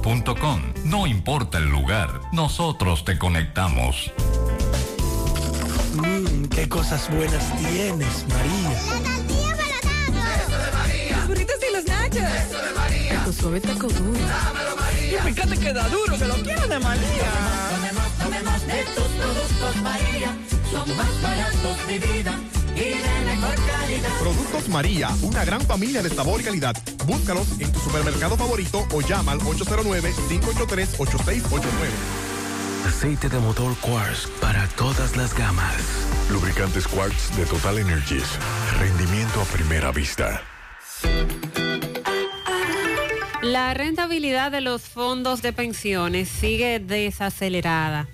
Grupointernet.com no importa el lugar, nosotros te conectamos. Mmm, qué cosas buenas tienes, María. La tortilla para Eso de María. Los burritos y los nachos. Eso de María. Tu suave taco duro. Dámelo, María. Y fíjate que da duro, que lo quiero de María. Tomemos, tomemos, tomemos de tus productos, María. Son más baratos de vida y de mejor calidad. Productos María, una gran familia de sabor y calidad. Búscalos en tu supermercado favorito o llama al 809-583-8689. Aceite de motor Quartz para todas las gamas. Lubricantes Quartz de Total Energies. Rendimiento a primera vista. La rentabilidad de los fondos de pensiones sigue desacelerada.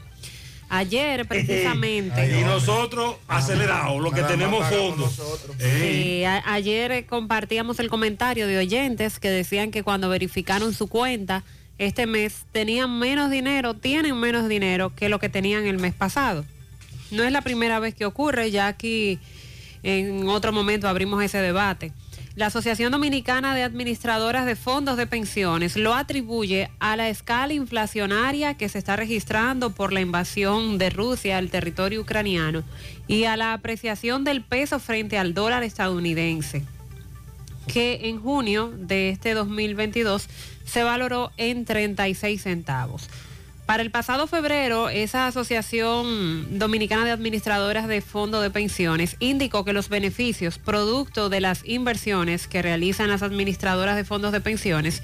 Ayer, precisamente. Y nosotros acelerados, los que tenemos fondos. Sí, a- ayer eh, compartíamos el comentario de oyentes que decían que cuando verificaron su cuenta este mes tenían menos dinero, tienen menos dinero que lo que tenían el mes pasado. No es la primera vez que ocurre, ya aquí en otro momento abrimos ese debate. La Asociación Dominicana de Administradoras de Fondos de Pensiones lo atribuye a la escala inflacionaria que se está registrando por la invasión de Rusia al territorio ucraniano y a la apreciación del peso frente al dólar estadounidense, que en junio de este 2022 se valoró en 36 centavos. Para el pasado febrero, esa Asociación Dominicana de Administradoras de Fondo de Pensiones indicó que los beneficios producto de las inversiones que realizan las administradoras de fondos de pensiones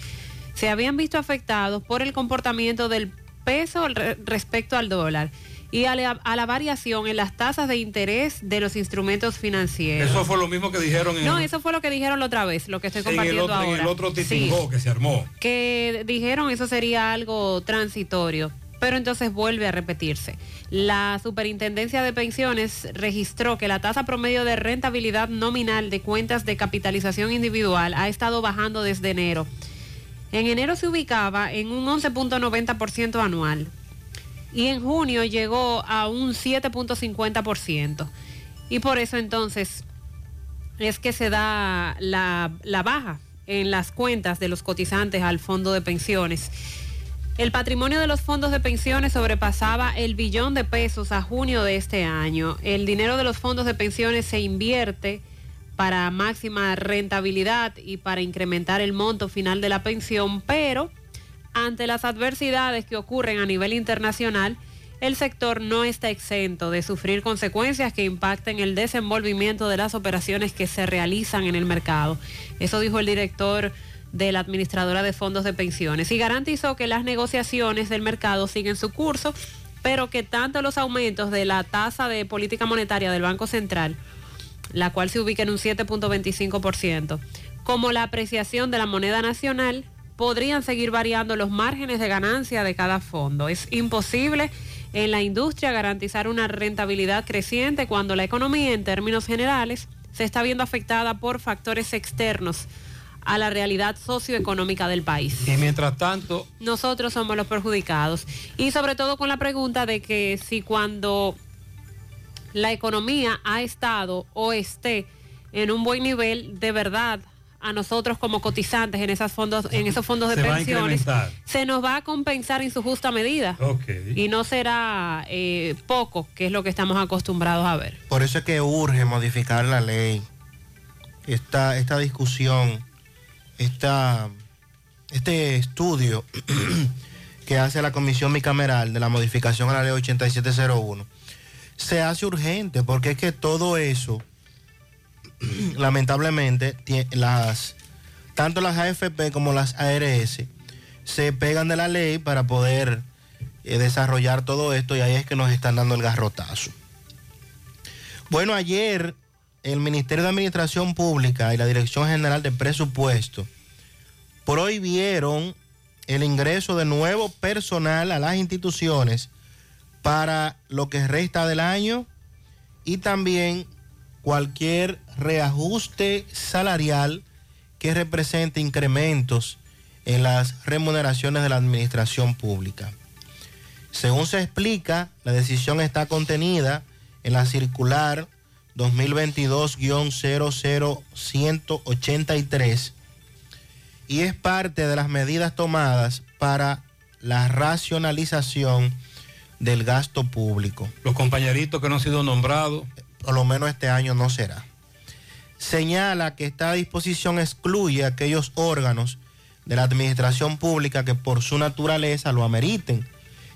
se habían visto afectados por el comportamiento del peso re- respecto al dólar y a la, a la variación en las tasas de interés de los instrumentos financieros. Eso fue lo mismo que dijeron en, No, eso fue lo que dijeron la otra vez, lo que estoy en el compartiendo en ahora. el otro Sí titingó que se armó. que dijeron eso sería algo transitorio, pero entonces vuelve a repetirse. La Superintendencia de Pensiones registró que la tasa promedio de rentabilidad nominal de cuentas de capitalización individual ha estado bajando desde enero. En enero se ubicaba en un 11.90% anual y en junio llegó a un 7.50%. Y por eso entonces es que se da la, la baja en las cuentas de los cotizantes al fondo de pensiones. El patrimonio de los fondos de pensiones sobrepasaba el billón de pesos a junio de este año. El dinero de los fondos de pensiones se invierte para máxima rentabilidad y para incrementar el monto final de la pensión, pero ante las adversidades que ocurren a nivel internacional, el sector no está exento de sufrir consecuencias que impacten el desenvolvimiento de las operaciones que se realizan en el mercado. Eso dijo el director de la administradora de fondos de pensiones y garantizó que las negociaciones del mercado siguen su curso, pero que tanto los aumentos de la tasa de política monetaria del Banco Central, la cual se ubica en un 7.25%, como la apreciación de la moneda nacional, podrían seguir variando los márgenes de ganancia de cada fondo. Es imposible en la industria garantizar una rentabilidad creciente cuando la economía en términos generales se está viendo afectada por factores externos a la realidad socioeconómica del país. Y mientras tanto, Nosotros somos los perjudicados. Y sobre todo con la pregunta de que si cuando la economía ha estado o esté en un buen nivel, de verdad a nosotros como cotizantes en, esas fondos, en esos fondos de Se pensiones, se nos va a compensar en su justa medida. Y no será eh, poco, que es lo que estamos acostumbrados a ver. Por eso es que urge modificar la ley. Esta, esta discusión, esta, este estudio *clears throat* que hace la Comisión Bicameral de la modificación a la ley 8701, se hace urgente porque es que todo eso, *clears throat* lamentablemente, las, tanto las AFP como las ARS se pegan de la ley para poder eh, desarrollar todo esto y ahí es que nos están dando el garrotazo. Bueno, ayer el Ministerio de Administración Pública y la Dirección General de Presupuesto prohibieron el ingreso de nuevo personal a las instituciones para lo que resta del año y también cualquier reajuste salarial que represente incrementos en las remuneraciones de la administración pública. Según se explica, la decisión está contenida en la circular 2022-00183 y es parte de las medidas tomadas para la racionalización del gasto público. Los compañeritos que no han sido nombrados. Por lo menos este año no será. Señala que esta disposición excluye aquellos órganos de la administración pública que por su naturaleza lo ameriten,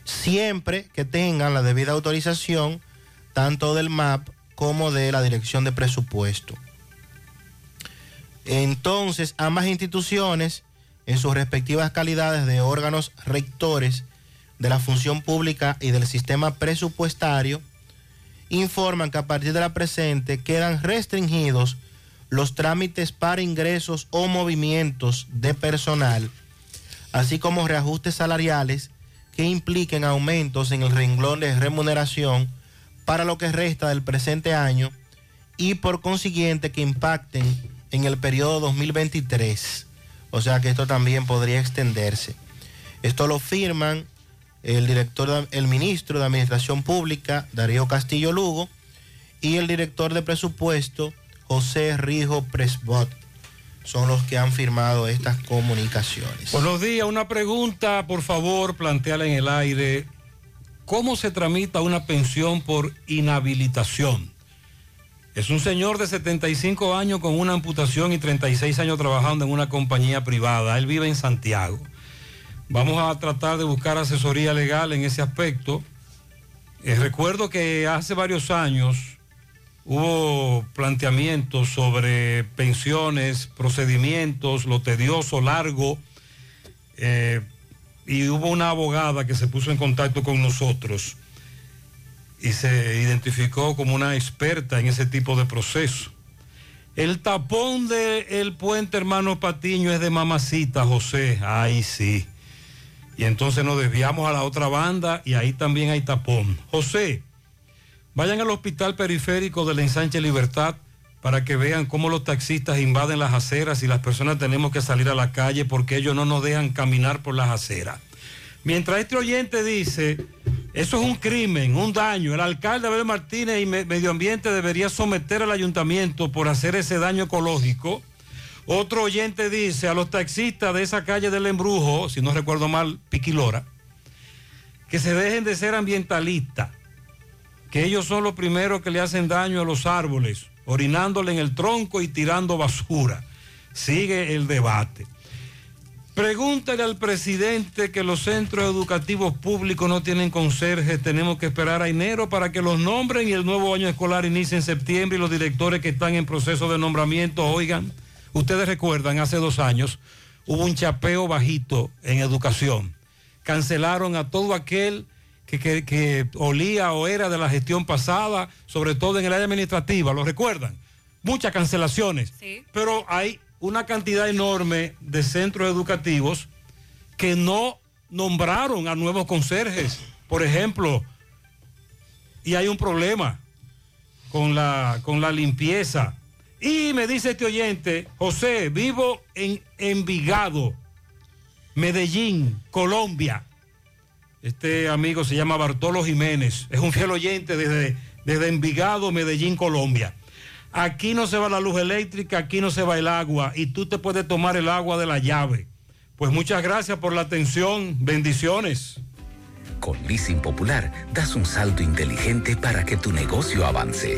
siempre que tengan la debida autorización tanto del MAP como de la Dirección de Presupuesto. Entonces, ambas instituciones, en sus respectivas calidades de órganos rectores de la función pública y del sistema presupuestario, informan que a partir de la presente quedan restringidos los trámites para ingresos o movimientos de personal, así como reajustes salariales que impliquen aumentos en el renglón de remuneración para lo que resta del presente año y por consiguiente que impacten en el periodo 2023. O sea que esto también podría extenderse. Esto lo firman el director, el ministro de Administración Pública, Darío Castillo Lugo, y el director de presupuesto, José Rijo Presbot. Son los que han firmado estas comunicaciones. Buenos días, una pregunta, por favor, planteala en el aire. ¿Cómo se tramita una pensión por inhabilitación? Es un señor de 75 años con una amputación y 36 años trabajando en una compañía privada. Él vive en Santiago. Vamos a tratar de buscar asesoría legal en ese aspecto. Eh, recuerdo que hace varios años hubo planteamientos sobre pensiones, procedimientos, lo tedioso, largo, eh, y hubo una abogada que se puso en contacto con nosotros y se identificó como una experta en ese tipo de proceso. El tapón del puente hermano Patiño es de mamacita, José. Ay, sí. Y entonces nos desviamos a la otra banda y ahí también hay tapón. José, vayan al hospital periférico del ensanche Libertad para que vean cómo los taxistas invaden las aceras y las personas tenemos que salir a la calle porque ellos no nos dejan caminar por las aceras. Mientras este oyente dice, eso es un crimen, un daño, el alcalde Abel Martínez y Me- Medio Ambiente debería someter al ayuntamiento por hacer ese daño ecológico. Otro oyente dice a los taxistas de esa calle del embrujo, si no recuerdo mal, Piquilora, que se dejen de ser ambientalistas, que ellos son los primeros que le hacen daño a los árboles, orinándole en el tronco y tirando basura. Sigue el debate. Pregúntale al presidente que los centros educativos públicos no tienen conserje. Tenemos que esperar a enero para que los nombren y el nuevo año escolar inicie en septiembre y los directores que están en proceso de nombramiento, oigan, ustedes recuerdan, hace dos años hubo un chapeo bajito en educación. Cancelaron a todo aquel que, que- que olía o era de la gestión pasada, sobre todo en el área administrativa, ¿lo recuerdan? Muchas cancelaciones. Pero hay una cantidad enorme de centros educativos que no nombraron a nuevos conserjes, por ejemplo, y hay un problema con la, con la limpieza. Y me dice este oyente, José, vivo en Envigado, Medellín, Colombia. Este amigo se llama Bartolo Jiménez, es un fiel oyente desde, desde Envigado, Medellín, Colombia. Aquí no se va la luz eléctrica, aquí no se va el agua y tú te puedes tomar el agua de la llave. Pues muchas gracias por la atención. Bendiciones. Con Leasing Popular das un salto inteligente para que tu negocio avance.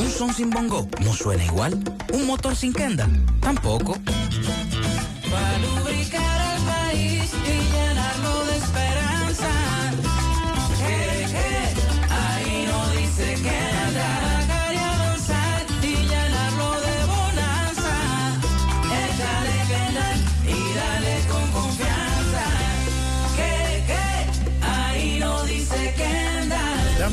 Un son sin bongo no suena igual. Un motor sin kenda tampoco.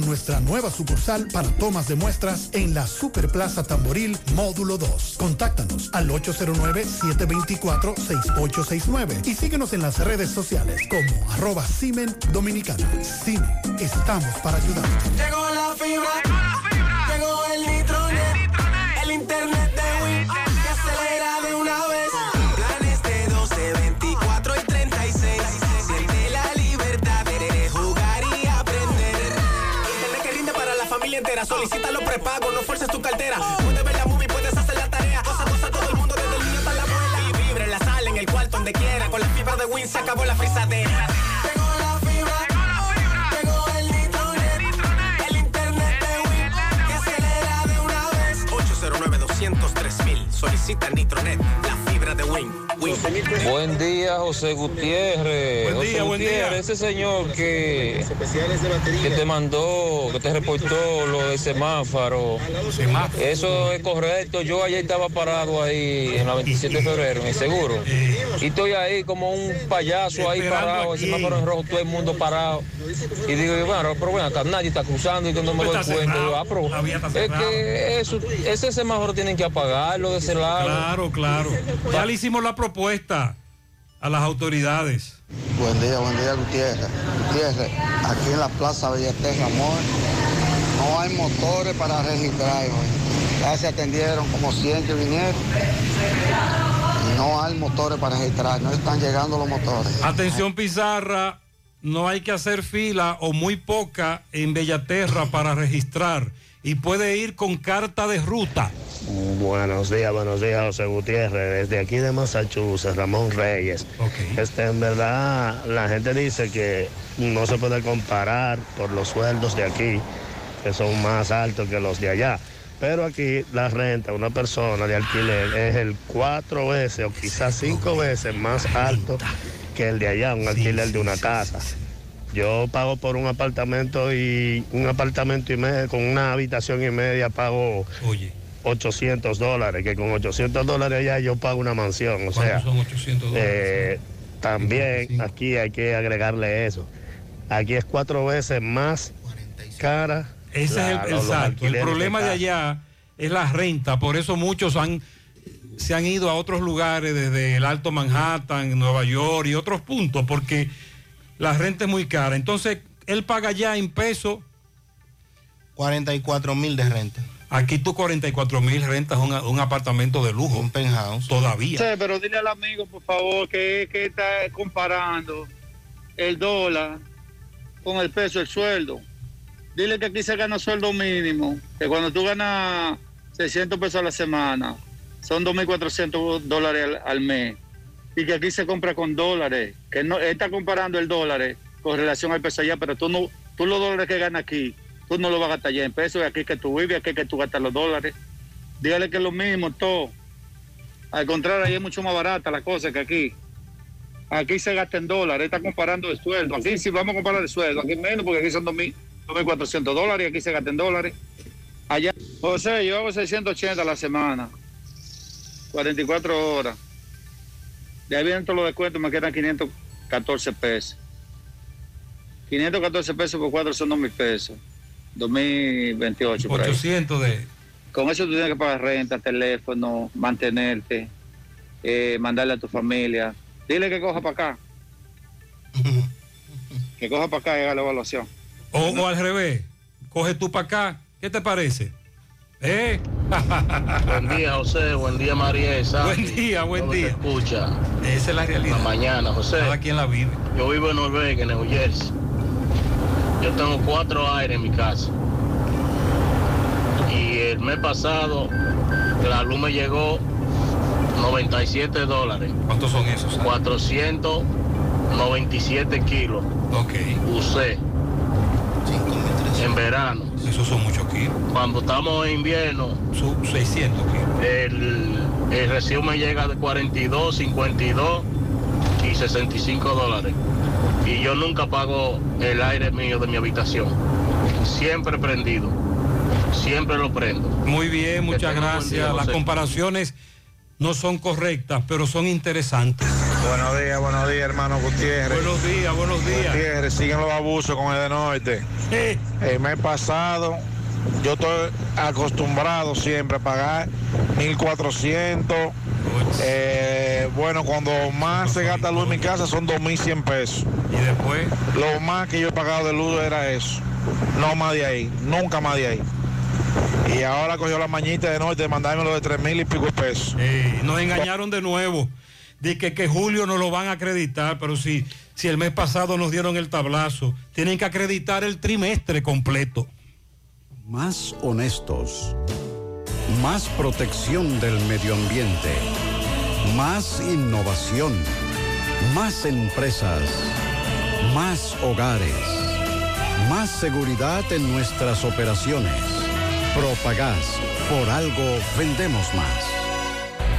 nuestra nueva sucursal para tomas de muestras en la Superplaza Tamboril Módulo 2. Contáctanos al 809-724-6869 y síguenos en las redes sociales como arroba Simen Dominicana. Simen, estamos para ayudarte. Llegó la fibra, la. Solicita los prepagos, no fuerces tu cartera. Puedes ver la movie, puedes hacer la tarea. Cosa, cosa, todo el mundo, desde el niño hasta la abuela. Y vibre la sala, en el cuarto, donde quiera. Con la fibra de Win se acabó la frisadera. Llegó la fibra, llegó el nitronet, el internet de Win que acelera de una vez. 809 203 mil. Solicita Nitronet, Buen día, José Gutiérrez. Buen día, José buen día. Gutiérrez, ese señor que, que te mandó, que te reportó lo de semáforo. Eso es correcto. Yo ayer estaba parado ahí en la 27 de febrero, el seguro. Y estoy ahí como un payaso ahí parado, el semáforo en rojo, todo el mundo parado. Y digo, yo, bueno, pero bueno, acá nadie está cruzando y que no me doy Está cuenta. Digo, ah, pero es que eso, ese semáforo tienen que apagarlo de ese lado. Claro, claro. Ya le hicimos la propuesta a las autoridades. Buen día, buen día, Gutiérrez. Gutiérrez, aquí en la Plaza Bellateja, amor, no hay motores para registrar hoy. Ya se atendieron como 100 que vinieron. Y no hay motores para registrar, no están llegando los motores. Atención Pizarra, no hay que hacer fila o muy poca en Bellaterra para registrar y puede ir con carta de ruta. Buenos días, buenos días, José Gutiérrez. Desde aquí de Massachusetts, Ramón Reyes. Este, en verdad, la gente dice que no se puede comparar por los sueldos de aquí, que son más altos que los de allá. Pero aquí la renta, una persona de alquiler, es el cuatro veces o quizás cinco veces más alto que el de allá, un alquiler de una casa. Yo pago por un apartamento y un apartamento y medio, con una habitación y media pago 800 dólares, que con 800 dólares allá yo pago una mansión. O sea, son 800 dólares? eh, también aquí hay que agregarle eso. Aquí es cuatro veces más cara. Ese la- es el, el los salto. El problema de allá es la renta, por eso muchos han se han ido a otros lugares desde el Alto Manhattan, Nueva York y otros puntos porque la renta es muy cara. Entonces, él paga ya en pesos 44 mil de renta. Aquí tú 44 mil rentas un, un apartamento de lujo. Un penthouse. Todavía. Sí, pero dile al amigo, por favor, que, que está comparando el dólar con el peso del sueldo. Dile que aquí se gana sueldo mínimo, que cuando tú ganas 600 pesos a la semana, son 2.400 dólares al, al mes. Y que aquí se compra con dólares, que no él está comparando el dólar con relación al peso allá, pero tú no, tú los dólares que ganas aquí, tú no los vas a gastar allá en pesos, aquí que tú vives, aquí que tú gastas los dólares. Dígale que es lo mismo todo. Al contrario, ahí es mucho más barata la cosa que aquí. Aquí se gasta en dólares, está comparando el sueldo. Aquí sí vamos a comparar el sueldo, aquí menos porque aquí son 2.000 2.400 dólares y aquí se gasta en dólares. Allá, José, yo hago 680 a la semana, 44 horas. De ahí vienen todos los descuentos, me quedan 514 pesos. 514 pesos por cuatro son 2.000 pesos. 2028. por ahí. 800 de... Con eso tú tienes que pagar renta, teléfono, mantenerte, eh, mandarle a tu familia. Dile que coja para acá. *laughs* que coja para acá y haga la evaluación. O, o al revés, coge tú para acá. ¿Qué te parece? ¿Eh? *laughs* Buen día, José. Buen día, María. Sandy. Buen día, buen ¿Cómo se día. escucha. Esa es la realidad. La mañana, José. Cada quien la vive. Yo vivo en Noruega, en New Jersey. Yo tengo cuatro aires en mi casa. Y el mes pasado la luz me llegó 97 dólares. ¿Cuántos son esos? 497 kilos. Ok. Usé. En verano. Esos son muchos kilos. Cuando estamos en invierno. 600 kilos. El, el recibo me llega de 42, 52 y 65 dólares. Y yo nunca pago el aire mío de mi habitación. Siempre prendido. Siempre lo prendo. Muy bien, muchas gracias. día, Las comparaciones no son correctas, pero son interesantes. Buenos días, buenos días, hermano Gutiérrez. Buenos días, buenos días. Gutiérrez, siguen los abusos con el de norte. El mes pasado, yo estoy acostumbrado siempre a pagar 1400. Eh, bueno, cuando más se gasta luz en mi casa son 2100 pesos. ¿Y después? Lo más que yo he pagado de luz era eso. No más de ahí, nunca más de ahí. Y ahora cogió la mañita de norte de mandarme lo de 3 mil y pico de pesos. Eh, nos engañaron de nuevo. De que, que julio no lo van a acreditar, pero si, si el mes pasado nos dieron el tablazo, tienen que acreditar el trimestre completo. Más honestos. Más protección del medio ambiente. Más innovación. Más empresas. Más hogares. Más seguridad en nuestras operaciones. Propagás. Por algo vendemos más.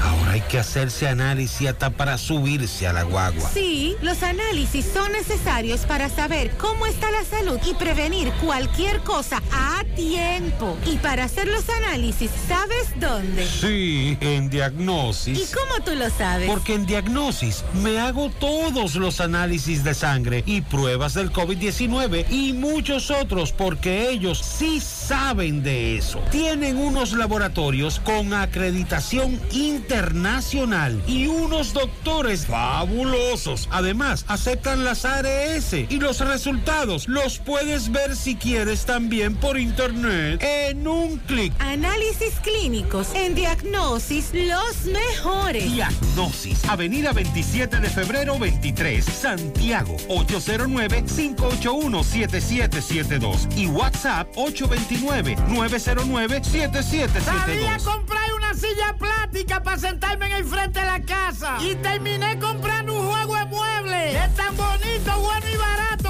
Ahora hay que hacerse análisis hasta para subirse a la guagua. Sí, los análisis son necesarios para saber cómo está la salud y prevenir cualquier cosa a tiempo. Y para hacer los análisis, ¿sabes dónde? Sí, en Diagnosis. ¿Y cómo tú lo sabes? Porque en Diagnosis me hago todos los análisis de sangre y pruebas del COVID-19 y muchos otros porque ellos sí saben de eso. Tienen unos laboratorios con acreditación internacional y unos doctores fabulosos. Además, aceptan las ARS y los resultados los puedes ver si quieres también por internet en un clic. Análisis clínicos en Diagnosis, los mejores. Diagnosis, Avenida 27 de febrero 23, Santiago, 809-581-7772 y WhatsApp 829-909-7772. comprar una silla plástica para sentarme en el frente de la casa. Y terminé comprando un juego de muebles. Es tan bonito, bueno y barato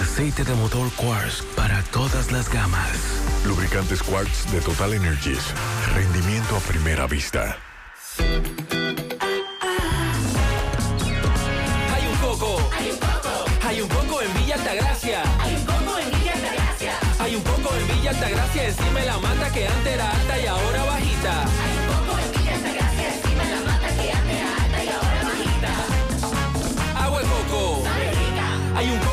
Aceite de motor Quartz para todas las gamas. Lubricantes Quartz de Total Energies. Rendimiento a primera vista. Hay un coco. Hay un coco. Hay un coco en Villa Altagracia. Hay un coco en Villa Altagracia. Hay un coco en Villa Altagracia encima de la mata que antes era alta y ahora bajita. Hay un coco en Villa Altagracia encima de la mata que antes era alta y ahora bajita. Agua de coco. Hay un coco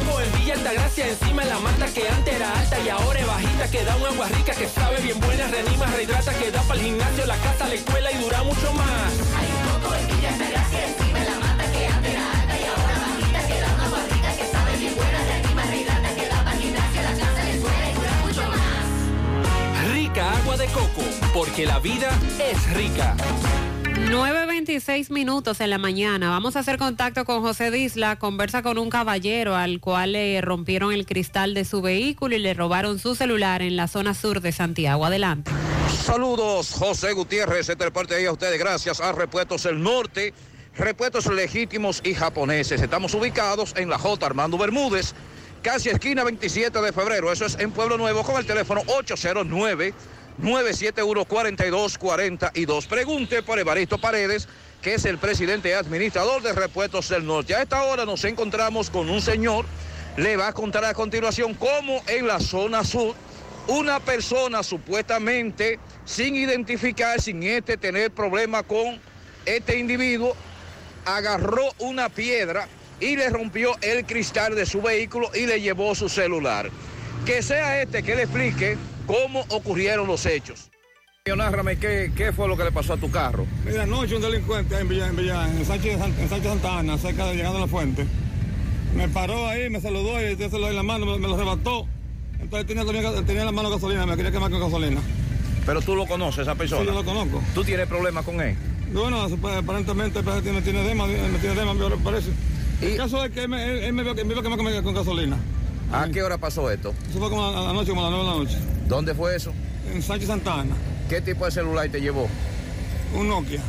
Altagracia encima de la mata que antes era alta y ahora es bajita que da un agua rica que sabe bien buena, reanima, rehidrata, que da para el gimnasio, la casa, la escuela y dura mucho más. Hay un coco en Villa Altagracia encima de la mata que antes era alta y ahora bajita que da un agua rica que sabe bien buena, reanima, rehidrata, que da para el gimnasio, la casa, la escuela y dura mucho más. Rica agua de coco, porque la vida es rica. 9.26 minutos en la mañana. Vamos a hacer contacto con José Disla. Conversa con un caballero al cual le rompieron el cristal de su vehículo y le robaron su celular en la zona sur de Santiago. Adelante. Saludos, José Gutiérrez, este parte ahí a ustedes gracias a Repuestos El Norte, repuestos legítimos y japoneses. Estamos ubicados en la J. Armando Bermúdez, casi esquina 27 de febrero, eso es en Pueblo Nuevo, con el teléfono 809 971-4242. Pregunte por Evaristo Paredes, que es el presidente y administrador de Repuestos del Norte. A esta hora nos encontramos con un señor, le va a contar a continuación cómo en la zona sur una persona supuestamente sin identificar, sin este tener problema con este individuo, agarró una piedra y le rompió el cristal de su vehículo y le llevó su celular. Que sea este que le explique cómo ocurrieron los hechos. Nárrame, ¿qué, ¿qué fue lo que le pasó a tu carro? Mira, anoche un delincuente en Villa, en, Villa, en, Sánchez, en Sánchez Santa Ana, cerca de llegando a la fuente. Me paró ahí, me saludó y yo se lo di la mano, me, me lo arrebató. Entonces tenía, tenía, tenía la mano gasolina, me quería quemar con gasolina. Pero tú lo conoces, esa persona. Sí, yo lo conozco. ¿Tú tienes problemas con él? Bueno, aparentemente pues, tiene, tiene dema, me tiene dema, me parece. ¿Y? El caso es que él me, él me vio que me quemar con, con gasolina. ¿A qué hora pasó esto? Eso fue como a la noche, como a las 9 de la noche. ¿Dónde fue eso? En Sánchez Santana. ¿Qué tipo de celular te llevó? Un Nokia.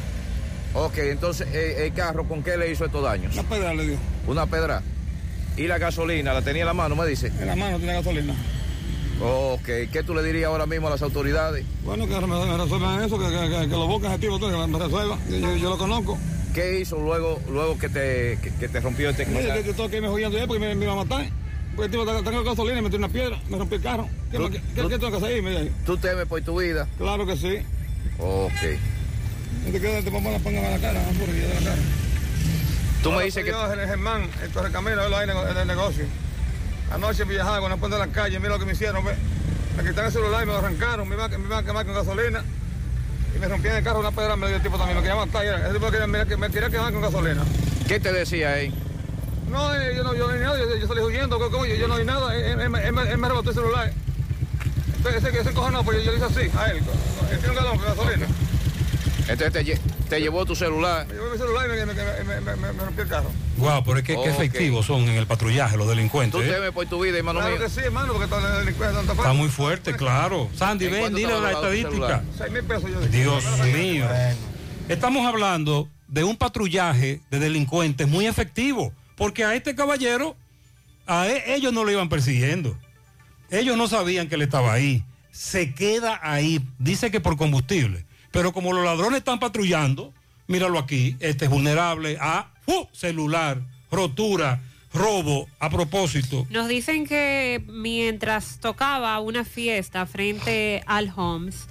Ok, entonces, eh, ¿el carro con qué le hizo estos daños? Una pedra le dio. ¿Una pedra? ¿Y la gasolina? ¿La tenía en la mano, me dice? En la mano tiene gasolina. Ok, ¿qué tú le dirías ahora mismo a las autoridades? Bueno, que me, resuelvan eso, que, que, que, que lo busquen ese tipo, que me resuelva. Yo, yo, lo conozco. ¿Qué hizo luego, luego que, te, que, te rompió este cristal? Yo, yo, yo que me jodiendo porque me, me iba a matar. Porque tipo tengo gasolina y metí una piedra, me rompí el carro. ¿Qué, ¿Tú, ¿qué, qué, qué tengo que hacer ahí? ¿Tú temes por tu vida? Claro que sí. Ok. No te quedas, te pongo la ponga a la cara, hamburguesa de la cara. Tú me dices que... Yo, el Germán, el correcamino, él ahí en el negocio. Anoche viajaba con la puerta de la calle, mira lo que me hicieron, ve. Me quitaron el celular y me lo arrancaron, me iban, me iban a quemar con gasolina. Y me rompían el carro una pedra, me dio el tipo también, me quería matar. Ese tipo que me, me quería quemar con gasolina. ¿Qué te decía ahí? No, eh, yo no, yo no hay nada, yo, yo salí huyendo, ¿cómo? Yo, yo no hay nada, él, él, él, él me arrebató el celular. Entonces ese, ese cojonó, pues yo, yo le hice así, a él, él tiene un galón con gasolina. Entonces te, te, llevó tu celular. Me llevó mi celular y me, me, me, me, me rompió el carro. Guau, wow, pero es que, okay. efectivos son en el patrullaje los delincuentes. Tú ¿eh? temes por tu vida, hermano claro mío. que sí, hermano, porque todos los delincuentes están Está muy fuerte, claro. Sandy, ven, dile la estadística. 6 mil pesos yo Dios mío. Estamos hablando de un patrullaje de delincuentes muy efectivo, porque a este caballero, a él, ellos no lo iban persiguiendo. Ellos no sabían que él estaba ahí. Se queda ahí, dice que por combustible. Pero como los ladrones están patrullando, míralo aquí, este es vulnerable a uh, celular, rotura, robo a propósito. Nos dicen que mientras tocaba una fiesta frente al Homes,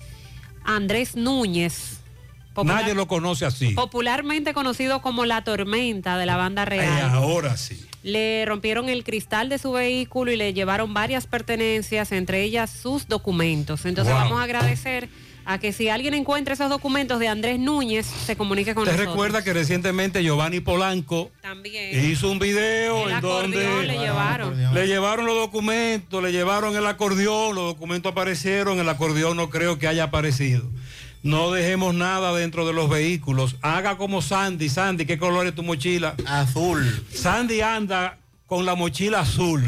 Andrés Núñez, popular, nadie lo conoce así, popularmente conocido como la tormenta de la banda real. Eh, ahora sí. le rompieron el cristal de su vehículo y le llevaron varias pertenencias, entre ellas sus documentos. Entonces Wow. vamos a agradecer a que si alguien encuentra esos documentos de Andrés Núñez, se comunique con ¿Te nosotros. recuerda que recientemente Giovanni Polanco hizo un video El en donde le llevaron. le llevaron los documentos, le llevaron el acordeón, los documentos aparecieron, el acordeón no creo que haya aparecido. No dejemos nada dentro de los vehículos. Haga como Sandy. Sandy, ¿qué color es tu mochila? Azul. Sandy anda con la mochila azul.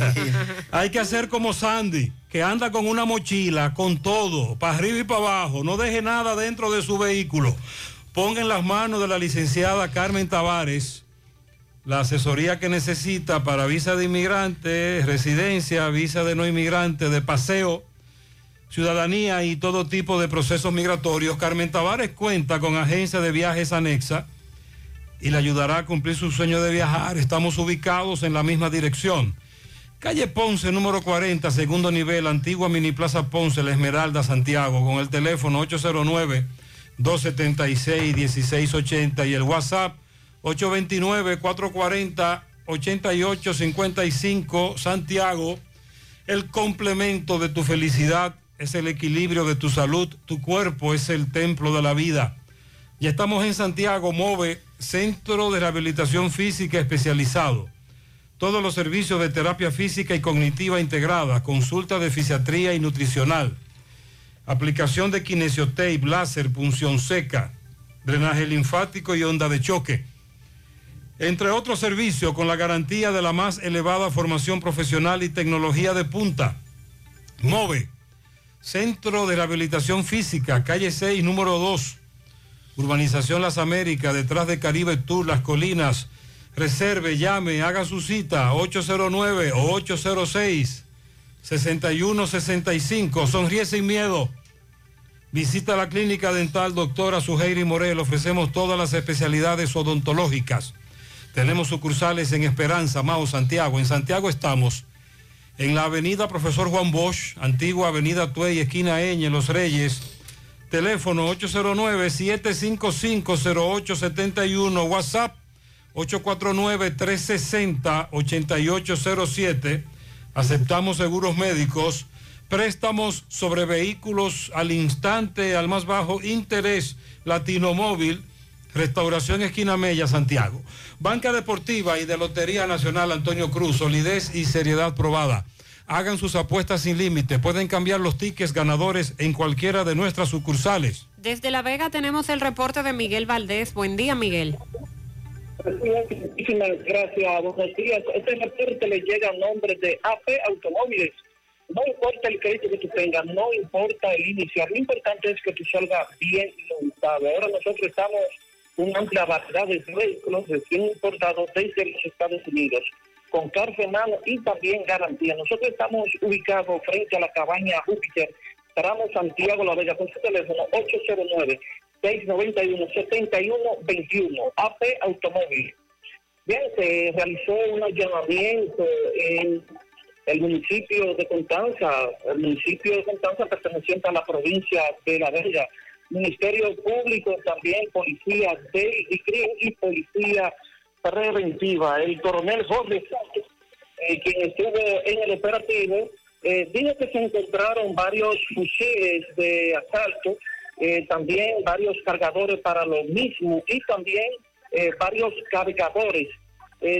*laughs* Hay que hacer como Sandy, que anda con una mochila, con todo, para arriba y para abajo. No deje nada dentro de su vehículo. Ponga en las manos de la licenciada Carmen Tavares la asesoría que necesita para visa de inmigrante, residencia, visa de no inmigrante, de paseo, ciudadanía y todo tipo de procesos migratorios. Carmen Tavares cuenta con agencia de viajes anexa y le ayudará a cumplir su sueño de viajar. Estamos ubicados en la misma dirección. Calle Ponce, número 40, segundo nivel, antigua Mini Plaza Ponce, La Esmeralda, Santiago, con el teléfono 809-276-1680 y el WhatsApp 829-440-8855, Santiago. El complemento de tu felicidad es el equilibrio de tu salud, tu cuerpo es el templo de la vida. Ya estamos en Santiago, MOVE, Centro de Rehabilitación Física Especializado. Todos los servicios de terapia física y cognitiva integrada, consulta de fisiatría y nutricional, aplicación de kinesiotape, láser, punción seca, drenaje linfático y onda de choque. Entre otros servicios con la garantía de la más elevada formación profesional y tecnología de punta. MOVE, Centro de Rehabilitación Física, calle 6, número 2. Urbanización Las Américas, detrás de Caribe Tour, Las Colinas. Reserve, llame, haga su cita, 809 o 806 6165. Sonríe sin miedo. Visita la clínica dental doctora Suheiri Morel. Ofrecemos todas las especialidades odontológicas. Tenemos sucursales en Esperanza, Mao, Santiago. En Santiago estamos en la avenida Profesor Juan Bosch, antigua avenida Tuey, esquina Eñe, Los Reyes. Teléfono 809-755-0871, WhatsApp 849-360-8807. Aceptamos seguros médicos, préstamos sobre vehículos al instante, al más bajo interés, Latino Móvil, Restauración Esquina Mella, Santiago. Banca Deportiva y de Lotería Nacional Antonio Cruz, solidez y seriedad probada. Hagan sus apuestas sin límite. Pueden cambiar los tickets ganadores en cualquiera de nuestras sucursales. Desde La Vega tenemos el reporte de Miguel Valdés. Buen día, Miguel. Muchísimas gracias, buenos días. Este reporte le llega a nombre de AP Automóviles. No importa el crédito que tú tengas, no importa el inicial, lo importante es que tú salgas bien montado. Ahora nosotros estamos una amplia variedad de vehículos recién importados desde los Estados Unidos, con carga y también garantía. Nosotros estamos ubicados frente a la cabaña Júpiter, tramo Santiago La Vega, con su teléfono 809 691-7121, AP Automóvil. Bien, se realizó un allanamiento en el municipio de Constanza, el municipio de Constanza perteneciente a la provincia de La Vega. Ministerio Público, también policía de DICRIM y policía preventiva. El coronel Jorge Santos, eh, quien estuvo en el operativo, eh, dijo que se encontraron varios fusiles de asalto, eh, también varios cargadores para lo mismo y también eh, varios cargadores.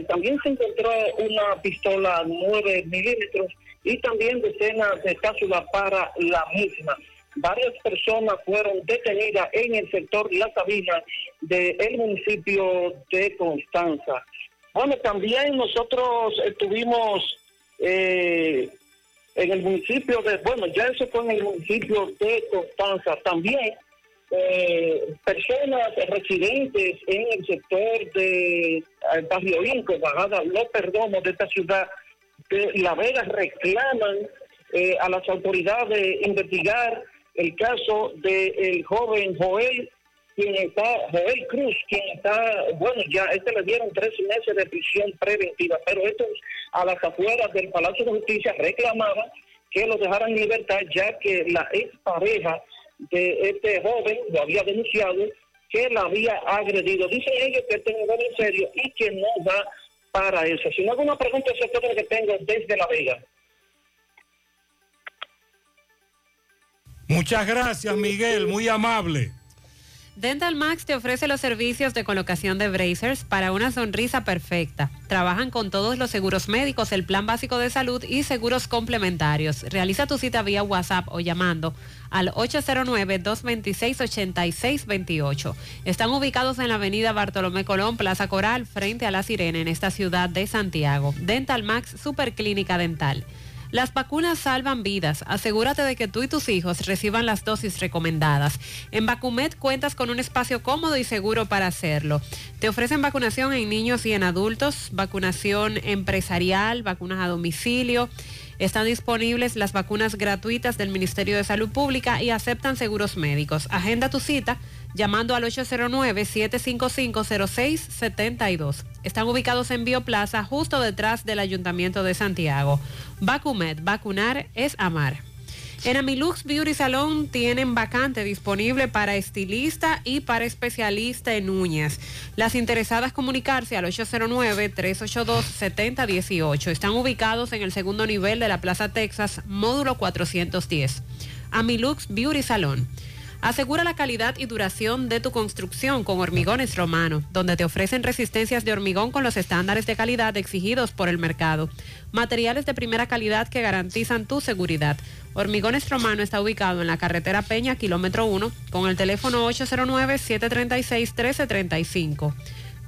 También se encontró una pistola 9 milímetros y también decenas de cápsulas para la misma. Varias personas fueron detenidas en el sector La Sabina del municipio de Constanza. Bueno, también nosotros estuvimos eh, en el municipio de, bueno, ya eso fue en el municipio de Constanza. También eh, personas residentes en el sector de eh, Barrio Inco, Bajada Los Perdomos de esta ciudad de La Vega reclaman eh, a las autoridades investigar el caso del joven Joel, quien está, Joel Cruz, quien está, bueno, ya este le dieron tres meses de prisión preventiva, pero estos a las afueras del Palacio de Justicia reclamaban que lo dejaran en libertad, ya que la expareja de este joven lo había denunciado que la había agredido. Dicen ellos que es un joven serio y que no va para eso. Si no, alguna pregunta sobre que tengo desde La Vega. Muchas gracias, Miguel, muy amable. Dental Max te ofrece los servicios de colocación de bracers para una sonrisa perfecta. Trabajan con todos los seguros médicos, el plan básico de salud y seguros complementarios. Realiza tu cita vía WhatsApp o llamando al 809-226-8628. Están ubicados en la avenida Bartolomé Colón, Plaza Coral, frente a La Sirena, en esta ciudad de Santiago. Dental Max Superclínica Dental. Las vacunas salvan vidas. Asegúrate de que tú y tus hijos reciban las dosis recomendadas. En Vacumet cuentas con un espacio cómodo y seguro para hacerlo. Te ofrecen vacunación en niños y en adultos, vacunación empresarial, vacunas a domicilio. Están disponibles las vacunas gratuitas del Ministerio de Salud Pública y aceptan seguros médicos. Agenda tu cita llamando al 809-755-0672. Están ubicados en Bioplaza, justo detrás del Ayuntamiento de Santiago. Vacumed, vacunar es amar. En Amilux Beauty Salon tienen vacante disponible para estilista y para especialista en uñas. Las interesadas comunicarse al 809-382-7018. Están ubicados en el segundo nivel de la Plaza Texas, módulo 410. Amilux Beauty Salon. Asegura la calidad y duración de tu construcción con Hormigones Romano, donde te ofrecen resistencias de hormigón con los estándares de calidad exigidos por el mercado. Materiales de primera calidad que garantizan tu seguridad. Hormigones Romano está ubicado en la carretera Peña, kilómetro 1, con el teléfono 809-736-1335.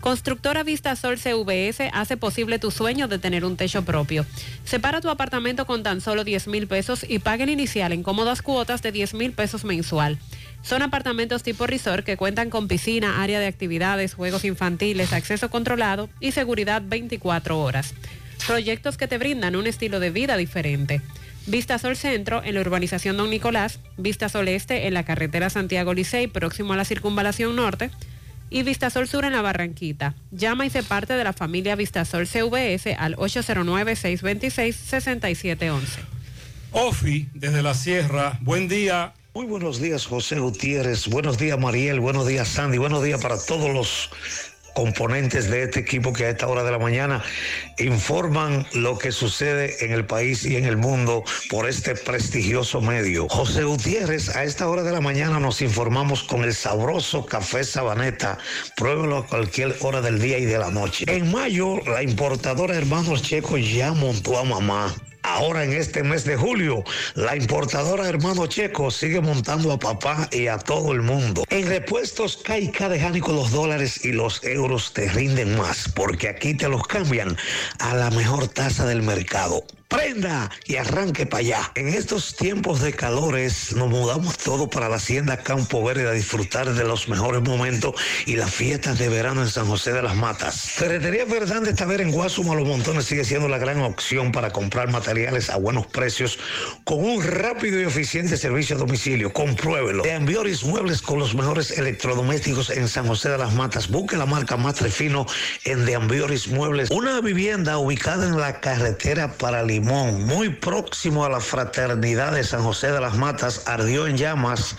Constructora Vistasol CVS hace posible tu sueño de tener un techo propio. Separa tu apartamento con tan solo 10 mil pesos y paga el inicial en cómodas cuotas de 10 mil pesos mensual. Son apartamentos tipo resort que cuentan con piscina, área de actividades, juegos infantiles, acceso controlado y seguridad 24 horas. Proyectos que te brindan un estilo de vida diferente. Vistasol Centro en la urbanización Don Nicolás, Vistasol Este en la carretera Santiago Licey próximo a la circunvalación norte y Vistasol Sur en la Barranquita. Llama y se parte de la familia Vistasol CVS al 809-626-6711. Ofi, desde la Sierra, buen día. Muy buenos días, José Gutiérrez. Buenos días, Mariel. Buenos días, Sandy. Buenos días para todos los componentes de este equipo que a esta hora de la mañana informan lo que sucede en el país y en el mundo por este prestigioso medio. José Gutiérrez, a esta hora de la mañana nos informamos con el sabroso café Sabaneta. Pruébelo a cualquier hora del día y de la noche. En mayo, la importadora Hermanos Checo ya montó a mamá. Ahora en este mes de julio, la importadora Hermano Checo sigue montando a papá y a todo el mundo. En repuestos Caica de Jánico los dólares y los euros te rinden más, porque aquí te los cambian a la mejor tasa del mercado prenda y arranque para allá. En estos tiempos de calores nos mudamos todo para la hacienda Campo Verde a disfrutar de los mejores momentos y las fiestas de verano en San José de las Matas. Ferretería Fernández Taver en Guasuma Los Montones sigue siendo la gran opción para comprar materiales a buenos precios con un rápido y eficiente servicio a domicilio. Compruébelo. De Ambioris Muebles con los mejores electrodomésticos en San José de las Matas. Busque la marca más refino en De Ambioris Muebles. Una vivienda ubicada en la carretera para Muy próximo a la fraternidad de San José de las Matas, ardió en llamas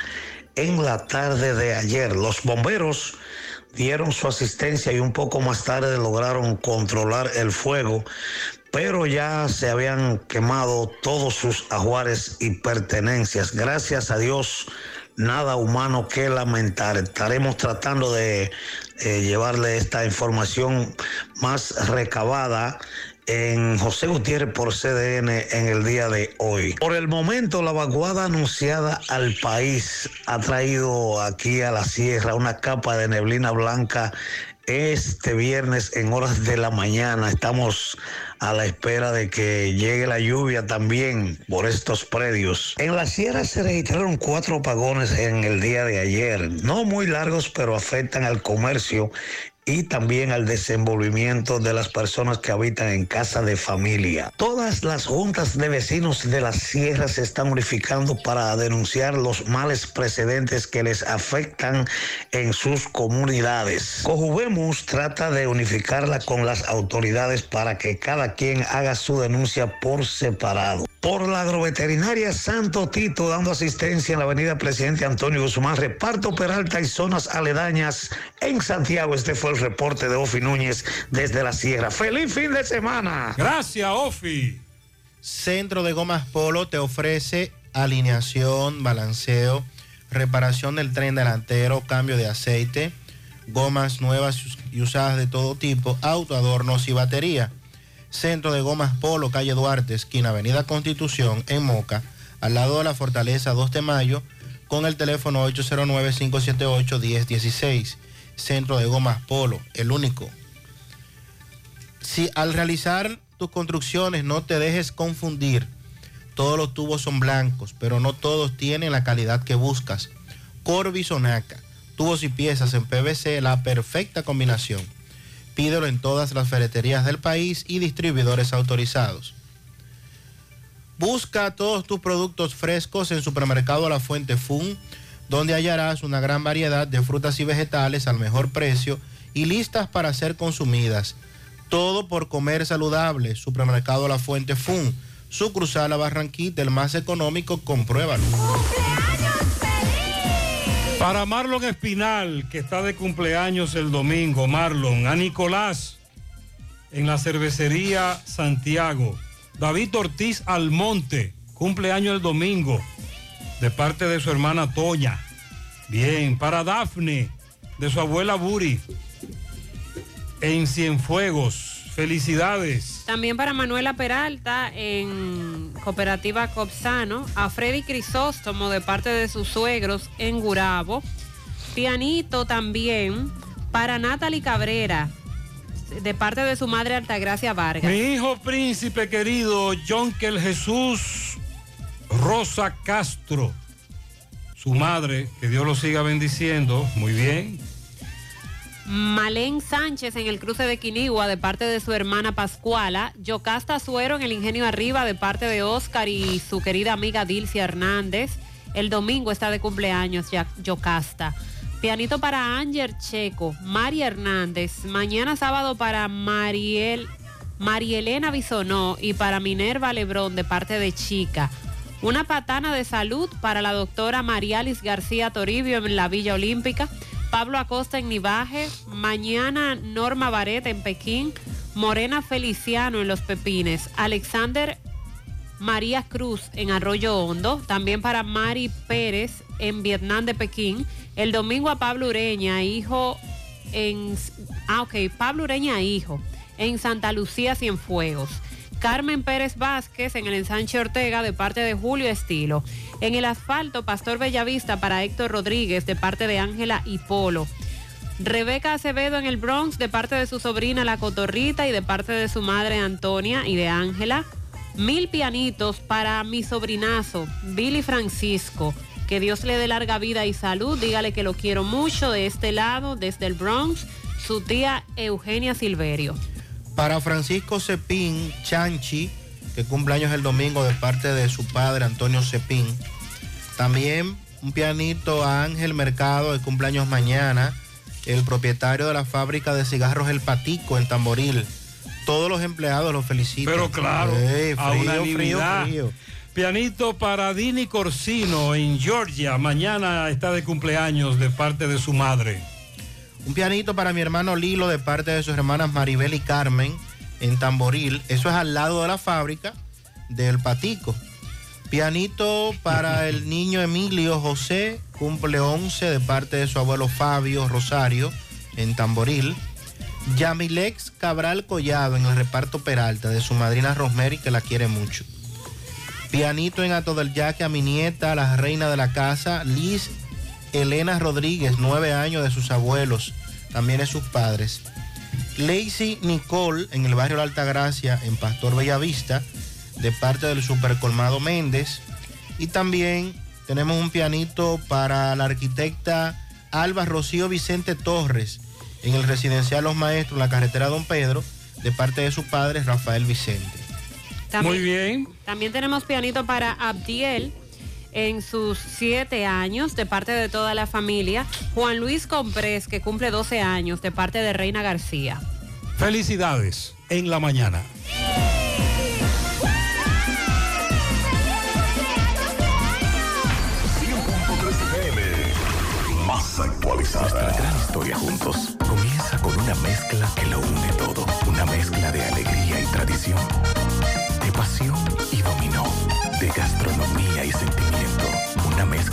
en la tarde de ayer. Los bomberos dieron su asistencia y un poco más tarde lograron controlar el fuego, pero ya se habían quemado todos sus ajuares y pertenencias. Gracias a Dios, nada humano que lamentar. Estaremos tratando de eh, llevarle esta información más recabada en José Gutiérrez por CDN en el día de hoy. Por el momento, la vaguada anunciada al país ha traído aquí a la sierra una capa de neblina blanca este viernes en horas de la mañana. Estamos a la espera de que llegue la lluvia también por estos predios. En la sierra se registraron cuatro apagones en el día de ayer, no muy largos, pero afectan al comercio y también al desenvolvimiento de las personas que habitan en casa de familia. Todas las juntas de vecinos de la sierra se están unificando para denunciar los males precedentes que les afectan en sus comunidades. Cojubemus trata de unificarla con las autoridades para que cada quien haga su denuncia por separado. Por la agroveterinaria Santo Tito dando asistencia en la avenida Presidente Antonio Guzmán, reparto Peralta y zonas aledañas en Santiago. Este fue el el reporte de Ofi Núñez desde la Sierra. ¡Feliz fin de semana! Gracias, Ofi. Centro de Gomas Polo te ofrece alineación, balanceo, reparación del tren delantero, cambio de aceite, gomas nuevas y usadas de todo tipo, auto, adornos y batería. Centro de Gomas Polo, calle Duarte, esquina Avenida Constitución, en Moca, al lado de la Fortaleza 2 de Mayo, con el teléfono 809-578-1016. Centro de Gomas Polo, el único. Si al realizar tus construcciones no te dejes confundir, todos los tubos son blancos, pero no todos tienen la calidad que buscas. Corby Sonaca, tubos y piezas en PVC, la perfecta combinación. Pídelo en todas las ferreterías del país y distribuidores autorizados. Busca todos tus productos frescos en Supermercado La Fuente Fun, donde hallarás una gran variedad de frutas y vegetales al mejor precio y listas para ser consumidas. Todo por comer saludable. Supermercado La Fuente Fun. Su cruzada La Barranquita, el más económico, compruébalo. Para Marlon Espinal, que está de cumpleaños el domingo, Marlon, a Nicolás, en la cervecería Santiago. David Ortiz Almonte, cumpleaños el domingo, de parte de su hermana Toña. Bien, para Dafne, de su abuela Buri, en Cienfuegos. Felicidades. También para Manuela Peralta en Cooperativa Copsano, a Freddy Crisóstomo de parte de sus suegros en Gurabo, pianito también para Natalie Cabrera de parte de su madre Altagracia Vargas. Mi hijo príncipe querido, Jonkel Jesús Rosa Castro, su madre, que Dios lo siga bendiciendo, muy bien. Malén Sánchez en el cruce de Quinigua de parte de su hermana Pascuala, Yocasta Suero en el Ingenio Arriba de parte de Oscar y su querida amiga Dilcia Hernández. El domingo está de cumpleaños Yocasta. Pianito para Ángel Checo, María Hernández. Mañana sábado para Mariel, Marielena Bisonó y para Minerva Lebrón de parte de Chica. Una patana de salud para la doctora Marialis García Toribio en la Villa Olímpica. Pablo Acosta en Nivaje. Mañana Norma Bareta en Pekín. Morena Feliciano en Los Pepines. Alexander María Cruz en Arroyo Hondo. También para Mari Pérez en Vietnam de Pekín. El domingo a Pablo Ureña, hijo en... Ah, ok, Pablo Ureña, hijo, en Santa Lucía Cienfuegos. Carmen Pérez Vázquez en el ensanche Ortega de parte de Julio Estilo. En el asfalto, Pastor Bellavista para Héctor Rodríguez de parte de Ángela y Polo. Rebeca Acevedo en el Bronx de parte de su sobrina La Cotorrita y de parte de su madre Antonia y de Ángela. Mil pianitos para mi sobrinazo, Billy Francisco. Que Dios le dé larga vida y salud. Dígale que lo quiero mucho de este lado, desde el Bronx, su tía Eugenia Silverio. Para Francisco Cepín Chanchi, que cumple años el domingo de parte de su padre Antonio Cepín. También un pianito a Ángel Mercado, de cumpleaños mañana, el propietario de la fábrica de cigarros El Patico en Tamboril. Todos los empleados los felicitan. Pero claro, Eh, a frío, unanimidad. frío, frío. Pianito para Dini Corsino en Georgia. Mañana está de cumpleaños de parte de su madre. Un pianito para mi hermano Lilo de parte de sus hermanas Maribel y Carmen en Tamboril. Eso es al lado de la fábrica del Patico. Pianito para el niño Emilio José, cumple 11 de parte de su abuelo Fabio Rosario en Tamboril. Yamilex Cabral Collado en el reparto Peralta de su madrina Rosemary que la quiere mucho. Pianito en Ato del Yaque a mi nieta, la reina de la casa, Liz Elena Rodríguez, nueve años de sus abuelos, también de sus padres. Lacey Nicole en el barrio La Altagracia, en Pastor Bellavista, de parte del Supercolmado Méndez. Y también tenemos un pianito para la arquitecta Alba Rocío Vicente Torres, en el residencial Los Maestros, en la carretera Don Pedro, de parte de su padre Rafael Vicente. Muy bien. También tenemos pianito para Abdiel en sus siete años de parte de toda la familia. Juan Luis Comprés, que cumple 12 años de parte de Reina García. Felicidades en la mañana. Más actualizada. Nuestra gran historia juntos comienza con un Una mezcla que lo une todo. Una mezcla de alegría y tradición. De pasión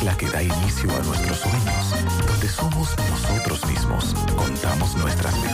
Mezcla que da inicio a nuestros sueños. Donde somos nosotros mismos. Contamos nuestras mejores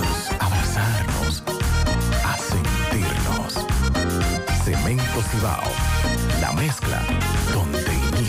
Cemento Cibao, la mezcla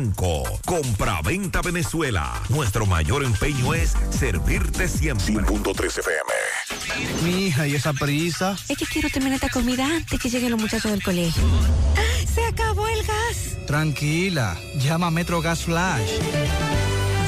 809-736-0505. Compra-venta Venezuela. Nuestro mayor empeño es servirte siempre. 100.3 FM. Mi hija, ¿y esa prisa? Es que quiero terminar esta comida antes que lleguen los muchachos del colegio. ¡Ah! ¡Se acabó el gas! Tranquila, llama a Metro Gas Flash.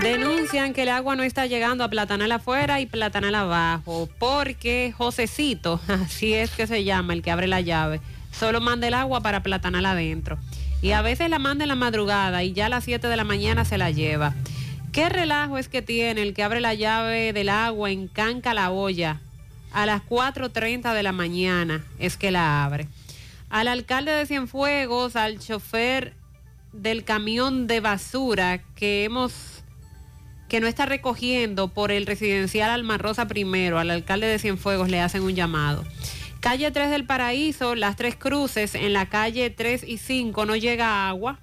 Denuncian que el agua no está llegando a Platanal afuera y Platanal abajo, porque Josecito, *laughs* así es que se llama, el que abre la llave, solo manda el agua para Platanal adentro. Y a veces la manda en la madrugada y ya a las 7 de la mañana se la lleva. ¿Qué relajo es que tiene el que abre la llave del agua en Canca la olla? A las 4.30 de la mañana es que la abre. Al alcalde de Cienfuegos, al chofer del camión de basura que hemos que no está recogiendo por el residencial Alma Rosa primero, al alcalde de Cienfuegos le hacen un llamado. Calle 3 del Paraíso, las tres cruces, en la calle 3 y 5 no llega agua.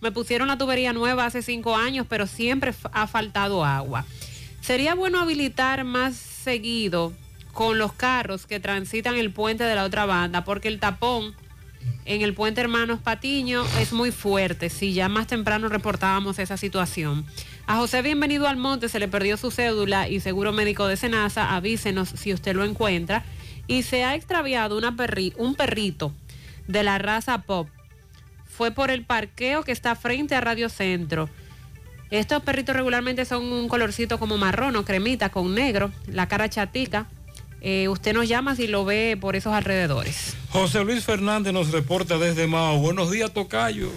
Me pusieron la tubería nueva hace cinco años, pero siempre ha faltado agua. Sería bueno habilitar más seguido con los carros que transitan el puente de la otra banda, porque el tapón en el puente Hermanos Patiño es muy fuerte. Si ya más temprano reportábamos esa situación. A José Bienvenido al Monte se le perdió su cédula y seguro médico de Senasa, avísenos si usted lo encuentra. Y se ha extraviado un perrito de la raza Pop. Fue por el parqueo que está frente a Radio Centro. Estos perritos regularmente son un colorcito como marrón o cremita con negro, la cara chatica. Eh, usted nos llama si lo ve por esos alrededores. José Luis Fernández nos reporta desde Mao. Buenos días, Tocayo.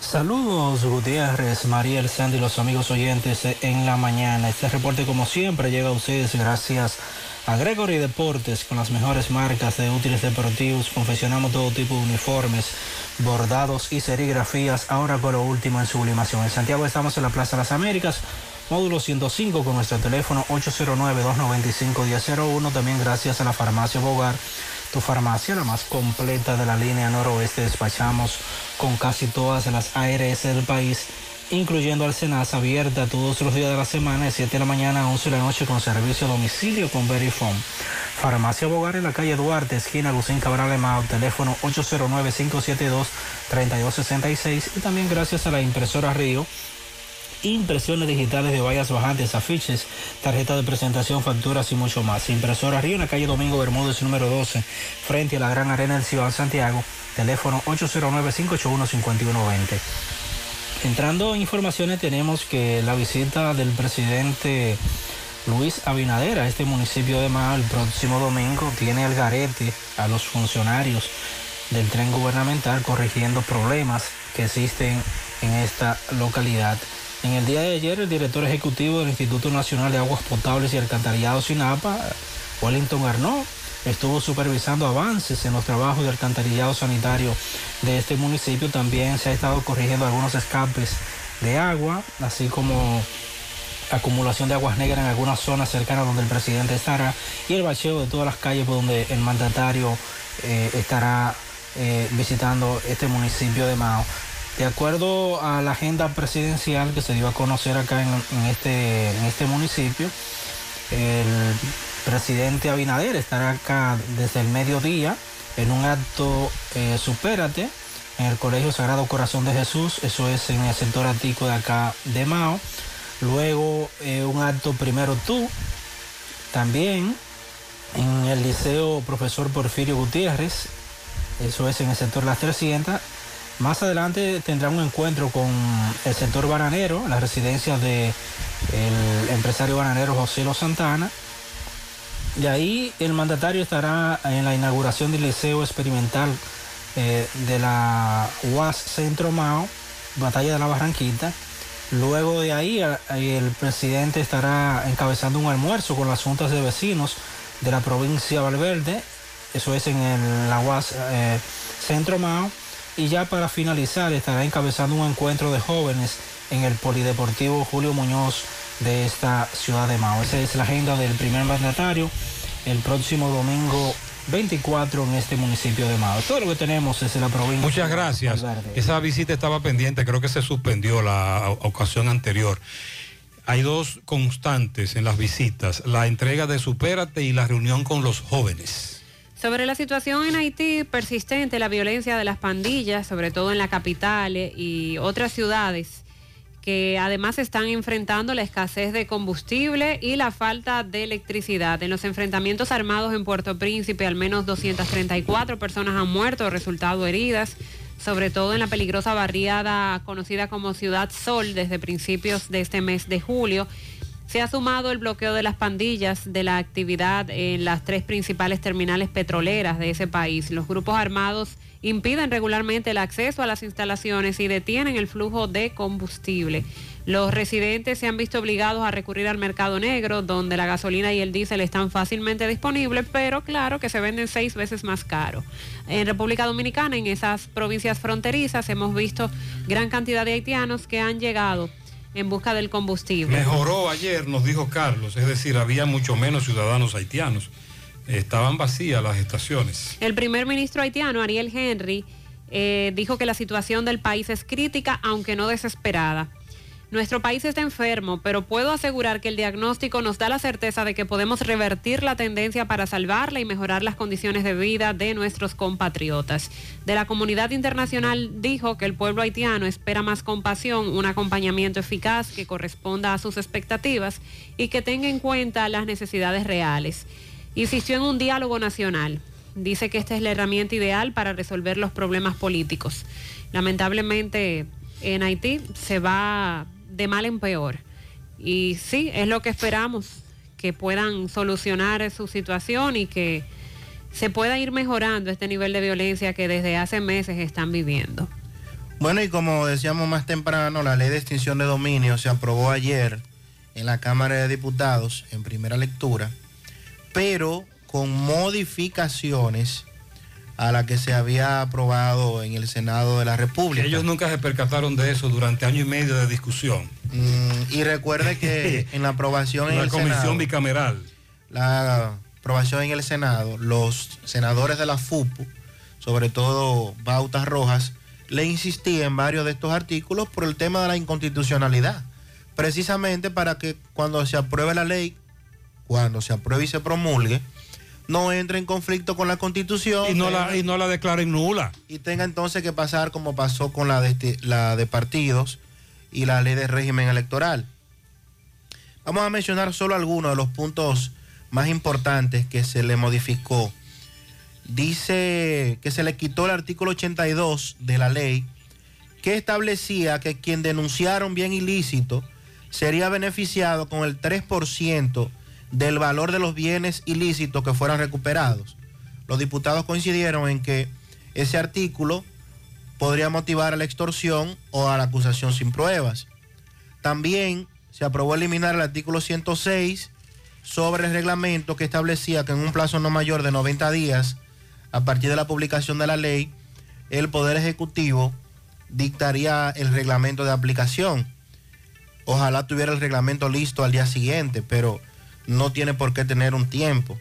Saludos Gutiérrez, Mariel, Sandy, los amigos oyentes en la mañana. Este reporte como siempre llega a ustedes gracias a Gregory Deportes con las mejores marcas de útiles deportivos. Confeccionamos todo tipo de uniformes, bordados y serigrafías. Ahora con lo último en sublimación. En Santiago estamos en la Plaza de las Américas. Módulo 105 con nuestro teléfono 809-295-1001. También gracias a la farmacia Bogar tu farmacia, la más completa de la línea noroeste. Despachamos con casi todas las ARS del país incluyendo al Senasa, abierta todos los días de la semana, de 7 de la mañana a 11 de la noche, con servicio a domicilio con Verifone. Farmacia Bogar en la calle Duarte, esquina Lucín Cabral Emao, teléfono 809-572-3266 y también gracias a la impresora Río impresiones digitales de vallas bajantes, afiches, tarjeta de presentación, facturas y mucho más. Impresora Río en la calle Domingo Bermúdez número 12, frente a la Gran Arena del Ciudad Santiago, teléfono 809-581-5120. Entrando en informaciones tenemos que la visita del presidente Luis Abinader a este municipio de Mao el próximo domingo tiene el garete a los funcionarios del tren gubernamental corrigiendo problemas que existen en esta localidad. En el día de ayer, el director ejecutivo del Instituto Nacional de Aguas Potables y Alcantarillado SINAPA, Wellington Arnaud, estuvo supervisando avances en los trabajos de alcantarillado sanitario de este municipio. También se ha estado corrigiendo algunos escapes de agua, así como acumulación de aguas negras en algunas zonas cercanas donde el presidente estará y el bacheo de todas las calles por donde el mandatario eh, estará eh, visitando este municipio de Mao. De acuerdo a la agenda presidencial que se dio a conocer acá en, este, en este municipio, el presidente Abinader estará acá desde el mediodía en un acto eh, Supérate en el Colegio Sagrado Corazón de Jesús, eso es en el sector antico de acá de Mao. Luego eh, un acto Primero Tú, también en el Liceo Profesor Porfirio Gutiérrez, eso es en el sector Las 300 más adelante tendrá un encuentro con el sector bananero, la residencia del empresario bananero José Lo Santana. De ahí el mandatario estará en la inauguración del Liceo Experimental eh, de la UAS Centro Mao, Batalla de la Barranquita. Luego de ahí el presidente estará encabezando un almuerzo con las juntas de vecinos de la provincia de Valverde, eso es en la UAS eh, Centro Mao y ya para finalizar estará encabezando un encuentro de jóvenes en el Polideportivo Julio Muñoz de esta ciudad de Mao. Esa es la agenda del primer mandatario el próximo domingo 24 en este municipio de Mao. Todo lo que tenemos es en la provincia. Muchas gracias. Esa visita estaba pendiente, creo que se suspendió la ocasión anterior. Hay dos constantes en las visitas, la entrega de Supérate y la reunión con los jóvenes. Sobre la situación en Haití, persistente la violencia de las pandillas, sobre todo en la capital y otras ciudades, que además están enfrentando la escasez de combustible y la falta de electricidad. En los enfrentamientos armados en Puerto Príncipe, al menos 234 personas han muerto o resultado heridas, sobre todo en la peligrosa barriada conocida como Ciudad Sol desde principios de este mes de julio se ha sumado el bloqueo de las pandillas de la actividad en las tres principales terminales petroleras de ese país. Los grupos armados impiden regularmente el acceso a las instalaciones y detienen el flujo de combustible. Los residentes se han visto obligados a recurrir al mercado negro, donde la gasolina y el diésel están fácilmente disponibles, pero claro que se venden seis veces más caro. En República Dominicana, en esas provincias fronterizas, hemos visto gran cantidad de haitianos que han llegado en busca del combustible. Mejoró ayer, nos dijo Carlos, es decir, había mucho menos ciudadanos haitianos. Estaban vacías las estaciones. El primer ministro haitiano, Ariel Henry, eh, dijo que la situación del país es crítica, aunque no desesperada. Nuestro país está enfermo, pero puedo asegurar que el diagnóstico nos da la certeza de que podemos revertir la tendencia para salvarla y mejorar las condiciones de vida de nuestros compatriotas. De la comunidad internacional dijo que el pueblo haitiano espera más compasión, un acompañamiento eficaz que corresponda a sus expectativas y que tenga en cuenta las necesidades reales. Insistió en un diálogo nacional. Dice que esta es la herramienta ideal para resolver los problemas políticos. Lamentablemente en Haití se va de mal en peor. Y sí, es lo que esperamos, que puedan solucionar su situación y que se pueda ir mejorando este nivel de violencia que desde hace meses están viviendo. Bueno, y como decíamos más temprano, la ley de extinción de dominio se aprobó ayer en la Cámara de Diputados en primera lectura, pero con modificaciones a la que se había aprobado en el Senado de la República. Ellos nunca se percataron de eso durante año y medio de discusión. Mm, y recuerde que *laughs* en la aprobación en la el comisión bicameral. La aprobación en el Senado, los senadores de la FUPU, sobre todo Bautas Rojas, le insistía en varios de estos artículos por el tema de la inconstitucionalidad. Precisamente para que cuando se apruebe la ley, cuando se apruebe y se promulgue, no entre en conflicto con la constitución. Y no la, y no la declaren nula. Y tenga entonces que pasar como pasó con la de, este- la de partidos y la ley de régimen electoral. Vamos a mencionar solo algunos de los puntos más importantes que se le modificó. Dice que se le quitó el artículo 82 de la ley que establecía que quien denunciara un bien ilícito sería beneficiado con el 3% del valor de los bienes ilícitos que fueran recuperados. Los diputados coincidieron en que ese artículo podría motivar a la extorsión o a la acusación sin pruebas. También se aprobó eliminar el artículo 106 sobre el reglamento que establecía que en un plazo no mayor de 90 días, a partir de la publicación de la ley, el Poder Ejecutivo dictaría el reglamento de aplicación. Ojalá tuviera el reglamento listo al día siguiente, pero no tiene por qué tener un tiempo.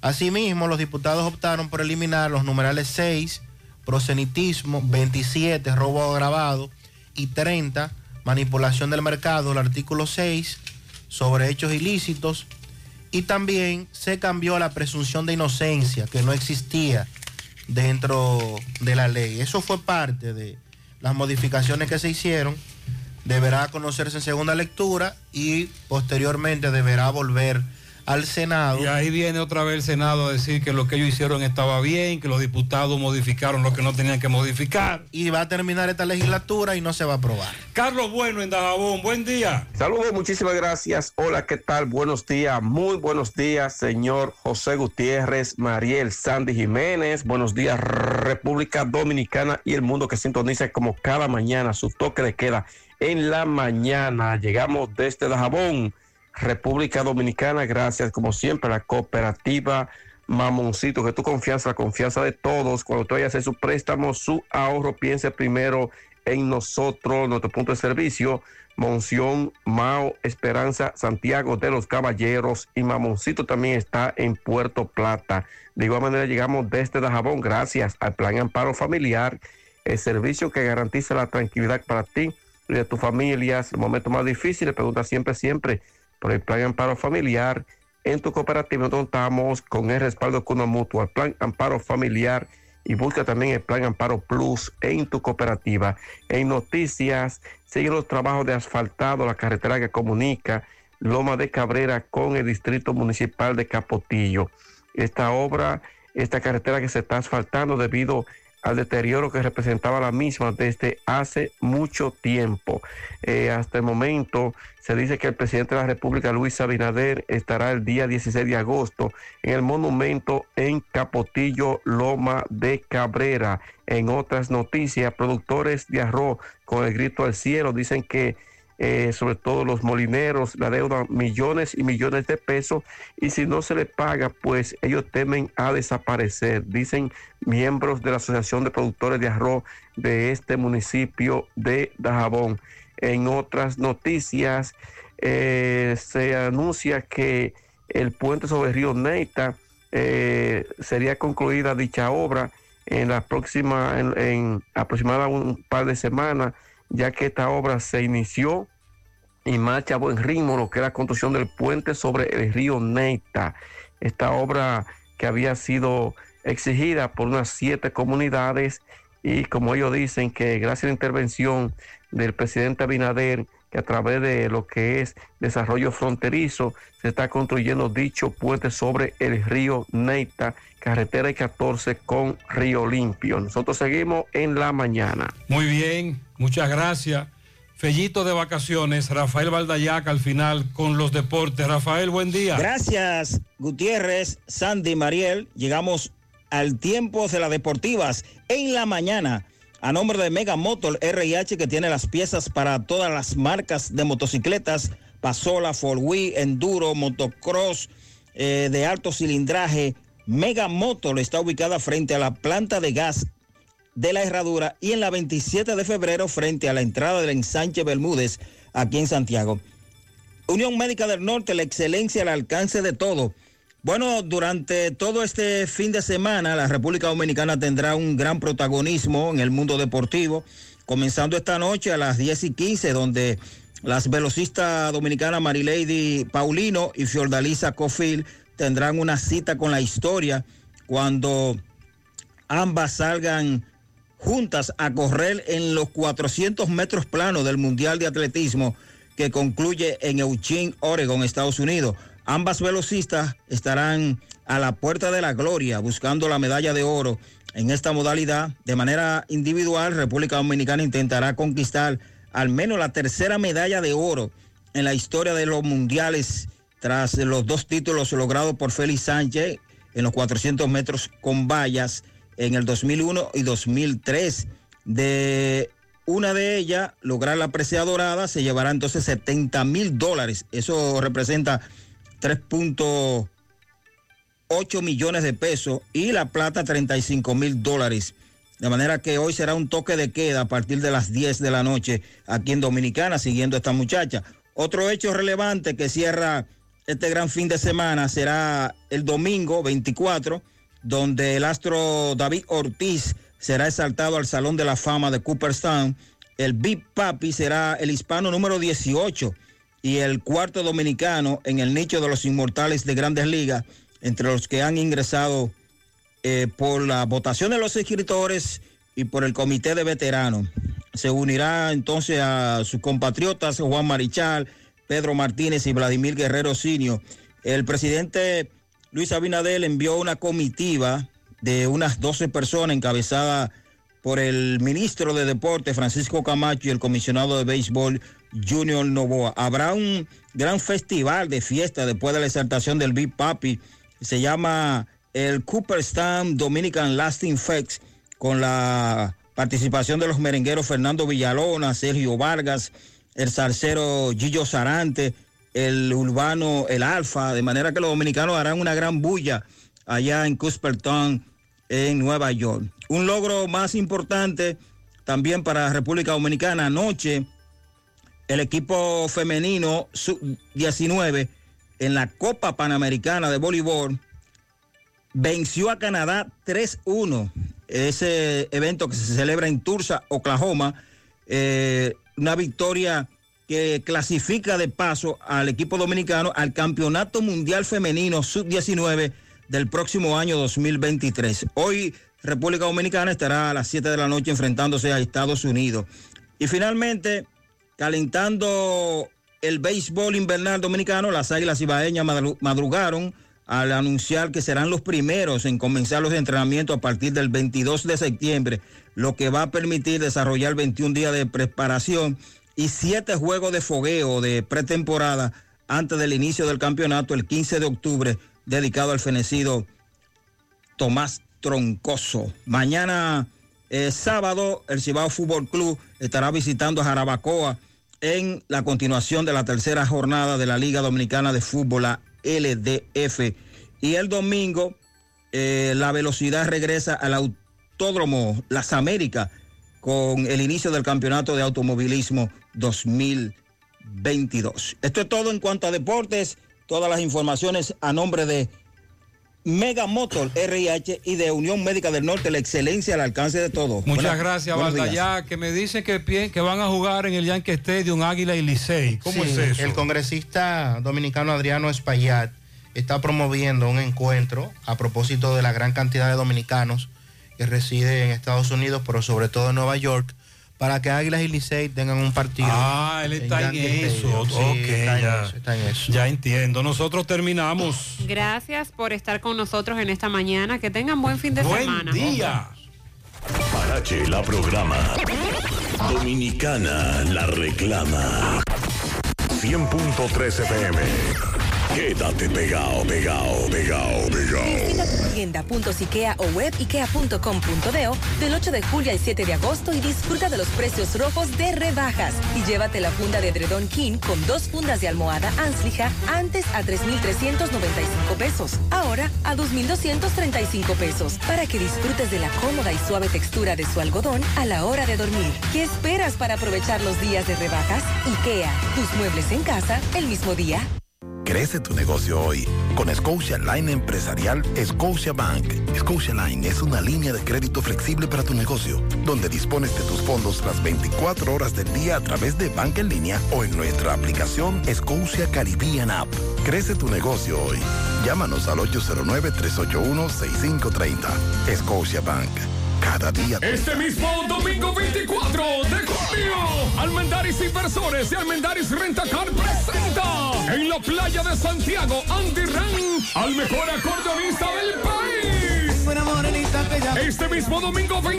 Asimismo, los diputados optaron por eliminar los numerales 6, prosenitismo, 27, robo agravado y 30, manipulación del mercado, el artículo 6, sobre hechos ilícitos. Y también se cambió la presunción de inocencia, que no existía dentro de la ley. Eso fue parte de las modificaciones que se hicieron. Deberá conocerse en segunda lectura y posteriormente deberá volver al Senado. Y ahí viene otra vez el Senado a decir que lo que ellos hicieron estaba bien, que los diputados modificaron lo que no tenían que modificar. Y va a terminar esta legislatura y no se va a aprobar. Carlos Bueno en Dajabón, buen día. Saludos, muchísimas gracias. Hola, ¿qué tal? Buenos días, muy buenos días, señor José Gutiérrez, Mariel Sandy Jiménez. Buenos días, República Dominicana y el mundo que sintoniza como cada mañana su toque de queda en la mañana. Llegamos desde Dajabón, República Dominicana, gracias como siempre a la cooperativa Mamoncito, que tu confianza, la confianza de todos, cuando tú vayas a hacer su préstamo, su ahorro, piense primero en nosotros, nuestro punto de servicio, Monción, Mao, Esperanza, Santiago de los Caballeros y Mamoncito también está en Puerto Plata. De igual manera llegamos desde Dajabón gracias al Plan Amparo Familiar, el servicio que garantiza la tranquilidad para ti y de tus familias. El momento más difícil, pregunta siempre, siempre por el Plan Amparo Familiar. En tu cooperativa contamos con el respaldo con una mutua, el Plan Amparo Familiar y busca también el Plan Amparo Plus en tu cooperativa. En noticias, siguen los trabajos de asfaltado, la carretera que comunica Loma de Cabrera con el Distrito Municipal de Capotillo. Esta obra, esta carretera que se está asfaltando debido al deterioro que representaba la misma desde hace mucho tiempo. Eh, hasta el momento se dice que el presidente de la República, Luis Abinader, estará el día 16 de agosto en el monumento en Capotillo, Loma de Cabrera. En otras noticias, productores de arroz con el grito al cielo dicen que eh, sobre todo los molineros, la deuda millones y millones de pesos y si no se le paga, pues ellos temen a desaparecer, dicen miembros de la Asociación de Productores de Arroz de este municipio de Dajabón. En otras noticias, eh, se anuncia que el puente sobre el río Neita eh, sería concluida dicha obra en la próxima, en, en aproximadamente un par de semanas ya que esta obra se inició y marcha a buen ritmo lo que es la construcción del puente sobre el río Neita. Esta obra que había sido exigida por unas siete comunidades y como ellos dicen que gracias a la intervención del presidente Abinader, que a través de lo que es desarrollo fronterizo se está construyendo dicho puente sobre el río Neita, carretera 14 con Río Limpio. Nosotros seguimos en la mañana. Muy bien, muchas gracias. Fellito de vacaciones, Rafael Valdayaca al final con los deportes. Rafael, buen día. Gracias, Gutiérrez, Sandy, Mariel. Llegamos al tiempo de las deportivas en la mañana. A nombre de Mega Motor RH que tiene las piezas para todas las marcas de motocicletas, Pasola, Wheel, Enduro, Motocross, eh, de alto cilindraje. Mega Motor está ubicada frente a la planta de gas de la Herradura y en la 27 de febrero frente a la entrada del ensanche Bermúdez aquí en Santiago. Unión Médica del Norte, la excelencia al alcance de todo. Bueno, durante todo este fin de semana, la República Dominicana tendrá un gran protagonismo en el mundo deportivo, comenzando esta noche a las 10 y 15, donde las velocistas dominicanas Marilady Paulino y Fiordalisa Cofil tendrán una cita con la historia cuando ambas salgan juntas a correr en los 400 metros planos del Mundial de Atletismo que concluye en Eugene, Oregon, Estados Unidos. Ambas velocistas estarán a la puerta de la gloria buscando la medalla de oro en esta modalidad. De manera individual, República Dominicana intentará conquistar al menos la tercera medalla de oro en la historia de los mundiales tras los dos títulos logrados por Félix Sánchez en los 400 metros con vallas en el 2001 y 2003. De una de ellas, lograr la presea dorada, se llevará entonces 70 mil dólares. Eso representa 3.8 millones de pesos y la plata 35 mil dólares. De manera que hoy será un toque de queda a partir de las 10 de la noche aquí en Dominicana, siguiendo a esta muchacha. Otro hecho relevante que cierra este gran fin de semana será el domingo 24, donde el astro David Ortiz será exaltado al Salón de la Fama de Cooperstown. El Big Papi será el hispano número 18 y el cuarto dominicano en el nicho de los inmortales de grandes ligas, entre los que han ingresado eh, por la votación de los escritores y por el comité de veteranos. Se unirá entonces a sus compatriotas Juan Marichal, Pedro Martínez y Vladimir Guerrero Sinio. El presidente Luis Abinadel envió una comitiva de unas 12 personas encabezada por el ministro de Deporte Francisco Camacho y el comisionado de béisbol Junior Novoa. Habrá un gran festival de fiesta después de la exaltación del Big Papi. Se llama el Cooperstown Dominican Lasting Fest con la participación de los merengueros Fernando Villalona, Sergio Vargas, el zarcero Gillo Sarante, el urbano El Alfa, de manera que los dominicanos harán una gran bulla allá en Cooperstown, en Nueva York. Un logro más importante también para la República Dominicana. Anoche, el equipo femenino sub-19 en la Copa Panamericana de Voleibol venció a Canadá 3-1. Ese evento que se celebra en Tulsa, Oklahoma, eh, una victoria que clasifica de paso al equipo dominicano al Campeonato Mundial Femenino Sub-19 del próximo año 2023. Hoy República Dominicana estará a las 7 de la noche enfrentándose a Estados Unidos. Y finalmente, calentando el béisbol invernal dominicano, las Águilas Ibaeñas madrugaron al anunciar que serán los primeros en comenzar los entrenamientos a partir del 22 de septiembre, lo que va a permitir desarrollar 21 días de preparación y 7 juegos de fogueo de pretemporada antes del inicio del campeonato el 15 de octubre, dedicado al fenecido Tomás Troncoso. Mañana eh, sábado, el Cibao Fútbol Club estará visitando a Jarabacoa en la continuación de la tercera jornada de la Liga Dominicana de Fútbol, la LDF. Y el domingo eh, la velocidad regresa al Autódromo Las Américas con el inicio del Campeonato de Automovilismo 2022. Esto es todo en cuanto a deportes. Todas las informaciones a nombre de Mega Motor RIH y de Unión Médica del Norte, la excelencia al alcance de todos. Muchas gracias, Valdallá, que me dicen que, que van a jugar en el Yankee Stadium Águila y Licey. ¿Cómo Sí, es eso? El congresista dominicano Adriano Espaillat está promoviendo un encuentro a propósito de la gran cantidad de dominicanos que residen en Estados Unidos, pero sobre todo en Nueva York, para que Águilas y Licey tengan un partido. Ah, él está en, eso. Sí, ok, está en ya, eso, está en eso. ya entiendo. Nosotros terminamos. Gracias por estar con nosotros en esta mañana. Que tengan buen fin de semana. Parache la programa. Dominicana la reclama. 100.3 FM. Quédate pegado, pegado, pegado, pegado. O web del 8 de julio al 7 de agosto y disfruta de los precios rojos de rebajas. Y llévate la funda de edredón King con dos fundas de almohada Anslija antes a 3,395 pesos. Ahora a 2,235 pesos. Para que disfrutes de la cómoda y suave textura de su algodón a la hora de dormir. ¿Qué esperas para aprovechar los días de rebajas? IKEA, tus muebles en casa el mismo día. Crece tu negocio hoy con Scotia Line Empresarial Scotia Bank. Scotia Line es una línea de crédito flexible para tu negocio, donde dispones de tus fondos las 24 horas del día a través de banca en línea o en nuestra aplicación Scotia Caribbean App. Crece tu negocio hoy. Llámanos al 809-381-6530. Scotia Bank. Cada día. Este mismo domingo 24 de junio, Almendaris Inversores y Almendaris Rentacar presenta en la playa de Santiago, Andy Ranch, al mejor acordeonista del país. Este mismo domingo 24